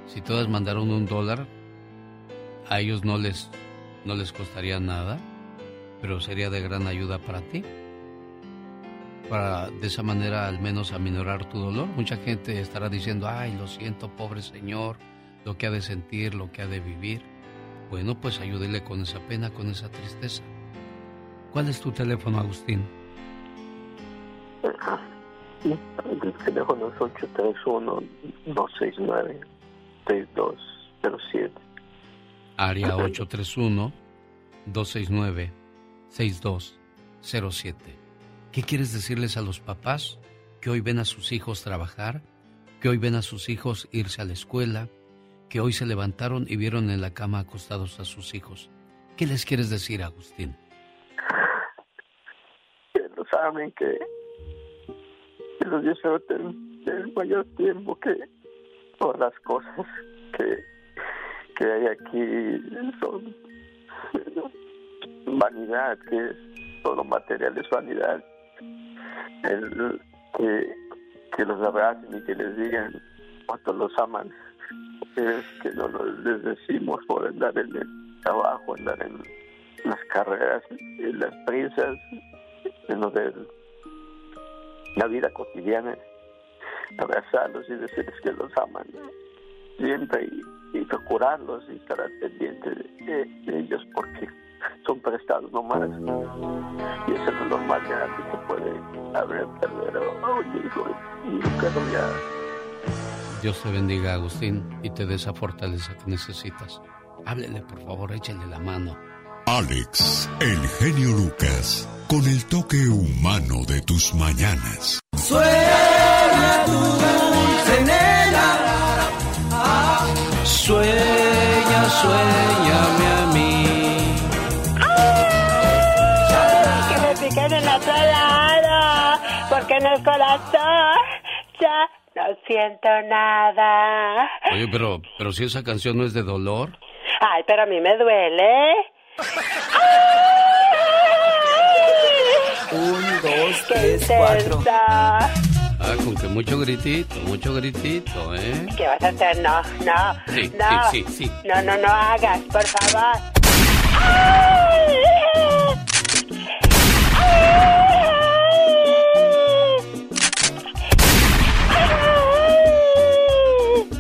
Speaker 5: Si todas mandaron un dólar, a ellos no les, no les costaría nada, pero sería de gran ayuda para ti. Para de esa manera al menos aminorar tu dolor. Mucha gente estará diciendo, ay, lo siento, pobre señor, lo que ha de sentir, lo que ha de vivir. Bueno, pues ayúdele con esa pena, con esa tristeza. ¿Cuál es tu teléfono, Agustín?
Speaker 31: El teléfono es 831-269-6207
Speaker 5: área 831-269-6207. ¿Qué quieres decirles a los papás que hoy ven a sus hijos trabajar, que hoy ven a sus hijos irse a la escuela, que hoy se levantaron y vieron en la cama acostados a sus hijos? ¿Qué les quieres decir, Agustín?
Speaker 31: Que lo saben, que, que los el mayor tiempo que por las cosas que que hay aquí son vanidad, que todo material es vanidad. El, que, que los abracen y que les digan cuánto los aman. Es que no les decimos por andar en el trabajo, andar en las carreras, en las prisas, en lo de la vida cotidiana, abrazarlos y decirles que los aman siempre y y procurarlos y estar al pendiente de, ellos porque son prestados nomás. Y eso es lo normal ya que se puede haber perder a un hijo y nunca lo ya.
Speaker 5: Dios te bendiga Agustín y te dé esa fortaleza que necesitas. Háblele por favor échale la mano.
Speaker 8: Alex el genio Lucas con el toque humano de tus mañanas.
Speaker 7: Suena tu dulce Sueña, sueñame a mí.
Speaker 33: Que me piquen en otro lado, porque en el corazón ya no siento nada.
Speaker 5: Oye, pero, pero si esa canción no es de dolor.
Speaker 33: Ay, pero a mí me duele.
Speaker 7: Un, dos, tres, cuatro.
Speaker 5: Ah, con que mucho gritito, mucho gritito, ¿eh?
Speaker 33: ¿Qué vas a hacer? No, no.
Speaker 5: Sí,
Speaker 33: no.
Speaker 5: sí, sí, sí.
Speaker 33: No, no, no hagas, por favor.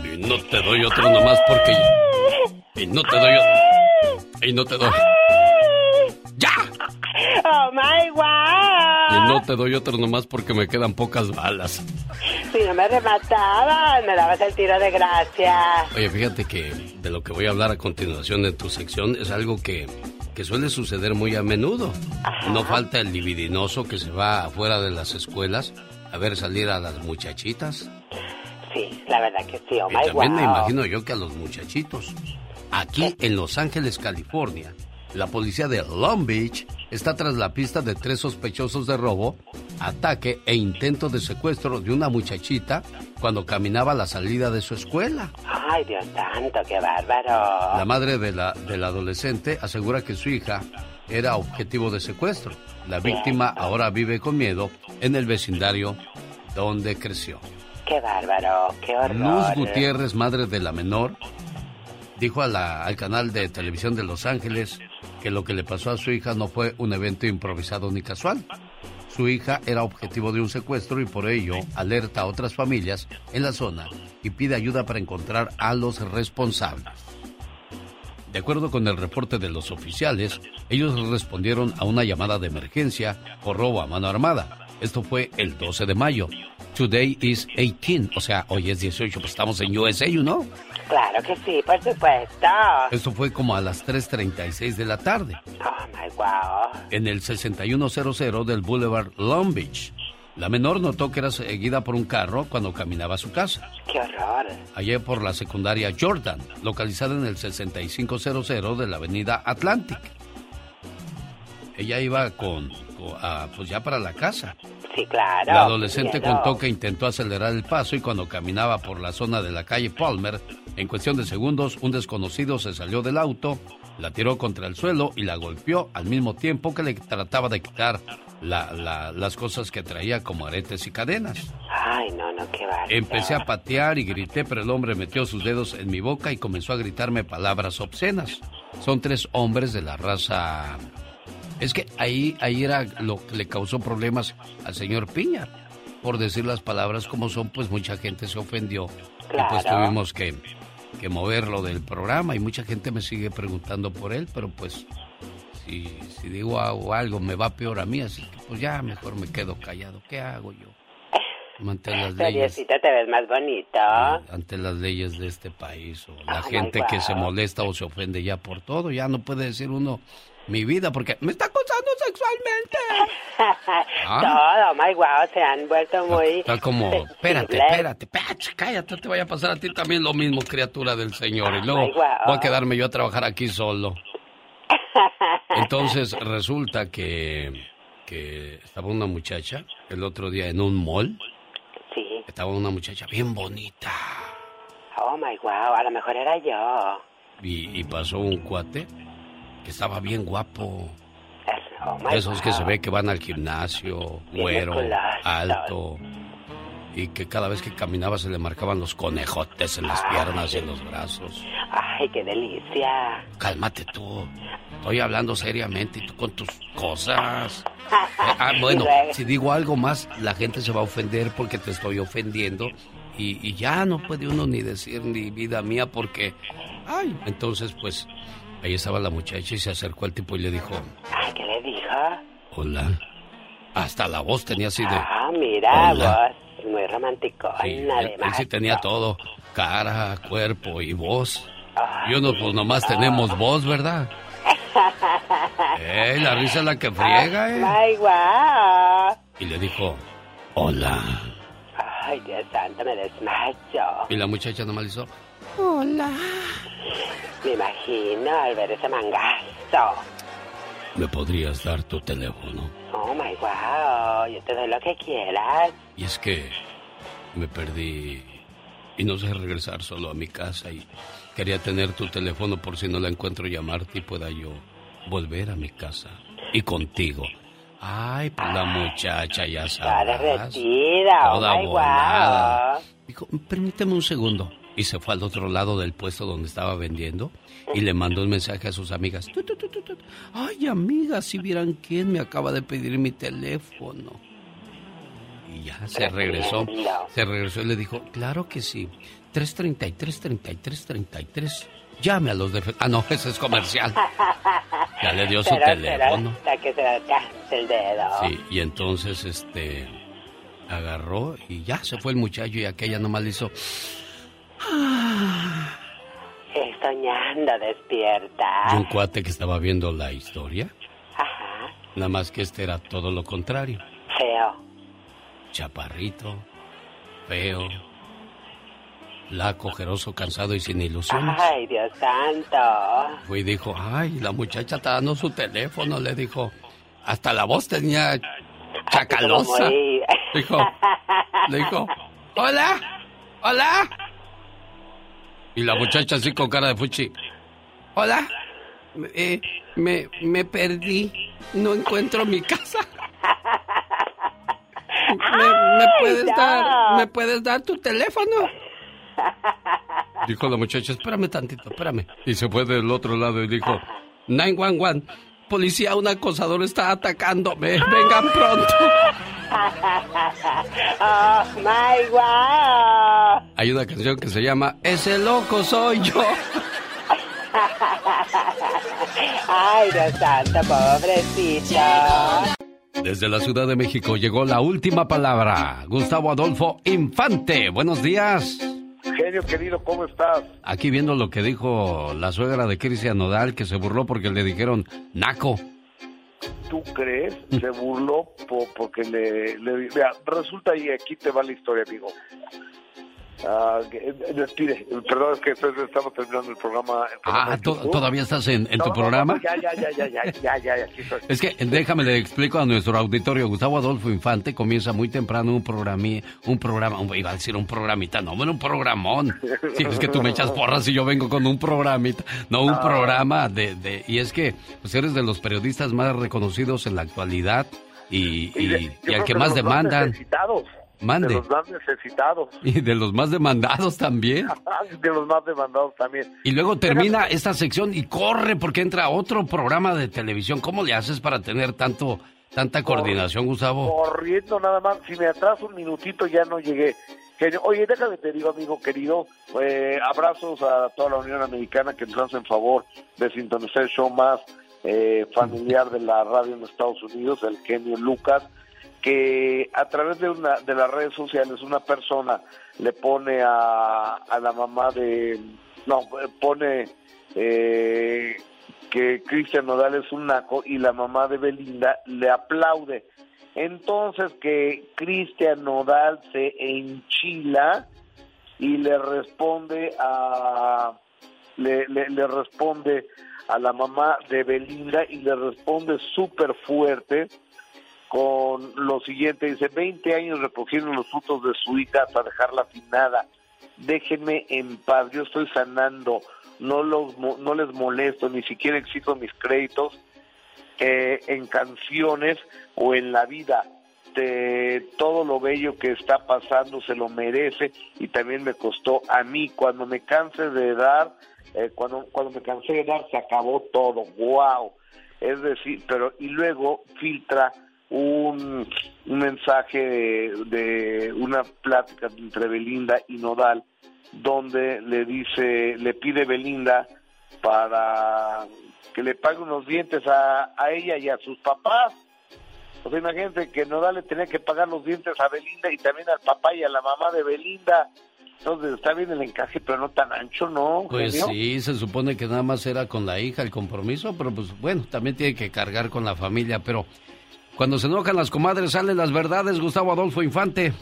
Speaker 5: Y no te doy otro nomás porque Y no te doy. Y no te doy. ¡Ya!
Speaker 33: ¡Oh, my wow!
Speaker 5: Y no te doy otro nomás porque me quedan pocas balas.
Speaker 33: Si no me remataban, me dabas el tiro de gracia.
Speaker 5: Oye, fíjate que de lo que voy a hablar a continuación en tu sección es algo que, que suele suceder muy a menudo. No falta el libidinoso que se va afuera de las escuelas a ver salir a las muchachitas.
Speaker 33: Sí, la verdad que sí, oh
Speaker 5: Y
Speaker 33: my
Speaker 5: también me
Speaker 33: wow.
Speaker 5: imagino yo que a los muchachitos. Aquí en Los Ángeles, California, la policía de Long Beach está tras la pista de tres sospechosos de robo, ataque e intento de secuestro de una muchachita cuando caminaba a la salida de su escuela.
Speaker 33: Ay, Dios santo, qué bárbaro.
Speaker 5: La madre de la, del adolescente asegura que su hija era objetivo de secuestro. La víctima ahora vive con miedo en el vecindario donde creció.
Speaker 33: Qué bárbaro, qué horror.
Speaker 5: Luz Gutiérrez, madre de la menor, dijo a la- al canal de televisión de Los Ángeles que lo que le pasó a su hija no fue un evento improvisado ni casual. Su hija era objetivo de un secuestro y por ello alerta a otras familias en la zona y pide ayuda para encontrar a los responsables. De acuerdo con el reporte de los oficiales, ellos respondieron a una llamada de emergencia por robo a mano armada. Esto fue el 12 de mayo. Today is 18, o sea, hoy es 18, pues estamos en USA, ¿no?
Speaker 33: Claro que sí, por supuesto.
Speaker 5: Esto fue como a las 3.36 de la tarde,
Speaker 33: Oh my wow.
Speaker 5: en el 6100 del Boulevard Long Beach. La menor notó que era seguida por un carro cuando caminaba a su casa.
Speaker 33: Qué horror.
Speaker 5: allá por la secundaria Jordan, localizada en el 6500 de la avenida Atlantic. Ella iba con, ah, pues ya para la casa.
Speaker 33: Sí, claro.
Speaker 5: La adolescente contó que intentó acelerar el paso y cuando caminaba por la zona de la calle Palmer, en cuestión de segundos, un desconocido se salió del auto, la tiró contra el suelo y la golpeó al mismo tiempo que le trataba de quitar la- la- las cosas que traía como aretes y cadenas.
Speaker 33: Ay, no, no, qué bárbaro.
Speaker 5: Empecé a patear y grité, pero el hombre metió sus dedos en mi boca y comenzó a gritarme palabras obscenas. Son tres hombres de la raza... Es que ahí, ahí era lo que le causó problemas al señor Piña. Por decir las palabras como son, pues mucha gente se ofendió. Y pues
Speaker 33: Claro.
Speaker 5: tuvimos que, que moverlo del programa y mucha gente me sigue preguntando por él, pero pues si, si digo algo, algo me va peor a mí, así que pues ya mejor me quedo callado. ¿Qué hago yo? Ante las leyes
Speaker 33: te ves más bonito.
Speaker 5: ante las leyes de este país o la
Speaker 33: Oh,
Speaker 5: gente que se molesta o se ofende ya por todo, ya no puede decir uno mi vida porque me está acosando sexualmente. Ah.
Speaker 33: Todo, my wow, se han vuelto muy...
Speaker 5: Está como, espérate, espérate, espérate, cállate, te vaya a pasar a ti también lo mismo, criatura del Señor. Y luego
Speaker 33: Ay, guau.
Speaker 5: voy a quedarme yo a trabajar aquí solo. Entonces resulta que, que estaba una muchacha el otro día en un mall.
Speaker 33: Sí.
Speaker 5: Estaba una muchacha bien bonita.
Speaker 33: Oh my wow, a lo mejor era yo.
Speaker 5: Y, y pasó un cuate que estaba bien guapo.
Speaker 33: Oh my
Speaker 5: De esos que se ve que van al gimnasio, güero, alto. Y que cada vez que caminaba se le marcaban los conejotes en las piernas y en los brazos.
Speaker 33: Ay, qué delicia.
Speaker 5: Cálmate tú. Estoy hablando seriamente y tú con tus cosas. Eh, ah, bueno, si digo algo más, la gente se va a ofender porque te estoy ofendiendo. Y, y ya no puede uno ni decir ni vida mía porque... Ay, entonces pues ahí estaba la muchacha y se acercó al tipo y le dijo,
Speaker 33: Ay, ¿qué le dijo?
Speaker 5: hola. Hasta la voz tenía así de...
Speaker 33: Ah, mira,
Speaker 5: Hola.
Speaker 33: vos, muy romántico.
Speaker 5: Sí, él, sí tenía todo, cara, cuerpo y voz. Y uno pues nomás tenemos voz, ¿verdad? Eh, la risa es la que friega, eh.
Speaker 33: Ay, guau.
Speaker 5: Y le dijo, hola.
Speaker 33: Ay, Dios santo, me desmayo.
Speaker 5: Y la muchacha nomás le hizo,
Speaker 33: Hola. Me imagino al ver ese mangazo.
Speaker 5: ¿me podrías dar tu teléfono?
Speaker 33: Oh my wow, yo te doy lo que quieras.
Speaker 5: Y es que me perdí y no sé regresar solo a mi casa y quería tener tu teléfono por si no la encuentro llamarte y pueda yo volver a mi casa. Y contigo. Ay, pues la muchacha ya
Speaker 33: Está
Speaker 5: sabrás.
Speaker 33: derretida, oh
Speaker 5: Toda
Speaker 33: my
Speaker 5: volada.
Speaker 33: wow.
Speaker 5: Dijo, permíteme un segundo. Y se fue al otro lado del puesto donde estaba vendiendo y le mandó un mensaje a sus amigas. Ay, amigas, si vieran quién me acaba de pedir mi teléfono. Y ya se regresó. Se regresó y le dijo, claro que sí. 333 33 33 llame a los de... Ah, no, ese es comercial. Ya le dio su teléfono.
Speaker 33: será que se le alcanza el dedo.
Speaker 5: Sí, y entonces, este, agarró y ya se fue el muchacho y aquella nomás le hizo...
Speaker 33: Estoy soñando despierta.
Speaker 5: Y un cuate que estaba viendo la historia. Nada más que este era todo lo contrario.
Speaker 33: Feo.
Speaker 5: Chaparrito, feo, laco, ojeroso, cansado y sin ilusiones.
Speaker 33: Ay, Dios santo.
Speaker 5: Fue y dijo, ay, la muchacha está dando su teléfono, le dijo. Hasta la voz tenía chacalosa. Dijo, le dijo, hola, hola. Y la muchacha así con cara de fuchi, hola, eh, me, me perdí, no encuentro mi casa. ¿Me, me puedes
Speaker 33: no.
Speaker 5: dar, me puedes dar tu teléfono? Dijo la muchacha, espérame tantito, espérame. Y se fue del otro lado y dijo, 911, policía, un acosador está atacándome, vengan pronto.
Speaker 33: oh, my wow.
Speaker 5: Hay una canción que se llama Ese loco soy yo.
Speaker 33: Ay, Dios santo, pobrecito.
Speaker 5: Desde la Ciudad de México llegó la última palabra. Gustavo Adolfo Infante. Buenos días.
Speaker 40: Genio querido, ¿cómo estás?
Speaker 5: Aquí viendo lo que dijo la suegra de Cristian Nodal, que se burló porque le dijeron naco.
Speaker 40: ¿Tú crees? Se burló po- porque le, le- resulta y aquí te va la historia, amigo. Ah, que- eh, despide. Perdón, es que estamos terminando el programa. el programa
Speaker 5: Ah, to-. ¿todavía estás en, en
Speaker 40: No,
Speaker 5: tu
Speaker 40: no,
Speaker 5: programa?
Speaker 40: no, ya, ya, ya, ya, ya, ya, ya.
Speaker 5: Es que déjame le explico a nuestro auditorio. Gustavo Adolfo Infante comienza muy temprano un programa, un programa, un- iba a decir un programita, no, bueno, un programón. Sí, es que tú me echas porras y yo vengo con un programita, no un
Speaker 40: Ah.
Speaker 5: programa de, de, y es que pues eres de los periodistas más reconocidos en la actualidad y,
Speaker 40: Y
Speaker 5: y, al que más demandan
Speaker 40: necesitados.
Speaker 5: Mande.
Speaker 40: De los más necesitados.
Speaker 5: y de los más demandados también.
Speaker 40: de los más demandados también.
Speaker 5: Y luego termina esta sección y corre porque entra otro programa de televisión. ¿Cómo le haces para tener tanto tanta coordinación, Gustavo?
Speaker 40: Corriendo nada más. Si me atraso un minutito ya no llegué. Oye, déjame te digo, amigo querido, eh, abrazos a toda la Unión Americana que nos hacen favor de sintonizar el show más eh, familiar de la radio en Estados Unidos, el genio Lucas, que a través de una de las redes sociales una persona le pone a, a la mamá de no pone eh, que Cristian Nodal es un naco y la mamá de Belinda le aplaude. Entonces que Cristian Nodal se enchila y le responde a le, le, le responde a la mamá de Belinda y le responde súper fuerte con lo siguiente, dice, 20 años recogiendo los frutos de su hija hasta dejarla sin nada. Déjenme en paz, yo estoy sanando, no, los, no les molesto, ni siquiera exijo mis créditos eh, en canciones o en la vida. De todo lo bello que está pasando se lo merece y también me costó a mí. Cuando me canse de dar, eh, cuando, cuando me cansé de dar, se acabó todo. ¡Wow! Es decir, pero y luego filtra un, un mensaje de, de una plática entre Belinda y Nodal, donde le dice, le pide Belinda para que le pague unos dientes a, a ella y a sus papás. O sea, imagínate que Nodal le tenía que pagar los dientes a Belinda y también al papá y a la mamá de Belinda. Entonces está bien el encaje, pero no tan ancho, ¿no?
Speaker 5: Pues
Speaker 40: genio?
Speaker 5: sí, se supone que nada más era con la hija el compromiso, pero pues bueno, también tiene que cargar con la familia, pero cuando se enojan las comadres salen las verdades, Gustavo Adolfo Infante.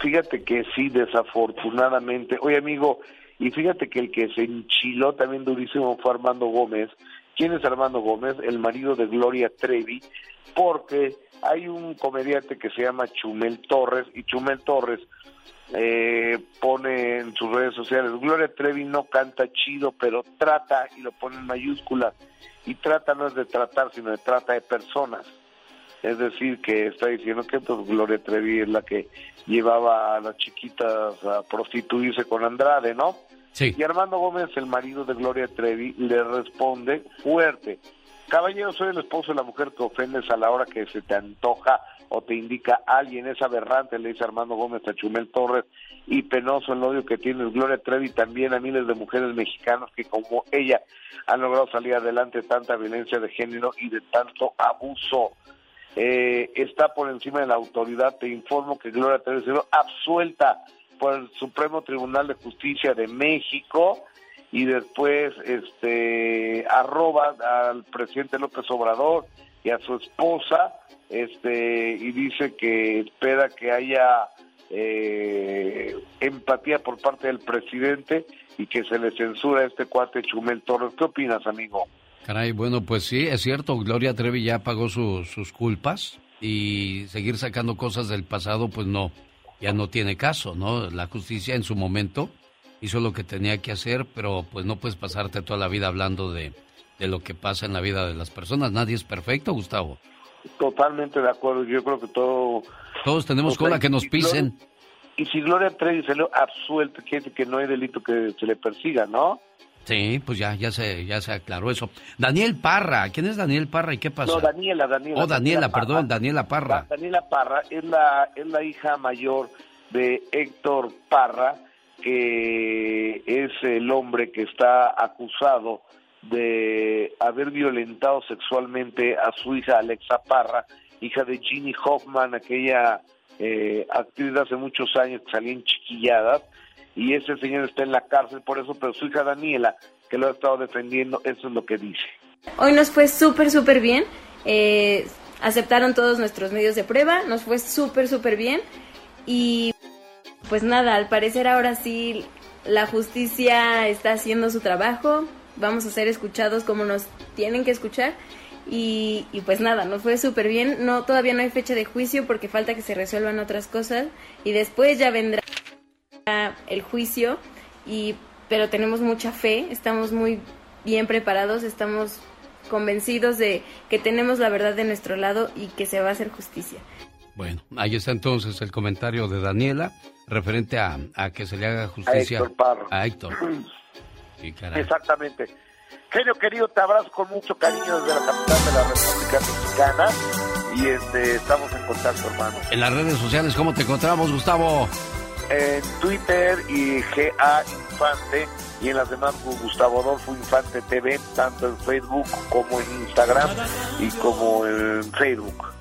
Speaker 40: Fíjate que sí, desafortunadamente. Oye, amigo, y fíjate que el que se enchiló también durísimo fue Armando Gómez. ¿Quién es Armando Gómez? El marido de Gloria Trevi, porque hay un comediante que se llama Chumel Torres, y Chumel Torres eh, pone en sus redes sociales, Gloria Trevi no canta chido, pero trata, y lo pone en mayúsculas, y trata no es de tratar, sino de trata de personas. Es decir, que está diciendo que pues, Gloria Trevi es la que llevaba a las chiquitas a prostituirse con Andrade, ¿no?
Speaker 5: Sí.
Speaker 40: Y Armando Gómez, el marido de Gloria Trevi, le responde fuerte. Caballero, soy el esposo de la mujer que ofendes a la hora que se te antoja o te indica alguien, es aberrante, le dice Armando Gómez a Chumel Torres, y penoso el odio que tienes Gloria Trevi también a miles de mujeres mexicanas que como ella han logrado salir adelante de tanta violencia de género y de tanto abuso. Eh, está por encima de la autoridad, te informo que Gloria Trevi absuelta por el Supremo Tribunal de Justicia de México y después este arroba al presidente López Obrador y a su esposa este y dice que espera que haya eh, empatía por parte del presidente y que se le censura a este cuate Chumel Torres. ¿Qué opinas, amigo?
Speaker 5: Caray, bueno, pues sí, es cierto, Gloria Trevi ya pagó sus culpas y seguir sacando cosas del pasado, pues no, ya no tiene caso, ¿no? La justicia en su momento hizo lo que tenía que hacer, pero pues no puedes pasarte toda la vida hablando de, de lo que pasa en la vida de las personas. Nadie es perfecto, Gustavo.
Speaker 40: Totalmente de acuerdo. Yo creo que todo.
Speaker 5: Todos tenemos cola que nos pisen.
Speaker 40: Y si Gloria Trevi salió absuelta, quiere que no hay delito que se le persiga, ¿no?
Speaker 5: Sí, pues ya, ya se, ya se aclaró eso. Daniel Parra, ¿quién es Daniel Parra y qué pasa?
Speaker 40: No, Daniela, Daniela.
Speaker 5: Oh, Daniela, perdón, Daniela Parra.
Speaker 40: Daniela Parra es la, es la hija mayor de Héctor Parra, que es el hombre que está acusado de haber violentado sexualmente a su hija Alexa Parra, hija de Ginny Hoffman, aquella eh, actriz de hace muchos años que salía en chiquilladas, y ese señor está en la cárcel por eso, pero su hija Daniela, que lo ha estado defendiendo, eso es lo que dice.
Speaker 41: Hoy nos fue súper, súper bien. Eh, aceptaron todos nuestros medios de prueba, nos fue súper, súper bien. Y pues nada, al parecer ahora sí la justicia está haciendo su trabajo, vamos a ser escuchados como nos tienen que escuchar. Y, pues nada, nos fue súper bien. No, todavía no hay fecha de juicio porque falta que se resuelvan otras cosas. Y después ya vendrá el juicio. Y, pero tenemos mucha fe, estamos muy bien preparados, estamos convencidos de que tenemos la verdad de nuestro lado y que se va a hacer justicia.
Speaker 5: Bueno, ahí está entonces el comentario de Daniela referente a, que se le haga justicia a Héctor.
Speaker 40: Exactamente. Genio querido, te abrazo con mucho cariño desde la capital de la República Mexicana y este, estamos en contacto, hermano.
Speaker 5: En las redes sociales, ¿cómo te encontramos, Gustavo?
Speaker 40: En Twitter y GA Infante y en las demás Gustavo Adolfo Infante TV, tanto en Facebook como en Instagram y como en Facebook.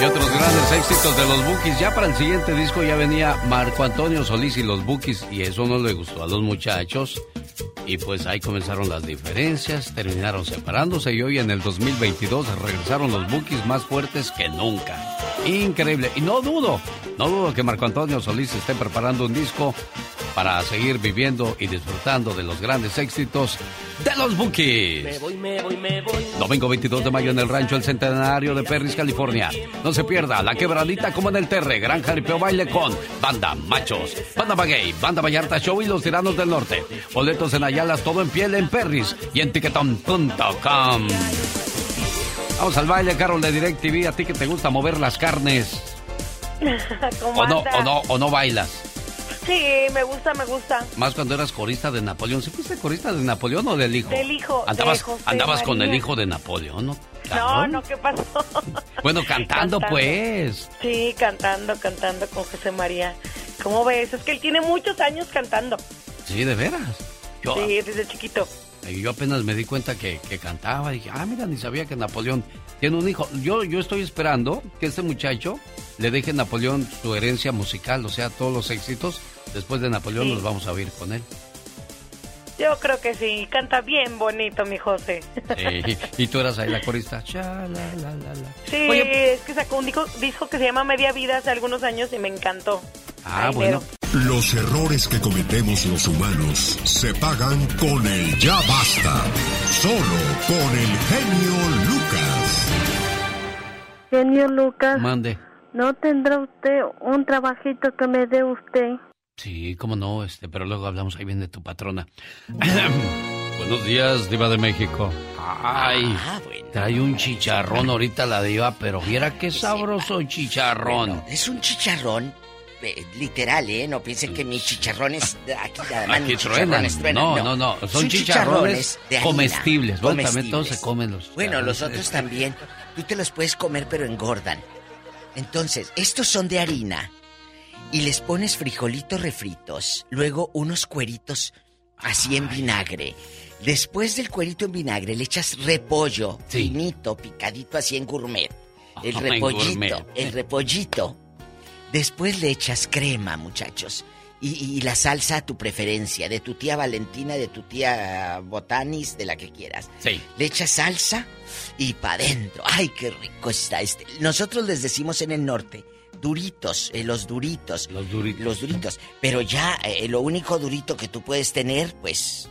Speaker 5: Y otros grandes éxitos de los Bookies. Ya para el siguiente disco ya venía Marco Antonio Solís y los Bookies y eso no le gustó a los muchachos. Y pues ahí comenzaron las diferencias, terminaron separándose y hoy en el 2022 regresaron los Bookies más fuertes que nunca. Increíble. Y no dudo, no dudo que Marco Antonio Solís esté preparando un disco para seguir viviendo y disfrutando de los grandes éxitos de los Bookies. Me voy, me voy, me voy. Domingo 22 de mayo en el rancho El Centenario de Perris, California. No se pierda la quebradita como en el Terre, gran jaripeo baile con Banda Machos, Banda Bagay, Banda Vallarta Show y Los Tiranos del Norte. Boletos en Ayalas, todo en piel en Perris y en tiquetón.com. Vamos al baile, Carol de DirecTV. A ti que te gusta mover las carnes. ¿O no, o no, o no bailas?
Speaker 42: Sí, me gusta, me gusta.
Speaker 5: Más cuando eras corista de Napoleón. ¿Sí fuiste corista de Napoleón o del hijo?
Speaker 42: Del hijo.
Speaker 5: Andabas, andabas con el hijo de Napoleón, ¿no?
Speaker 42: No, no, ¿qué pasó?
Speaker 5: Bueno, cantando, pues.
Speaker 42: Sí, cantando, cantando con José María. ¿Cómo ves? Es que él tiene muchos años cantando.
Speaker 5: Sí, de veras.
Speaker 42: sí, desde chiquito.
Speaker 5: Yo apenas me di cuenta que, que cantaba y dije, ah, mira, ni sabía que Napoleón tiene un hijo. Yo, yo estoy esperando que este muchacho le deje a Napoleón su herencia musical, o sea, todos los éxitos Después de Napoleón nos vamos a oír con él.
Speaker 42: Yo creo que sí, canta bien bonito mi José.
Speaker 5: Sí, y tú eras ahí la corista.
Speaker 42: Sí, es que sacó un disco, que se llama Media Vida hace algunos años y me encantó.
Speaker 5: Ah, bueno.
Speaker 8: Los errores que cometemos los humanos se pagan con el ya basta. Solo con el genio Lucas.
Speaker 43: Genio Lucas.
Speaker 5: Mande.
Speaker 43: ¿No tendrá usted un trabajito que me dé usted?
Speaker 5: Sí, cómo no, este, pero luego hablamos ahí bien de tu patrona. Buenos días, Diva de México. Ay, ah, trae un chicharrón ahorita la diva, pero viera qué sabroso chicharrón.
Speaker 34: es un chicharrón eh, literal, ¿eh? No piensen que mis chicharrones aquí.
Speaker 5: Aquí
Speaker 34: mis
Speaker 5: truenan.
Speaker 34: chicharrones truenan,
Speaker 5: No, no, no. Son, chicharrones,
Speaker 34: de harina.
Speaker 5: comestibles. Bueno, también todos
Speaker 34: Comestibles.
Speaker 5: se comen los
Speaker 34: Bueno, los
Speaker 5: chicharrones.
Speaker 34: otros también. Tú te los puedes comer, pero engordan. Entonces, estos son de harina. Y les pones frijolitos refritos. Luego unos cueritos así en vinagre. Después del cuerito en vinagre le echas repollo, finito, picadito así en gourmet. El
Speaker 5: En
Speaker 34: repollito, el repollito. Después le echas crema, muchachos. Y, y la salsa a tu preferencia, de tu tía Valentina, de tu tía Botanis, de la que quieras.
Speaker 5: Sí.
Speaker 34: Le echas salsa y pa' adentro. ¡Ay, qué rico está este! Nosotros les decimos en el norte, duritos, eh, los duritos.
Speaker 5: Los duritos.
Speaker 34: Los duritos. Pero ya eh, lo único durito que tú puedes tener, pues,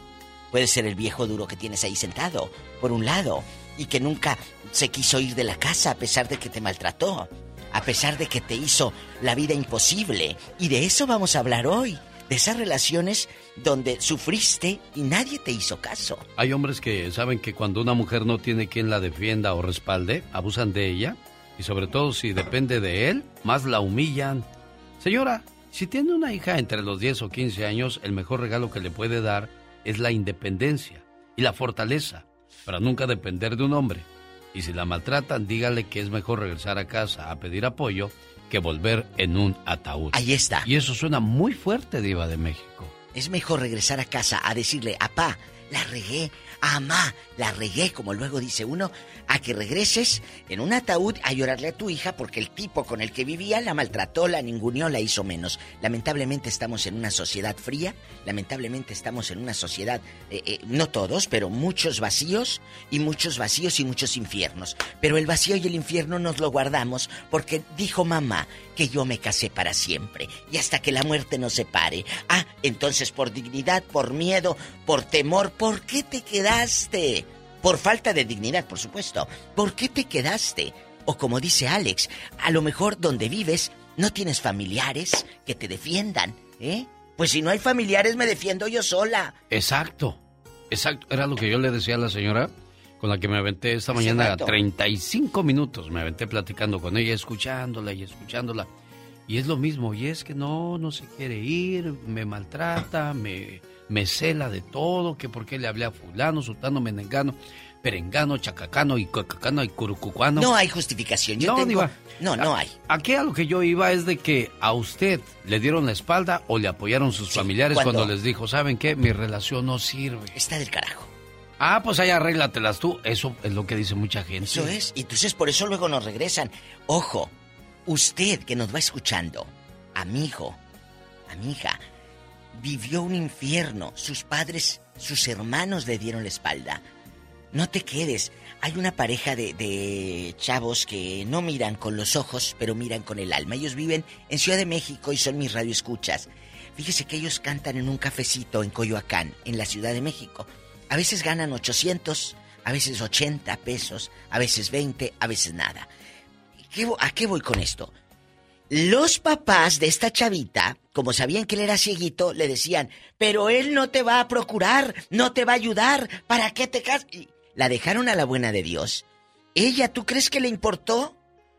Speaker 34: puede ser el viejo duro que tienes ahí sentado, por un lado, y que nunca se quiso ir de la casa a pesar de que te maltrató, a pesar de que te hizo la vida imposible. Y de eso vamos a hablar hoy, de esas relaciones donde sufriste y nadie te hizo caso.
Speaker 5: Hay hombres que saben que cuando una mujer no tiene quien la defienda o respalde, abusan de ella y sobre todo si depende de él, más la humillan. Señora, si tiene una hija entre los 10 o 15 años, el mejor regalo que le puede dar es la independencia y la fortaleza, para nunca depender de un hombre. Y si la maltratan, dígale que es mejor regresar a casa a pedir apoyo que volver en un ataúd.
Speaker 34: Ahí está.
Speaker 5: Y eso suena muy fuerte, Diva de México.
Speaker 34: Es mejor regresar a casa a decirle, apá, la regué, amá, la regué, como luego dice uno, a que regreses en un ataúd a llorarle a tu hija porque el tipo con el que vivía la maltrató, la ninguneó, la hizo menos. Lamentablemente estamos en una sociedad fría, lamentablemente estamos en una sociedad, eh, eh, no todos, pero muchos vacíos y muchos vacíos y muchos infiernos. Pero el vacío y el infierno nos lo guardamos porque dijo mamá que yo me casé para siempre y hasta que la muerte nos separe. Ah, entonces por dignidad, por miedo, por temor, ¿por qué te quedaste? Por falta de dignidad, por supuesto. ¿Por qué te quedaste? O como dice Alex, a lo mejor donde vives no tienes familiares que te defiendan, ¿eh? Pues si no hay familiares me defiendo yo sola.
Speaker 5: Exacto, exacto. Era lo que yo le decía a la señora con la que me aventé esta
Speaker 34: Hace
Speaker 5: mañana
Speaker 34: rato.
Speaker 5: 35 minutos. Me aventé platicando con ella, escuchándola y escuchándola. Y es lo mismo, y es que no, no se quiere ir, me maltrata, me, me cela de todo, que por qué le hablé a fulano, sultano, menengano, perengano, chacacano y cocacano y curucucuano.
Speaker 34: No hay justificación. Yo
Speaker 5: No,
Speaker 34: tengo... No, no hay.
Speaker 5: Aquí a lo que yo iba es de que a usted le dieron la espalda o le apoyaron sus familiares
Speaker 34: cuando-
Speaker 5: cuando les dijo, ¿saben qué? Mi relación no sirve.
Speaker 34: Está del carajo.
Speaker 5: Ah, pues ahí arréglatelas tú. Eso es lo que dice mucha gente.
Speaker 34: Eso es. Y entonces por eso luego nos regresan. Ojo, usted que nos va escuchando, amigo, amiga, vivió un infierno. Sus padres, sus hermanos le dieron la espalda. No te quedes. Hay una pareja de, chavos que no miran con los ojos, pero miran con el alma. Ellos viven en Ciudad de México y son mis radioescuchas. Fíjese que ellos cantan en un cafecito en Coyoacán, en la Ciudad de México. A veces ganan 800, a veces 80 pesos, a veces 20, a veces nada. ¿Qué vo- ¿A qué voy con esto? Los papás de esta chavita, como sabían que él era cieguito, le decían, pero él no te va a procurar, no te va a ayudar, ¿para qué te casas? Y la dejaron a la buena de Dios. ¿Ella, tú crees que le importó?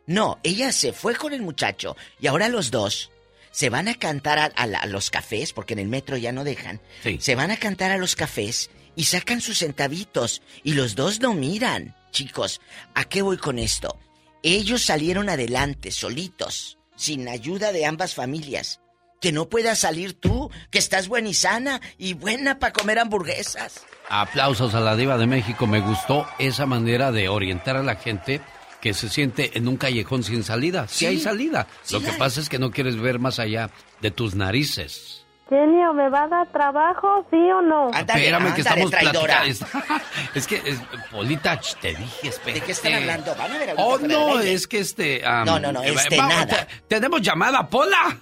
Speaker 34: No, ella se fue con el muchacho y ahora los dos se van a cantar a, a la- a los cafés, porque en el metro ya no dejan. Se van a cantar a los cafés y sacan sus centavitos y los dos no miran. Chicos, ¿a qué voy con esto? Ellos salieron adelante, solitos, sin ayuda de ambas familias. Que no puedas salir tú, que estás buena y sana y buena para comer hamburguesas.
Speaker 5: Aplausos a la diva de México. Me gustó esa manera de orientar a la gente que se siente en un callejón sin salida. Sí,
Speaker 43: Sí,
Speaker 5: hay salida.
Speaker 43: sí
Speaker 5: Lo que
Speaker 43: hay.
Speaker 5: pasa es que no quieres ver más allá de tus narices.
Speaker 43: Genio, ¿me va a dar trabajo, sí o no?
Speaker 5: Espérame que estamos platicando. Es que, es- Polita, te dije, espérate.
Speaker 34: ¿De qué están hablando? ¿Van a ver ahorita
Speaker 5: Oh, no,
Speaker 34: aire?
Speaker 5: es que este... am,
Speaker 34: No, no, no,
Speaker 5: eh,
Speaker 34: este,
Speaker 5: vamos,
Speaker 34: nada.
Speaker 5: te- tenemos llamada, Pola.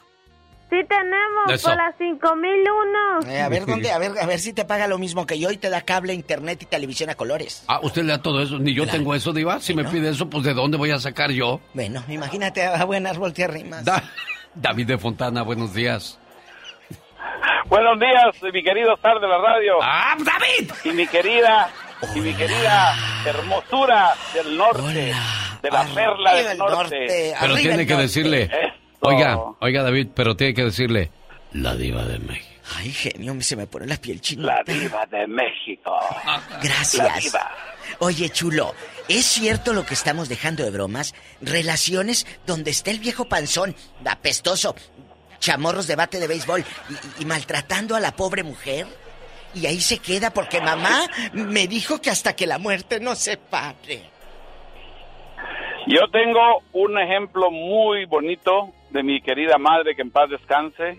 Speaker 43: Sí tenemos,
Speaker 5: Eso.
Speaker 43: por las 5001.
Speaker 34: Eh, a ver dónde, a ver, a ver si te paga lo mismo que yo y te da cable, internet y televisión a colores.
Speaker 5: Ah, usted le da todo eso. Ni yo tengo eso, Diva. Si me pide eso, pues ¿de dónde voy a sacar yo?
Speaker 34: Bueno, imagínate a buenas voltearrimas.
Speaker 5: Da- David de Fontana, buenos días.
Speaker 44: Buenos días, mi querido Star de la radio.
Speaker 5: ¡Ah, David!
Speaker 44: Y mi querida, y mi querida hermosura del norte, de la perla del norte.
Speaker 5: Pero tiene que decirle, Oiga, oiga David, pero tiene que decirle la diva de México.
Speaker 34: Ay, genio, se me pone la piel china.
Speaker 44: La diva de México.
Speaker 34: Gracias.
Speaker 44: La diva.
Speaker 34: Oye, chulo, ¿es cierto lo que estamos dejando de bromas? Relaciones donde está el viejo panzón, apestoso, chamorros de bate de béisbol y, y maltratando a la pobre mujer. Y ahí se queda porque mamá me dijo que hasta que la muerte no se pare.
Speaker 44: Yo tengo un ejemplo muy bonito de mi querida madre que en paz descanse.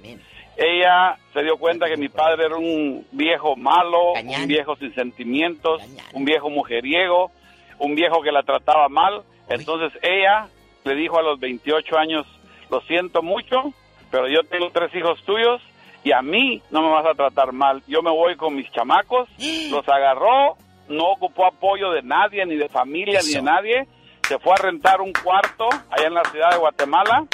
Speaker 44: Ella se dio cuenta que mi padre era un viejo malo, un viejo sin sentimientos, un viejo mujeriego, un viejo que la trataba mal. Entonces ella le dijo a los 28 años, lo siento mucho, pero yo tengo tres hijos tuyos y a mí no me vas a tratar mal. Yo me voy con mis chamacos, los agarró, no ocupó apoyo de nadie, ni de familia, ni de nadie. Se fue a rentar un cuarto allá en la ciudad de Guatemala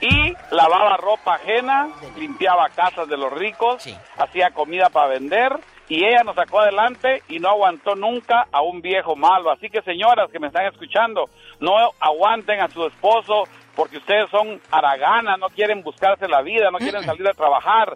Speaker 44: y lavaba ropa ajena, limpiaba casas de los ricos, hacía comida para vender y ella nos sacó adelante y no aguantó nunca a un viejo malo. Así que señoras que me están escuchando, no aguanten a su esposo porque ustedes son haraganas, no quieren buscarse la vida, no quieren salir a trabajar.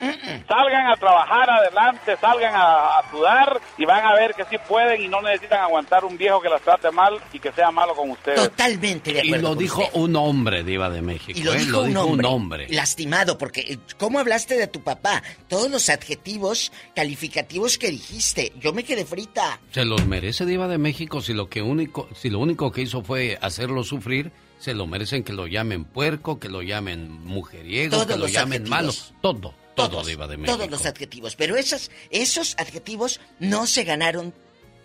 Speaker 44: Salgan a trabajar adelante, salgan a, a sudar y van a ver que sí pueden y no necesitan aguantar un viejo que las trate mal y que sea malo con ustedes.
Speaker 34: Totalmente de
Speaker 5: Y
Speaker 34: acuerdo.
Speaker 5: lo
Speaker 34: con
Speaker 5: dijo
Speaker 34: usted.
Speaker 5: un hombre, diva de México.
Speaker 34: Y lo
Speaker 5: ¿eh?
Speaker 34: dijo, un,
Speaker 5: un
Speaker 34: hombre,
Speaker 5: hombre.
Speaker 34: Lastimado, porque eh, ¿cómo hablaste de tu papá? Todos los adjetivos calificativos que dijiste. Yo me quedé frita.
Speaker 5: Se los merece Diva de México si lo que único, si lo único que hizo fue hacerlo sufrir, se lo merecen que lo llamen puerco, que lo llamen mujeriego,
Speaker 34: Todos
Speaker 5: que lo llamen
Speaker 34: adjetivos.
Speaker 5: malo, todo, todo
Speaker 34: Todos,
Speaker 5: Diva de México.
Speaker 34: Todos los adjetivos. Pero esos, esos adjetivos no se ganaron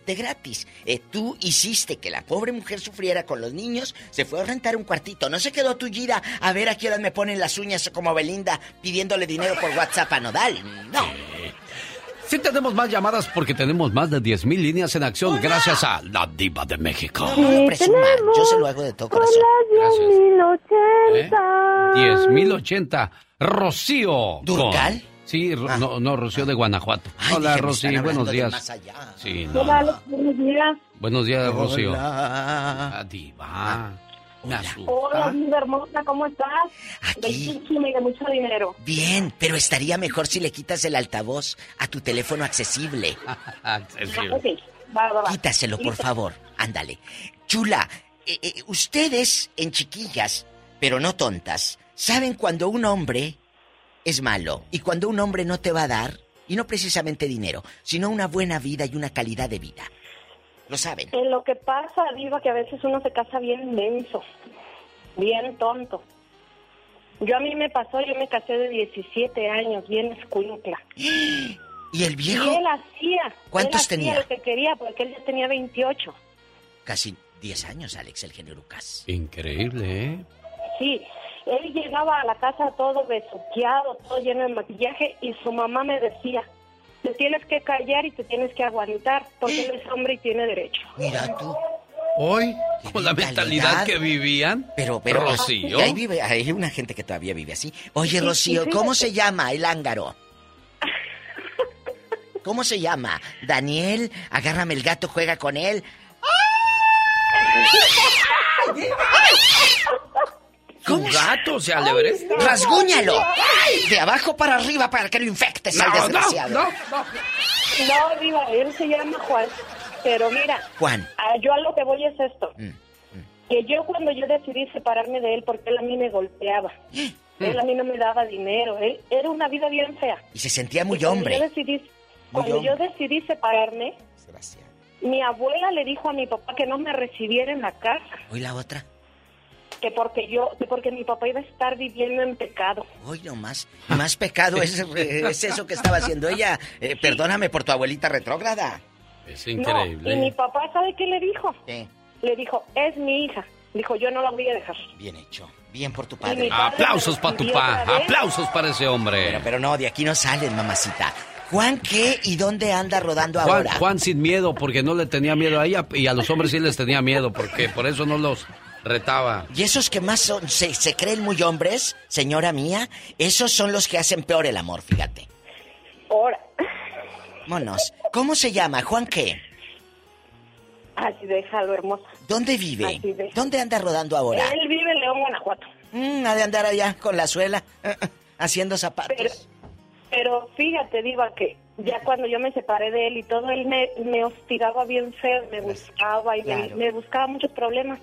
Speaker 34: de gratis. Eh, tú hiciste que la pobre mujer sufriera con los niños, se fue a rentar un cuartito. No se quedó tu gira a ver a qué hora me ponen las uñas como Belinda pidiéndole dinero por WhatsApp a Nodal. No.
Speaker 5: Sí tenemos más llamadas porque tenemos más de 10.000 líneas en acción gracias a la Diva de México.
Speaker 34: No, no presuma. Yo se lo hago de todo corazón.
Speaker 5: ¿Eh? 10.080. Rocío.
Speaker 34: ¿Durcal?
Speaker 5: con- Sí, Ro- no, no, Rocío de Guanajuato. Hola,
Speaker 34: dije, me
Speaker 5: Rocío, buenos días.
Speaker 34: más allá.
Speaker 5: Sí, no.
Speaker 28: Hola, buenos días.
Speaker 5: Buenos días, Rocío.
Speaker 34: Hola.
Speaker 5: Ah, diva.
Speaker 28: Hola, linda hermosa, ¿cómo estás? De mucho dinero.
Speaker 34: Bien, pero estaría mejor si le quitas el altavoz a tu teléfono accesible.
Speaker 28: Ok, va, va, va.
Speaker 34: Quítaselo, por favor. Ándale. Chula, eh, eh, ustedes en chiquillas, pero no tontas, saben cuando un hombre es malo y cuando un hombre no te va a dar, y no precisamente dinero, sino una buena vida y una calidad de vida. Lo saben.
Speaker 28: En lo que pasa, Diva, que a veces uno se casa bien menso, bien tonto. Yo a mí me pasó, yo me casé de 17 años, bien escuincla.
Speaker 34: ¿Y el viejo?
Speaker 28: Y él hacía.
Speaker 34: ¿Cuántos
Speaker 28: él hacía
Speaker 34: tenía?
Speaker 28: lo que quería, porque él ya tenía 28.
Speaker 34: Casi 10 años, Alex, el genio Lucas.
Speaker 5: Increíble, ¿eh?
Speaker 28: Sí, él llegaba a la casa todo besuqueado, todo lleno de maquillaje, y su mamá me decía, te tienes que callar y te tienes que aguantar, porque él es hombre y tiene derecho.
Speaker 34: Mira tú.
Speaker 5: Hoy, con la mentalidad que vivían.
Speaker 34: Pero, pero,
Speaker 5: Rocío.
Speaker 34: ahí vive, hay una gente que todavía vive así. Oye, Rocío, ¿cómo se llama el ángaro? ¿Cómo se llama? Daniel, agárrame el gato, juega con él.
Speaker 5: Tu gato se alebre.
Speaker 34: ¡Rasguñalo! De abajo para arriba para que lo infectes al
Speaker 5: No, no,
Speaker 34: desgraciado.
Speaker 5: no,
Speaker 28: No, Diva, él se llama Juan, pero mira,
Speaker 34: Juan.
Speaker 28: ah, yo a lo que voy es esto.
Speaker 34: Mm,
Speaker 28: Que yo cuando yo decidí separarme de él, porque él a mí me golpeaba. Él a mí no me daba dinero. Él era una vida bien fea.
Speaker 34: Y se sentía muy hombre.
Speaker 28: Yo decidí, cuando yo decidí separarme, mi abuela le dijo a mi papá que no me recibiera en la casa,
Speaker 34: Hoy la otra.
Speaker 28: Que porque yo, que porque mi papá iba a estar viviendo en pecado.
Speaker 34: Hoy nomás. Más pecado es, es eso que estaba haciendo ella. Eh, perdóname por tu abuelita retrógrada.
Speaker 5: Es
Speaker 28: No, y mi papá, ¿sabe qué le dijo? Le dijo, es mi hija. Dijo, yo no la voy a dejar.
Speaker 34: Bien hecho. Bien por tu padre.
Speaker 5: Aplausos para tu pa. Aplausos para ese hombre.
Speaker 34: Pero, pero no, de aquí no salen, mamacita. Juan, ¿qué y dónde anda rodando
Speaker 5: Juan,
Speaker 34: ahora?
Speaker 5: Juan sin miedo, porque no le tenía miedo a ella y a los hombres sí les tenía miedo, porque por eso no los retaba.
Speaker 34: Y esos que más son, se, se creen muy hombres, señora mía, esos son los que hacen peor el amor, fíjate.
Speaker 28: Ahora,
Speaker 34: Monos, ¿cómo se llama? ¿Juan qué?
Speaker 28: así déjalo, hermosa.
Speaker 34: ¿Dónde vive?
Speaker 28: Así de-
Speaker 34: ¿Dónde anda rodando ahora?
Speaker 28: Él vive en León, Guanajuato.
Speaker 34: Mm, ha de andar allá con la suela, eh, eh, haciendo zapatos.
Speaker 33: Pero, pero fíjate, Diva, que ya cuando yo me separé de él y todo, él me, me hostigaba bien feo, me buscaba y me-
Speaker 34: Claro.
Speaker 33: me, buscaba muchos problemas.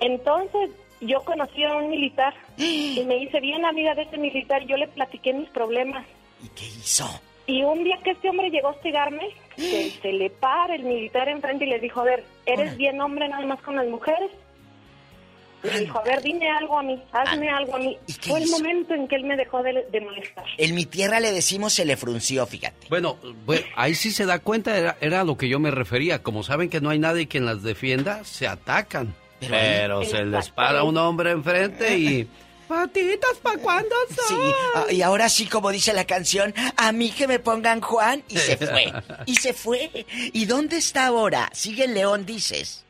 Speaker 33: Entonces, yo conocí a un militar y me hice bien amiga de ese militar. Yo le platiqué mis problemas.
Speaker 34: ¿Y qué hizo?
Speaker 33: Y un día que este hombre llegó a hostigarme, se, se le para el militar enfrente y le dijo, a ver, ¿eres bien hombre nada más con las mujeres? Le dijo, a ver, dime algo a mí, hazme algo a mí. Fue el momento en que él me dejó de, de molestar.
Speaker 34: En mi tierra le decimos se le frunció, fíjate.
Speaker 5: Bueno, bueno, ahí sí se da cuenta, era, era a lo que yo me refería. Como saben que no hay nadie quien las defienda, se atacan. Pero, se les para un hombre enfrente y... Patitas, ¿para cuándo
Speaker 34: Sí, ah, y ahora sí, como dice la canción, a mí que me pongan Juan, y se fue. Y se fue. ¿Y dónde está ahora? Sigue León, dices.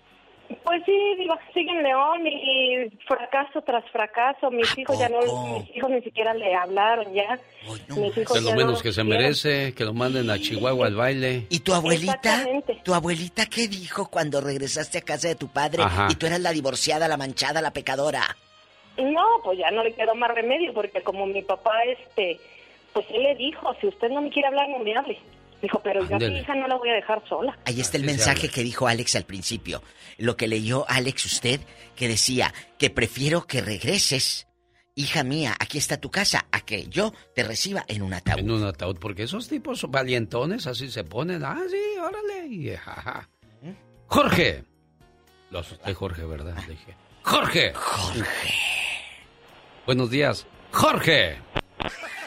Speaker 33: Pues sí, digo, sigue en León y fracaso tras fracaso. Mis hijos ya no, mis hijos ni siquiera le hablaron ya. Mis hijos
Speaker 5: De lo
Speaker 33: ya
Speaker 5: menos
Speaker 33: no
Speaker 5: que se merece, que lo manden a Chihuahua al baile.
Speaker 34: ¿Y tu abuelita?
Speaker 33: Exactamente.
Speaker 34: ¿Tu abuelita qué dijo cuando regresaste a casa de tu padre
Speaker 5: Ajá.
Speaker 34: y tú eras la divorciada, la manchada, la pecadora?
Speaker 33: No, pues ya no le quedó más remedio porque como mi papá, este, pues él le dijo, si usted no me quiere hablar, no me hable. Dijo, pero yo a mi hija no la voy a dejar sola.
Speaker 34: Ahí está el mensaje que dijo Alex al principio. Lo que leyó Alex usted, que decía que prefiero que regreses, hija mía, aquí está tu casa, a que yo te reciba en un ataúd.
Speaker 5: En un ataúd, porque esos tipos valientones así se ponen. Ah, sí, órale. jaja. Jorge. Lo asusté, Jorge, ¿verdad? Le dije. Jorge. Jorge. Buenos días. Jorge.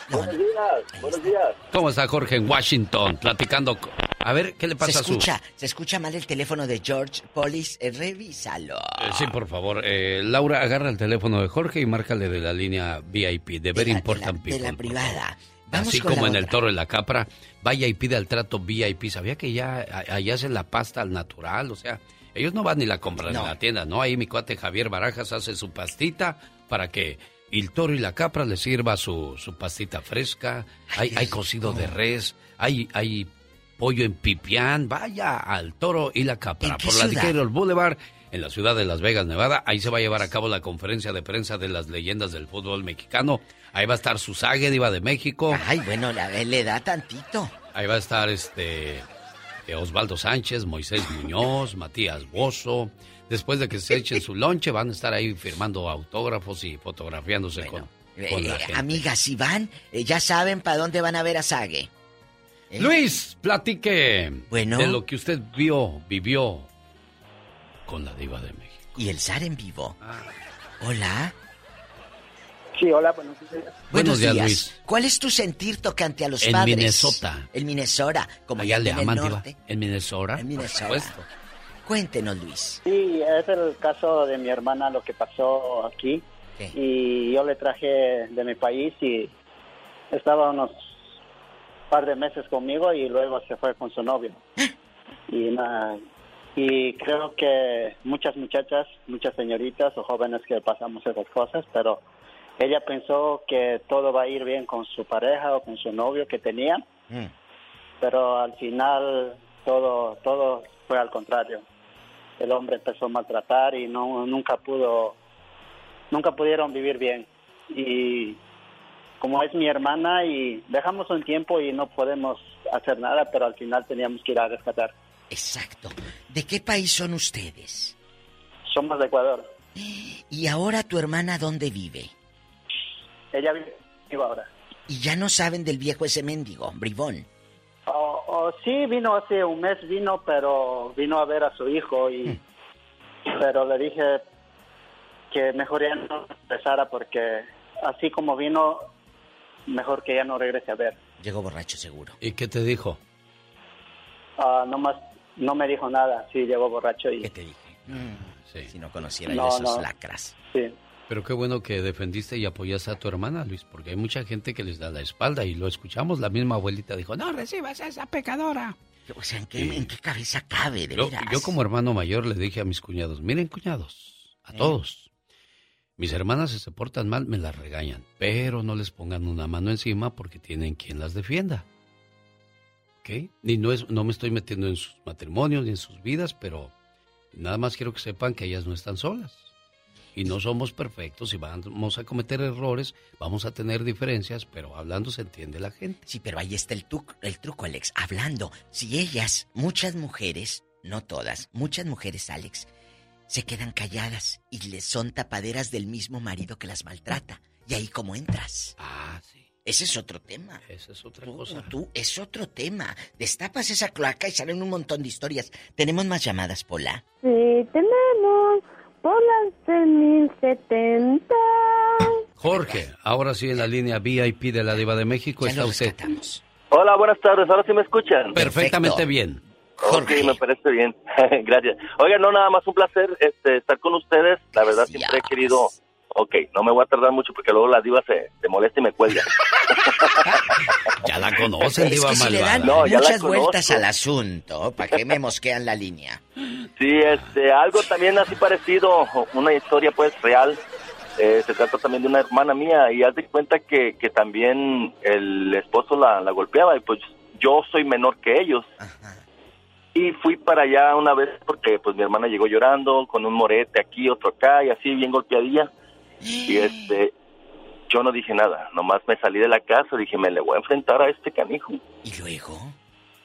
Speaker 24: Buenos días, buenos días.
Speaker 5: ¿Cómo está Jorge en Washington? Platicando. A ver, ¿qué le
Speaker 34: Se
Speaker 5: pasa a su...
Speaker 34: escucha, se escucha mal el teléfono de George Polis, eh, revísalo.
Speaker 5: Eh, sí, por favor. Eh, Laura, agarra el teléfono de Jorge y márcale de la línea VIP, de Very Important
Speaker 34: de la
Speaker 5: People. por
Speaker 34: privada. Vamos
Speaker 5: Así como
Speaker 34: la
Speaker 5: en el toro y la capra, vaya y pide el trato VIP. ¿Sabía que ya allá hacen la pasta al natural? O sea, ellos no van ni la compran
Speaker 34: No.
Speaker 5: en la tienda, ¿no? Ahí mi cuate Javier Barajas hace su pastita para que el toro y la capra le sirva su, su pastita fresca. Hay, hay cocido de res, hay, hay pollo en pipián. Vaya al toro y la capra por la? Decatur Boulevard en la ciudad de Las Vegas, Nevada. Ahí se va a llevar a cabo la conferencia de prensa de las leyendas del fútbol mexicano. Ahí va a estar Susage, diva de México.
Speaker 34: Ay, bueno, la, le da tantito.
Speaker 5: Ahí va a estar este Osvaldo Sánchez, Moisés Muñoz, Matías Bozo. Después de que se echen su lonche, van a estar ahí firmando autógrafos y fotografiándose con, con la
Speaker 34: Eh,
Speaker 5: gente.
Speaker 34: amigas, si van, eh, ya saben para dónde van a ver a Sage. ¿Eh?
Speaker 5: Luis, platique
Speaker 34: Bueno.
Speaker 5: de lo que usted vio, vivió con la diva de México.
Speaker 34: Y el zar en vivo.
Speaker 5: Ah.
Speaker 34: Hola.
Speaker 24: Sí, hola, buenos días.
Speaker 34: Buenos
Speaker 5: días,
Speaker 34: días.
Speaker 5: Luis.
Speaker 34: ¿Cuál es tu sentir tocante a los
Speaker 5: En
Speaker 34: padres?
Speaker 5: Minnesota.
Speaker 34: En Minnesota, como
Speaker 5: Allá le
Speaker 34: en
Speaker 5: aman, diva.
Speaker 34: norte.
Speaker 5: En Minnesota.
Speaker 34: En
Speaker 5: por
Speaker 34: Minnesota.
Speaker 5: supuesto.
Speaker 34: Cuéntenos, Luis.
Speaker 24: Sí, es el caso de mi hermana, lo que pasó aquí. Y yo le traje de mi país y estaba unos par de meses conmigo y luego se fue con su novio. Y, na- y creo que muchas muchachas, muchas señoritas o jóvenes que pasamos esas cosas, pero ella pensó que todo va a ir bien con su pareja o con su novio que tenía,
Speaker 34: Mm.
Speaker 24: pero al final todo todo fue al contrario. El hombre empezó a maltratar y no nunca pudo nunca pudieron vivir bien y como es mi hermana y dejamos un tiempo y no podemos hacer nada, pero al final teníamos que ir a rescatar.
Speaker 34: Exacto. ¿De qué país son ustedes?
Speaker 24: Somos de Ecuador.
Speaker 34: ¿Y ahora tu hermana dónde vive?
Speaker 24: Ella vive vive ahora.
Speaker 34: Y ya no saben del viejo ese mendigo, bribón.
Speaker 24: Oh, oh, sí, vino hace un mes, vino, pero vino a ver a su hijo y... Pero le dije que mejor ya no empezara porque así como vino, mejor que ya no regrese a ver.
Speaker 34: Llegó borracho seguro.
Speaker 5: ¿Y qué te dijo?
Speaker 24: Ah, no más, no me dijo nada, sí, llegó borracho y...
Speaker 34: ¿Qué te dije?
Speaker 5: Sí.
Speaker 34: Si no conociera
Speaker 24: No,
Speaker 34: yo esos
Speaker 24: no.
Speaker 34: lacras.
Speaker 24: Sí.
Speaker 5: Pero qué bueno que defendiste y apoyaste a tu hermana, Luis, porque hay mucha gente que les da la espalda y lo escuchamos. La misma abuelita dijo, no recibas a esa pecadora.
Speaker 34: O sea, ¿en qué, en qué cabeza cabe, de
Speaker 5: Yo,
Speaker 34: veras?
Speaker 5: yo como hermano mayor le dije a mis cuñados, miren cuñados, a todos, mis hermanas si se portan mal me las regañan, pero no les pongan una mano encima porque tienen quien las defienda. ¿Ok? Y no, es, no me estoy metiendo en sus matrimonios ni en sus vidas, pero nada más quiero que sepan que ellas no están solas. Y no somos perfectos y vamos a cometer errores, vamos a tener diferencias, pero hablando se entiende la gente.
Speaker 34: Sí, pero ahí está el, truco, el truco, Alex. Hablando, si ellas, muchas mujeres, no todas, muchas mujeres, Alex, se quedan calladas y les son tapaderas del mismo marido que las maltrata. Y ahí cómo entras.
Speaker 5: Ah, sí.
Speaker 34: Ese es otro tema.
Speaker 5: Esa es otra cosa.
Speaker 34: Tú, es otro tema. Destapas esa cloaca y salen un montón de historias. ¿Tenemos más llamadas, Pola?
Speaker 43: Sí, tenemos. De 1070.
Speaker 5: Jorge, ahora sí en la línea VIP de la Diva de México está usted.
Speaker 45: Hola, buenas tardes. Ahora sí me escuchan.
Speaker 5: Perfectamente bien.
Speaker 45: Jorge. me parece bien. Gracias. Oiga, no, nada más un placer este, estar con ustedes. La verdad, siempre he querido ok, no me voy a tardar mucho porque luego la diva se, se molesta y me cuelga.
Speaker 5: ya la conocen, diva
Speaker 34: es que si le dan muchas vueltas al asunto, ¿para qué me mosquean la línea?
Speaker 45: Sí, este, algo también así parecido, una historia pues real. Eh, se trata también de una hermana mía y haz de cuenta que, que también el esposo la, la golpeaba y pues yo soy menor que ellos. Y fui para allá una vez porque pues mi hermana llegó llorando con un morete aquí, otro acá y así bien golpeadilla. Y este, yo no dije nada, nomás me salí de la casa, dije, me le voy a enfrentar a este canijo.
Speaker 34: ¿Y luego?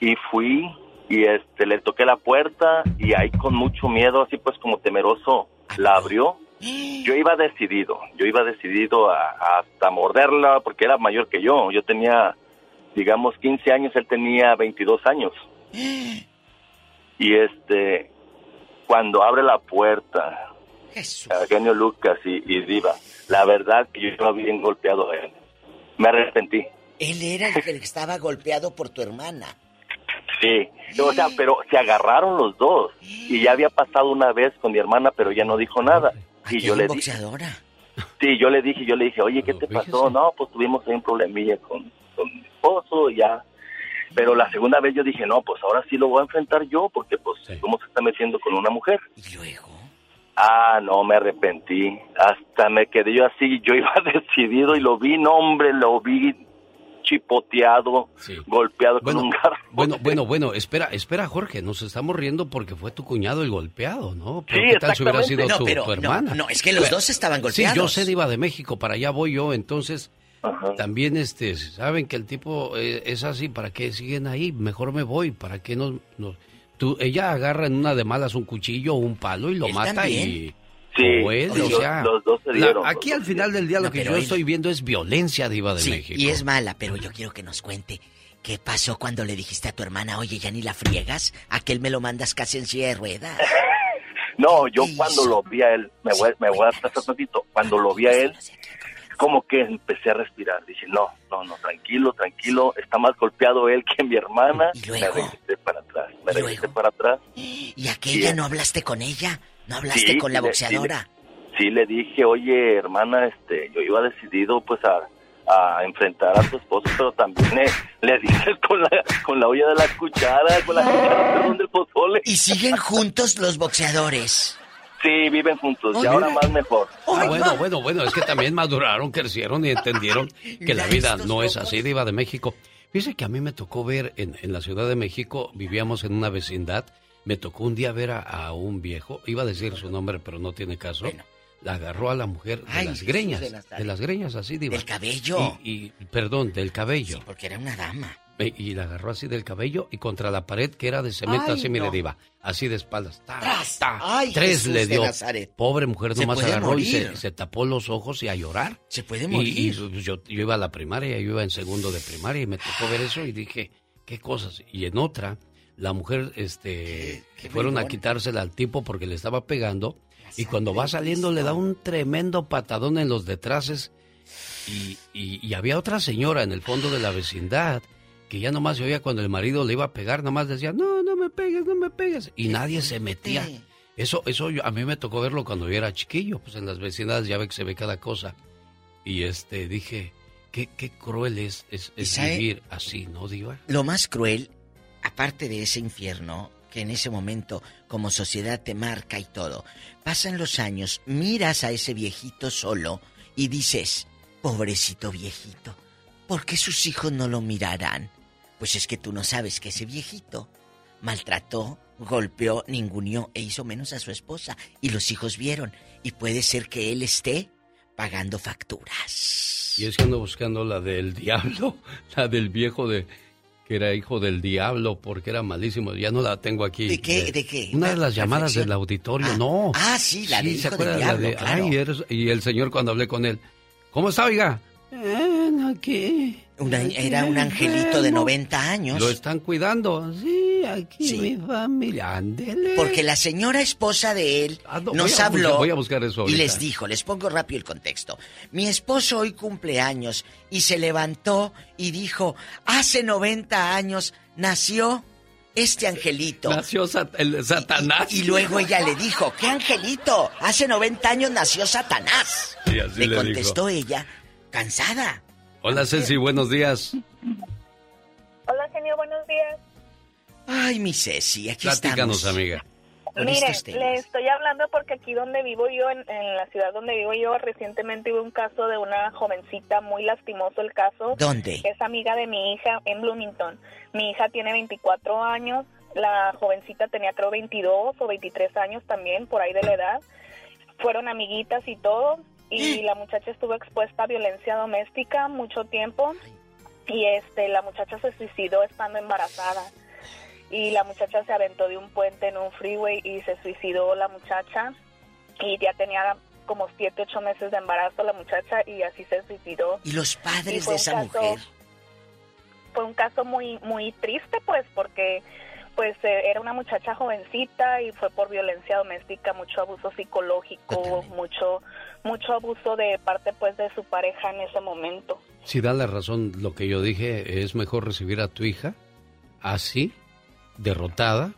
Speaker 45: Y fui y este, le toqué la puerta y ahí con mucho miedo, así pues como temeroso, la abrió. Yo iba decidido, yo iba decidido a, hasta morderla porque era mayor que yo. Yo tenía, digamos, 15 años, él tenía 22 años. Y este, cuando abre la puerta, Genio Lucas y, Diva. La verdad que yo estaba bien golpeado a él. Me arrepentí.
Speaker 34: Él era el que estaba golpeado por tu hermana.
Speaker 45: Sí, o sea, pero se agarraron los dos. Y ya había pasado una vez con mi hermana, pero ya no dijo nada. Y yo le dije. Sí, yo le dije, yo le dije, oye, ¿qué te pasó? No, pues tuvimos ahí un problemilla con, con mi esposo, ya. Pero la segunda vez yo dije, no, pues ahora sí lo voy a enfrentar yo, porque pues, ¿cómo se está metiendo con una mujer?
Speaker 34: Y luego.
Speaker 45: Ah, no, me arrepentí. Hasta me quedé yo así, yo iba decidido y lo vi, no hombre, lo vi chipoteado, golpeado con un garro.
Speaker 5: Bueno, bueno, bueno, espera, espera, Jorge, nos estamos riendo porque fue tu cuñado el golpeado, ¿no?
Speaker 45: Pero
Speaker 5: ¿Qué tal si hubiera sido tu, hermana?
Speaker 34: No, es que los dos estaban golpeados.
Speaker 5: Sí, yo sé, iba de México, para allá voy yo, entonces... También este saben que el tipo eh, es así, ¿para qué siguen ahí? Mejor me voy, ¿para qué nos ella agarra en una de malas un cuchillo o un palo y lo mata y...
Speaker 45: Sí, los, dos se dieron,
Speaker 5: aquí al final del día lo que yo estoy viendo es violencia diva de México.
Speaker 34: Y es mala, pero yo quiero que nos cuente qué pasó cuando le dijiste a tu hermana, oye, ya ni la friegas, aquel me lo mandas casi en silla de ruedas.
Speaker 45: no, yo cuando lo vi a él, me voy, me voy a un tantito, cuando lo vi a él, como que empecé a respirar. Dije, no, no, no, tranquilo, tranquilo. Está más golpeado él que mi hermana.
Speaker 34: ¿Y luego?
Speaker 45: Me regresé para atrás, me regresé para atrás.
Speaker 34: ¿Y aquella no hablaste con ella? ¿No hablaste con la boxeadora?
Speaker 45: Sí, le dije, oye, hermana, este, yo iba decidido pues a, a enfrentar a tu esposo, pero también le, le dices con la, con la olla de la cuchara, con la cuchara, perdón, del pozole.
Speaker 34: ¿Y siguen juntos los boxeadores?
Speaker 45: Sí, viven juntos y ahora más mejor.
Speaker 5: Ah, bueno, bueno, bueno, es que también maduraron, crecieron y entendieron que la vida no es así, Diva de México. Fíjese que a mí me tocó ver en, en la Ciudad de México, vivíamos en una vecindad, me tocó un día ver a, un viejo, iba a decir su nombre, pero no tiene caso. La agarró a la mujer de las greñas, de, las greñas así, Diva.
Speaker 34: Del cabello.
Speaker 5: Y, perdón, del cabello.
Speaker 34: Sí, porque era una dama.
Speaker 5: Y la agarró así del cabello y contra la pared que era de cemento, así, mire, diva, así de espaldas. Tres le dio. Pobre mujer, nomás agarró y se, tapó los ojos y a llorar.
Speaker 34: Se puede morir.
Speaker 5: Y, pues, yo, yo, iba a la primaria, yo iba en segundo de primaria y me tocó ver eso y dije, ¿qué cosas? Y en otra, la mujer, este, fueron a quitársela al tipo porque le estaba pegando y cuando va saliendo le da un tremendo patadón en los detraces y, y había otra señora en el fondo de la vecindad que ya nomás se oía cuando el marido le iba a pegar, nomás decía, no, no me pegues, no me pegues. Y nadie se metía. Eso, eso a mí me tocó verlo cuando yo era chiquillo, pues en las vecindades ya ve que se ve cada cosa. Y este, dije, qué, qué cruel es, es, vivir así, ¿no, Diva?
Speaker 34: Lo más cruel, aparte de ese infierno, que en ese momento como sociedad te marca y todo, pasan los años, miras a ese viejito solo y dices, pobrecito viejito, ¿por qué sus hijos no lo mirarán? Pues es que tú no sabes que ese viejito maltrató, golpeó, ninguneó e hizo menos a su esposa. Y los hijos vieron. Y puede ser que él esté pagando facturas.
Speaker 5: Y es que ando buscando la del diablo, la del viejo de que era hijo del diablo porque era malísimo. Ya no la tengo aquí.
Speaker 34: ¿De qué? ¿De qué?
Speaker 5: Una de las llamadas del auditorio,
Speaker 34: Ah,
Speaker 5: no.
Speaker 34: ah, sí, la del
Speaker 5: ¿se
Speaker 34: hijo del
Speaker 5: acuerda? La
Speaker 34: diablo,
Speaker 5: de,
Speaker 34: claro.
Speaker 5: "Ay, eres-" y el señor cuando hablé con él, ¿cómo está, oiga? Ven aquí.
Speaker 34: Una- era un angelito de 90 años.
Speaker 5: Lo están cuidando. Sí, aquí
Speaker 34: Sí.
Speaker 5: mi familia, ándele.
Speaker 34: Porque la señora esposa de él
Speaker 5: Ah, no,
Speaker 34: nos
Speaker 5: voy a
Speaker 34: habló
Speaker 5: buscar- voy a buscar eso
Speaker 34: y les dijo, les pongo rápido el contexto. Mi esposo hoy cumple años y se levantó y dijo, hace 90 años nació este angelito.
Speaker 5: Nació Sat- el Satanás.
Speaker 34: Y luego ella le dijo, ¿qué angelito? Hace 90 años nació Satanás.
Speaker 5: Y así
Speaker 34: le
Speaker 5: le
Speaker 34: contestó ella, cansada.
Speaker 5: Hola, Ceci, buenos días.
Speaker 33: Hola, genio, buenos días.
Speaker 34: Ay, mi Ceci, aquí
Speaker 5: Platícanos,
Speaker 34: estamos.
Speaker 5: amiga.
Speaker 33: Mire, le estoy hablando porque aquí donde vivo yo, en, en la ciudad donde vivo yo, recientemente hubo un caso de una jovencita, muy lastimoso el caso.
Speaker 34: ¿Dónde?
Speaker 33: Es amiga de mi hija en Bloomington. Mi hija tiene 24 años, la jovencita tenía creo 22 o 23 años también, por ahí de la edad. Fueron amiguitas y todo, y la muchacha estuvo expuesta a violencia doméstica mucho tiempo, y este la muchacha se suicidó estando embarazada y la muchacha se aventó de un puente en un freeway y se suicidó la muchacha y ya tenía como siete, ocho meses de embarazo la muchacha y así se suicidó.
Speaker 34: ¿Y los padres de esa
Speaker 33: caso-
Speaker 34: mujer?
Speaker 33: Fue un caso muy, muy triste pues porque pues eh, era una muchacha jovencita y fue por violencia doméstica, mucho abuso psicológico, mucho, mucho abuso de parte pues de su pareja en ese momento.
Speaker 5: Si da la razón lo que yo dije, es mejor recibir a tu hija así, derrotada,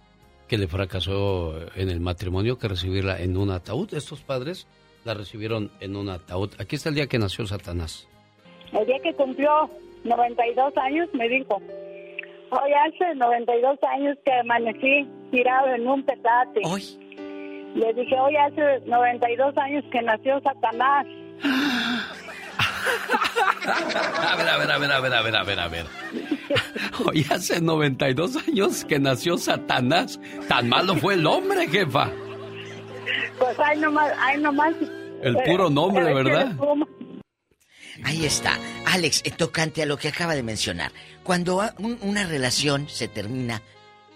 Speaker 5: que le fracasó en el matrimonio, que recibirla en un ataúd. Estos padres la recibieron en un ataúd. Aquí está el día que nació Satanás.
Speaker 46: El día que cumplió 92 años me dijo, hoy hace 92 años que amanecí tirado en un petate. Le dije, hoy hace 92 años que nació Satanás.
Speaker 5: A ver, a ver, a ver, a ver, a ver, a ver, a ver. Hoy hace 92 años que nació Satanás. Tan malo fue el hombre, jefa.
Speaker 46: Pues ahí nomás, ahí nomás.
Speaker 5: El puro nombre,
Speaker 46: eh,
Speaker 5: ¿verdad?
Speaker 34: Ahí está. Alex, eh, tocante a lo que acaba de mencionar. Cuando una relación se termina,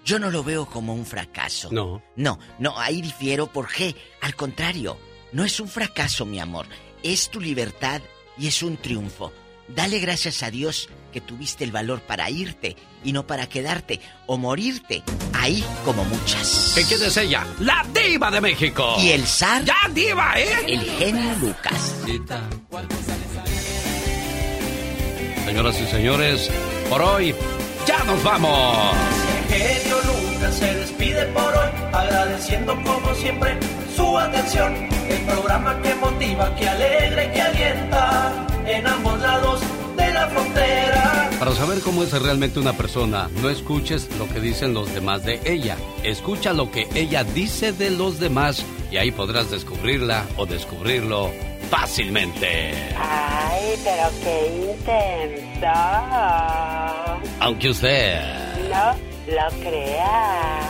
Speaker 34: yo no lo veo como un fracaso.
Speaker 5: No.
Speaker 34: No, no, ahí difiero. ¿Por qué? Al contrario, no es un fracaso, mi amor. Es tu libertad y es un triunfo. Dale gracias a Dios que tuviste el valor para irte y no para quedarte o morirte ahí como muchas.
Speaker 5: ¿Qué quién es ella? ¡La diva de México!
Speaker 34: Y el zar.
Speaker 5: ¡Ya diva, eh!
Speaker 34: El genio Lucas.
Speaker 5: Señoras y señores, por hoy ya nos vamos.
Speaker 47: Genio Lucas se despide por hoy, agradeciendo como siempre su atención. El programa que motiva, que alegra y que alienta en ambos lados de la frontera.
Speaker 5: Para saber cómo es realmente una persona, no escuches lo que dicen los demás de ella. Escucha lo que ella dice de los demás y ahí podrás descubrirla o descubrirlo fácilmente.
Speaker 48: Ay, pero qué intenso.
Speaker 5: Aunque usted...
Speaker 48: No lo crea.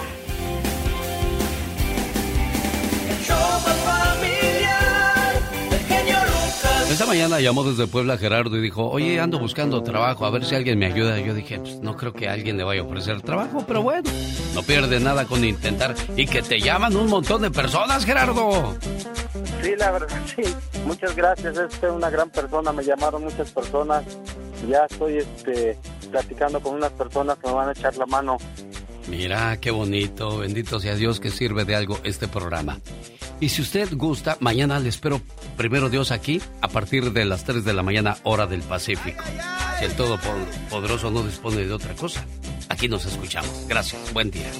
Speaker 5: Esta mañana llamó desde Puebla Gerardo y dijo, oye, ando buscando trabajo, a ver si alguien me ayuda. Yo dije, pues no creo que alguien le vaya a ofrecer trabajo, pero bueno, no pierde nada con intentar. Y que te llaman un montón de personas, Gerardo.
Speaker 24: Sí, la verdad, sí. Muchas gracias. Es una gran persona. Me llamaron muchas personas. Ya estoy este, platicando con unas personas que me van a echar la mano.
Speaker 5: Mira, qué bonito, bendito sea Dios que sirve de algo este programa. Y si usted gusta, mañana le espero primero Dios aquí a partir de las 3 de la mañana hora del Pacífico. Si el Todopoderoso no dispone de otra cosa, aquí nos escuchamos. Gracias, buen día.